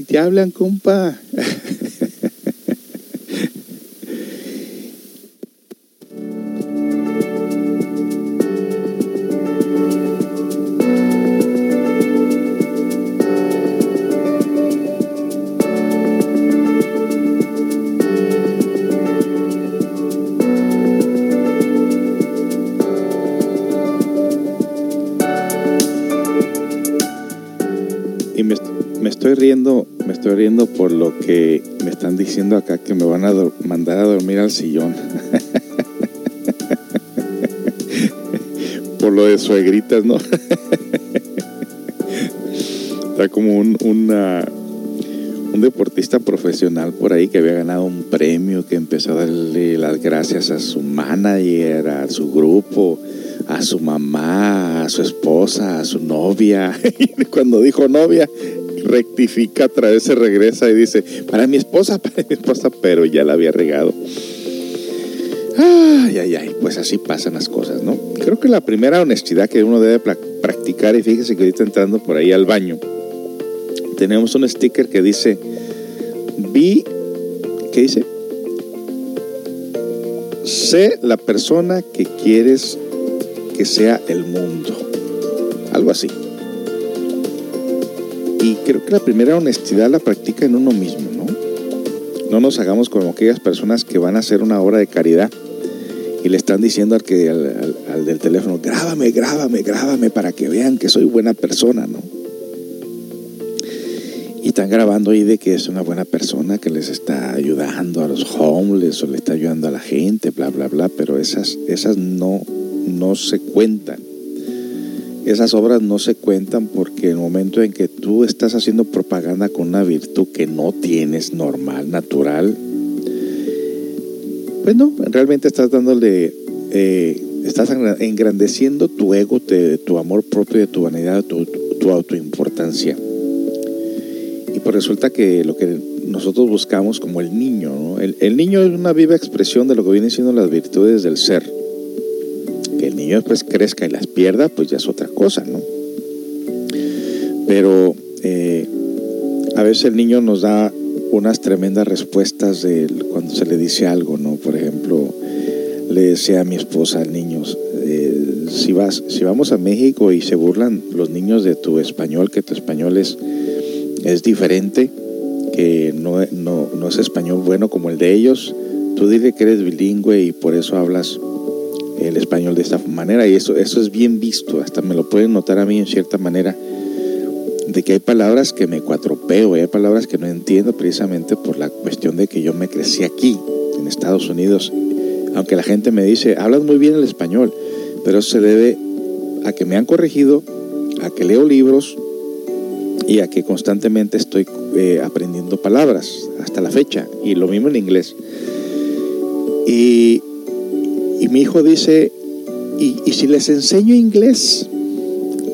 Te hablan, compa. Sillón. por lo de suegritas, ¿no? Está como un, un deportista profesional por ahí que había ganado un premio, que empezó a darle las gracias a su manager, a su grupo, a su mamá, a su esposa, a su novia. Y cuando dijo novia, rectifica, otra vez se regresa y dice, para mi esposa, para mi esposa, pero ya la había regado. Ay, ay, ay, pues así pasan las cosas, ¿no? Creo que la primera honestidad que uno debe practicar, y fíjese que ahorita entrando por ahí al baño, tenemos un sticker que dice, vi, ¿qué dice? Sé la persona que quieres que sea el mundo. Algo así. Y creo que la primera honestidad la practica en uno mismo, ¿no? No nos hagamos como aquellas personas que van a hacer una obra de caridad y le están diciendo al, que, al, del teléfono, grábame, grábame, grábame para que vean que soy buena persona, ¿no? Y están grabando ahí de que es una buena persona, que les está ayudando a los homeless o le está ayudando a la gente, bla, bla, bla, pero esas, esas no, no se cuentan. Esas obras no se cuentan porque el momento en que tú estás haciendo propaganda con una virtud que no tienes normal, natural, pues no, realmente estás dándole, eh, estás engrandeciendo tu ego, tu amor propio, de tu vanidad, tu, autoimportancia. Y pues resulta que lo que nosotros buscamos como el niño, ¿no? el, niño es una viva expresión de lo que vienen siendo las virtudes del ser. Que el niño después crezca y las pierda, pues ya es otra cosa, ¿no? Pero eh, a veces el niño nos da unas tremendas respuestas de cuando se le dice algo, ¿no? Le decía a mi esposa al niño, eh, si, vas, si vamos a México y se burlan los niños de tu español, que tu español es, es diferente, que no, no, no es español bueno como el de ellos, tú dile que eres bilingüe y por eso hablas el español de esta manera. Y eso, eso es bien visto, hasta me lo pueden notar a mí en cierta manera, de que hay palabras que me cuatropeo, hay palabras que no entiendo precisamente por la cuestión de que yo me crecí aquí, en Estados Unidos, aunque la gente me dice, hablas muy bien el español, pero eso se debe a que me han corregido, a que leo libros y a que constantemente estoy eh, aprendiendo palabras hasta la fecha, y lo mismo en inglés. Y, mi hijo dice, ¿y, y si les enseño inglés?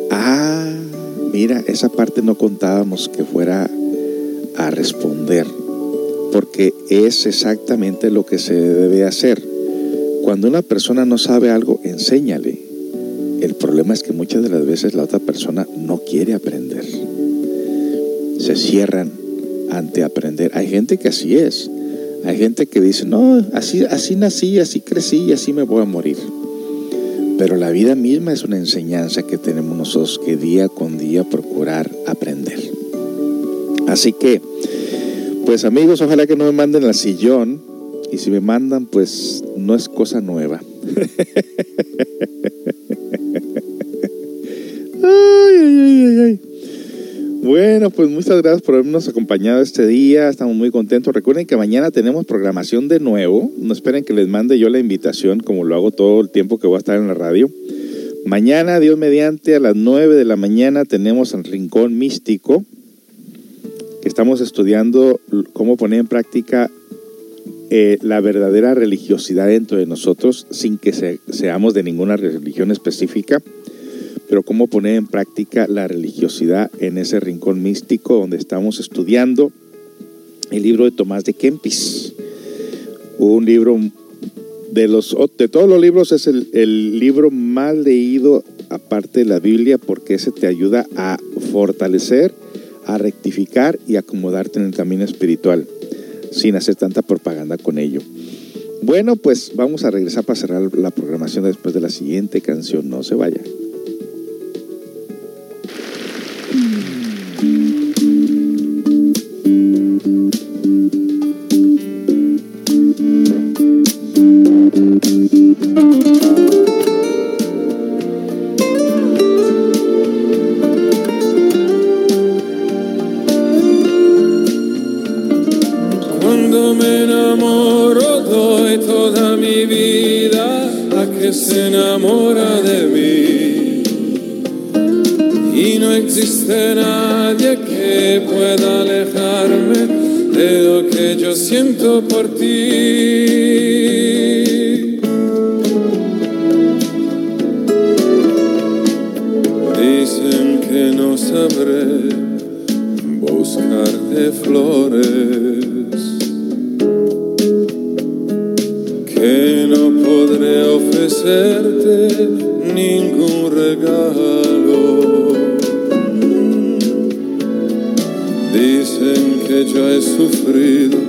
Ah, mira, esa parte no contábamos que fuera a responder, porque es exactamente lo que se debe hacer. Cuando una persona no sabe algo, enséñale. El problema es que muchas de las veces la otra persona no quiere aprender. Se cierran ante aprender. Hay gente que así es. Hay gente que dice, no, así, así nací, así crecí y así me voy a morir. Pero la vida misma es una enseñanza que tenemos nosotros que día con día procurar aprender. Así que, pues amigos, ojalá que no me manden al sillón. Y si me mandan, pues no es cosa nueva. ay, ay, ay, ay, ay. Bueno, pues muchas gracias por habernos acompañado este día. Estamos muy contentos. Recuerden que mañana tenemos programación de nuevo. No esperen que les mande yo la invitación, como lo hago todo el tiempo que voy a estar en la radio. Mañana, Dios mediante, a las 9 de la mañana tenemos el Rincón Místico, estamos estudiando cómo poner en práctica eh, la verdadera religiosidad dentro de nosotros, sin que se- seamos de ninguna religión específica pero cómo poner en práctica la religiosidad en ese rincón místico donde estamos estudiando el libro de Tomás de Kempis, un libro de, los, de todos los libros es el, el libro más leído aparte de la Biblia porque ese te ayuda a fortalecer, a rectificar y acomodarte en el camino espiritual sin hacer tanta propaganda con ello. Bueno, pues vamos a regresar para cerrar la programación después de la siguiente canción. No se vaya. Cuando me enamoro doy toda mi vida a que se enamora de mí. Y no existe nadie que pueda alejarme de lo que yo siento por ti. Dicen que no sabré buscarte flores ofrecerte ningún regalo. Dicen que yo he sufrido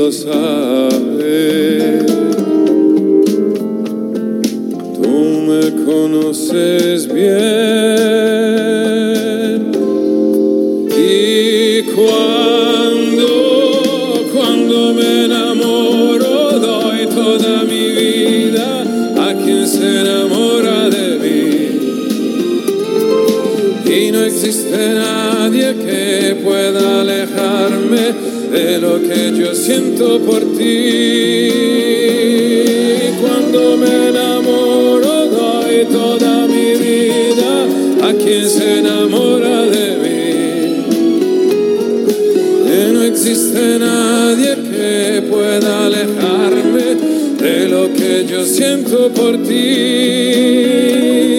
lo sabes. Tú me conoces bien. Y cuando, cuando me enamoro, doy toda mi vida a quien se enamora de mí. Y no existe nadie de lo que yo siento por ti. Cuando me enamoro doy toda mi vida a quien se enamora de mí. Y no existe nadie que pueda alejarme de lo que yo siento por ti.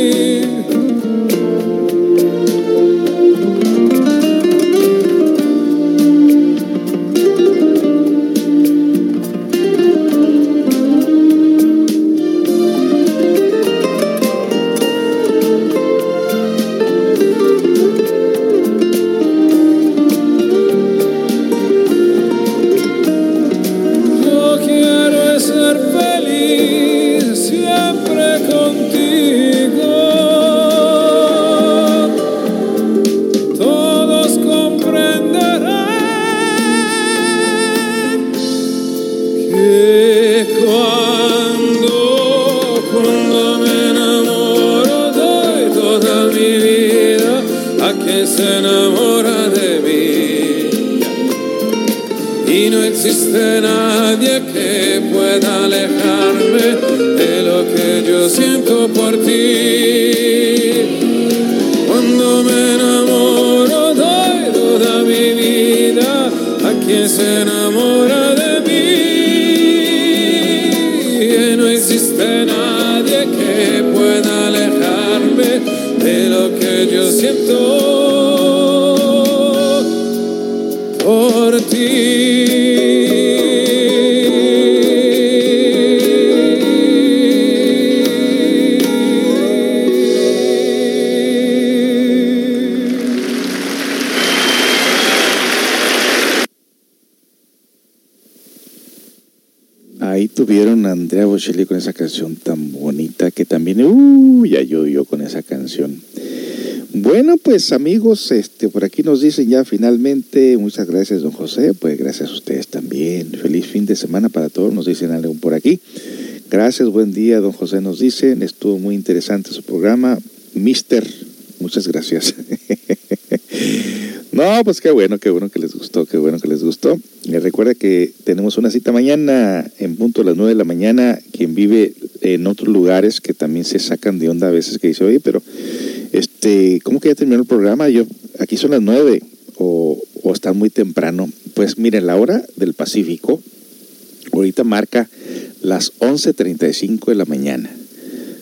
Se enamora de mí. Y no existe nadie que pueda alejarme de lo que yo siento Andrea Bocelli con esa canción tan bonita que también, uh, ya llovió con esa canción. Bueno, pues amigos, este, por aquí nos dicen ya finalmente, muchas gracias don José, pues gracias a ustedes también. Feliz fin de semana para todos, nos dicen algo por aquí. Gracias, buen día, don José nos dicen, estuvo muy interesante su programa. Mister, muchas gracias. No, pues qué bueno, qué bueno que les gustó, qué bueno que les gustó. Les recuerda que tenemos una cita mañana punto a las 9 de la mañana. Quien vive en otros lugares que también se sacan de onda a veces que dice, oye, pero este, ¿cómo que ya terminó el programa? Yo, aquí son las 9 o, o está muy temprano. Pues miren, la hora del Pacífico ahorita marca las 11.35 de la mañana.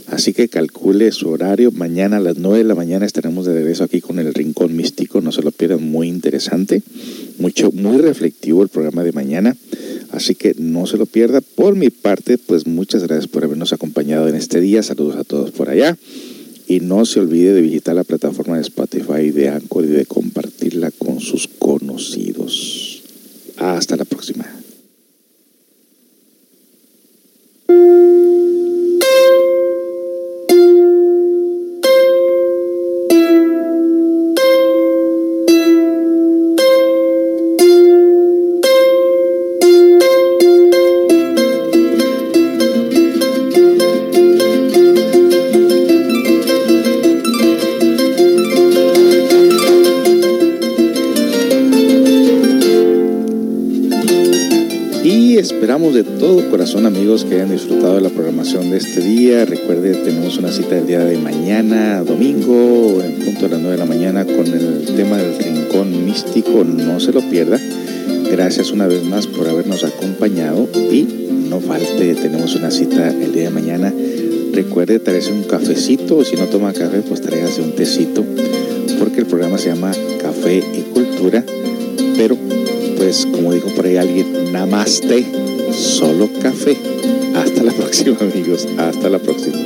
Así que calcule su horario. Mañana a las 9 de la mañana estaremos de regreso aquí con el Rincón Místico. No se lo pierdan, muy interesante. Mucho, muy reflectivo el programa de mañana. Así que no se lo pierda. Por mi parte, pues muchas gracias por habernos acompañado en este día. Saludos a todos por allá. Y no se olvide de visitar la plataforma de Spotify, de Anchor y de compartirla con sus conocidos. Hasta la próxima. Esperamos de todo corazón, amigos, que hayan disfrutado de la programación de este día. Recuerde, tenemos una cita el día de mañana, domingo, en punto de las 9 de la mañana, con el tema del rincón místico. No se lo pierda. Gracias una vez más por habernos acompañado y no falte, tenemos una cita el día de mañana. Recuerde traerse un cafecito, o si no toma café, pues tráigase un tecito, porque el programa se llama Café y Cultura, pero como dijo por ahí alguien, namaste, solo café. Hasta la próxima amigos, hasta la próxima.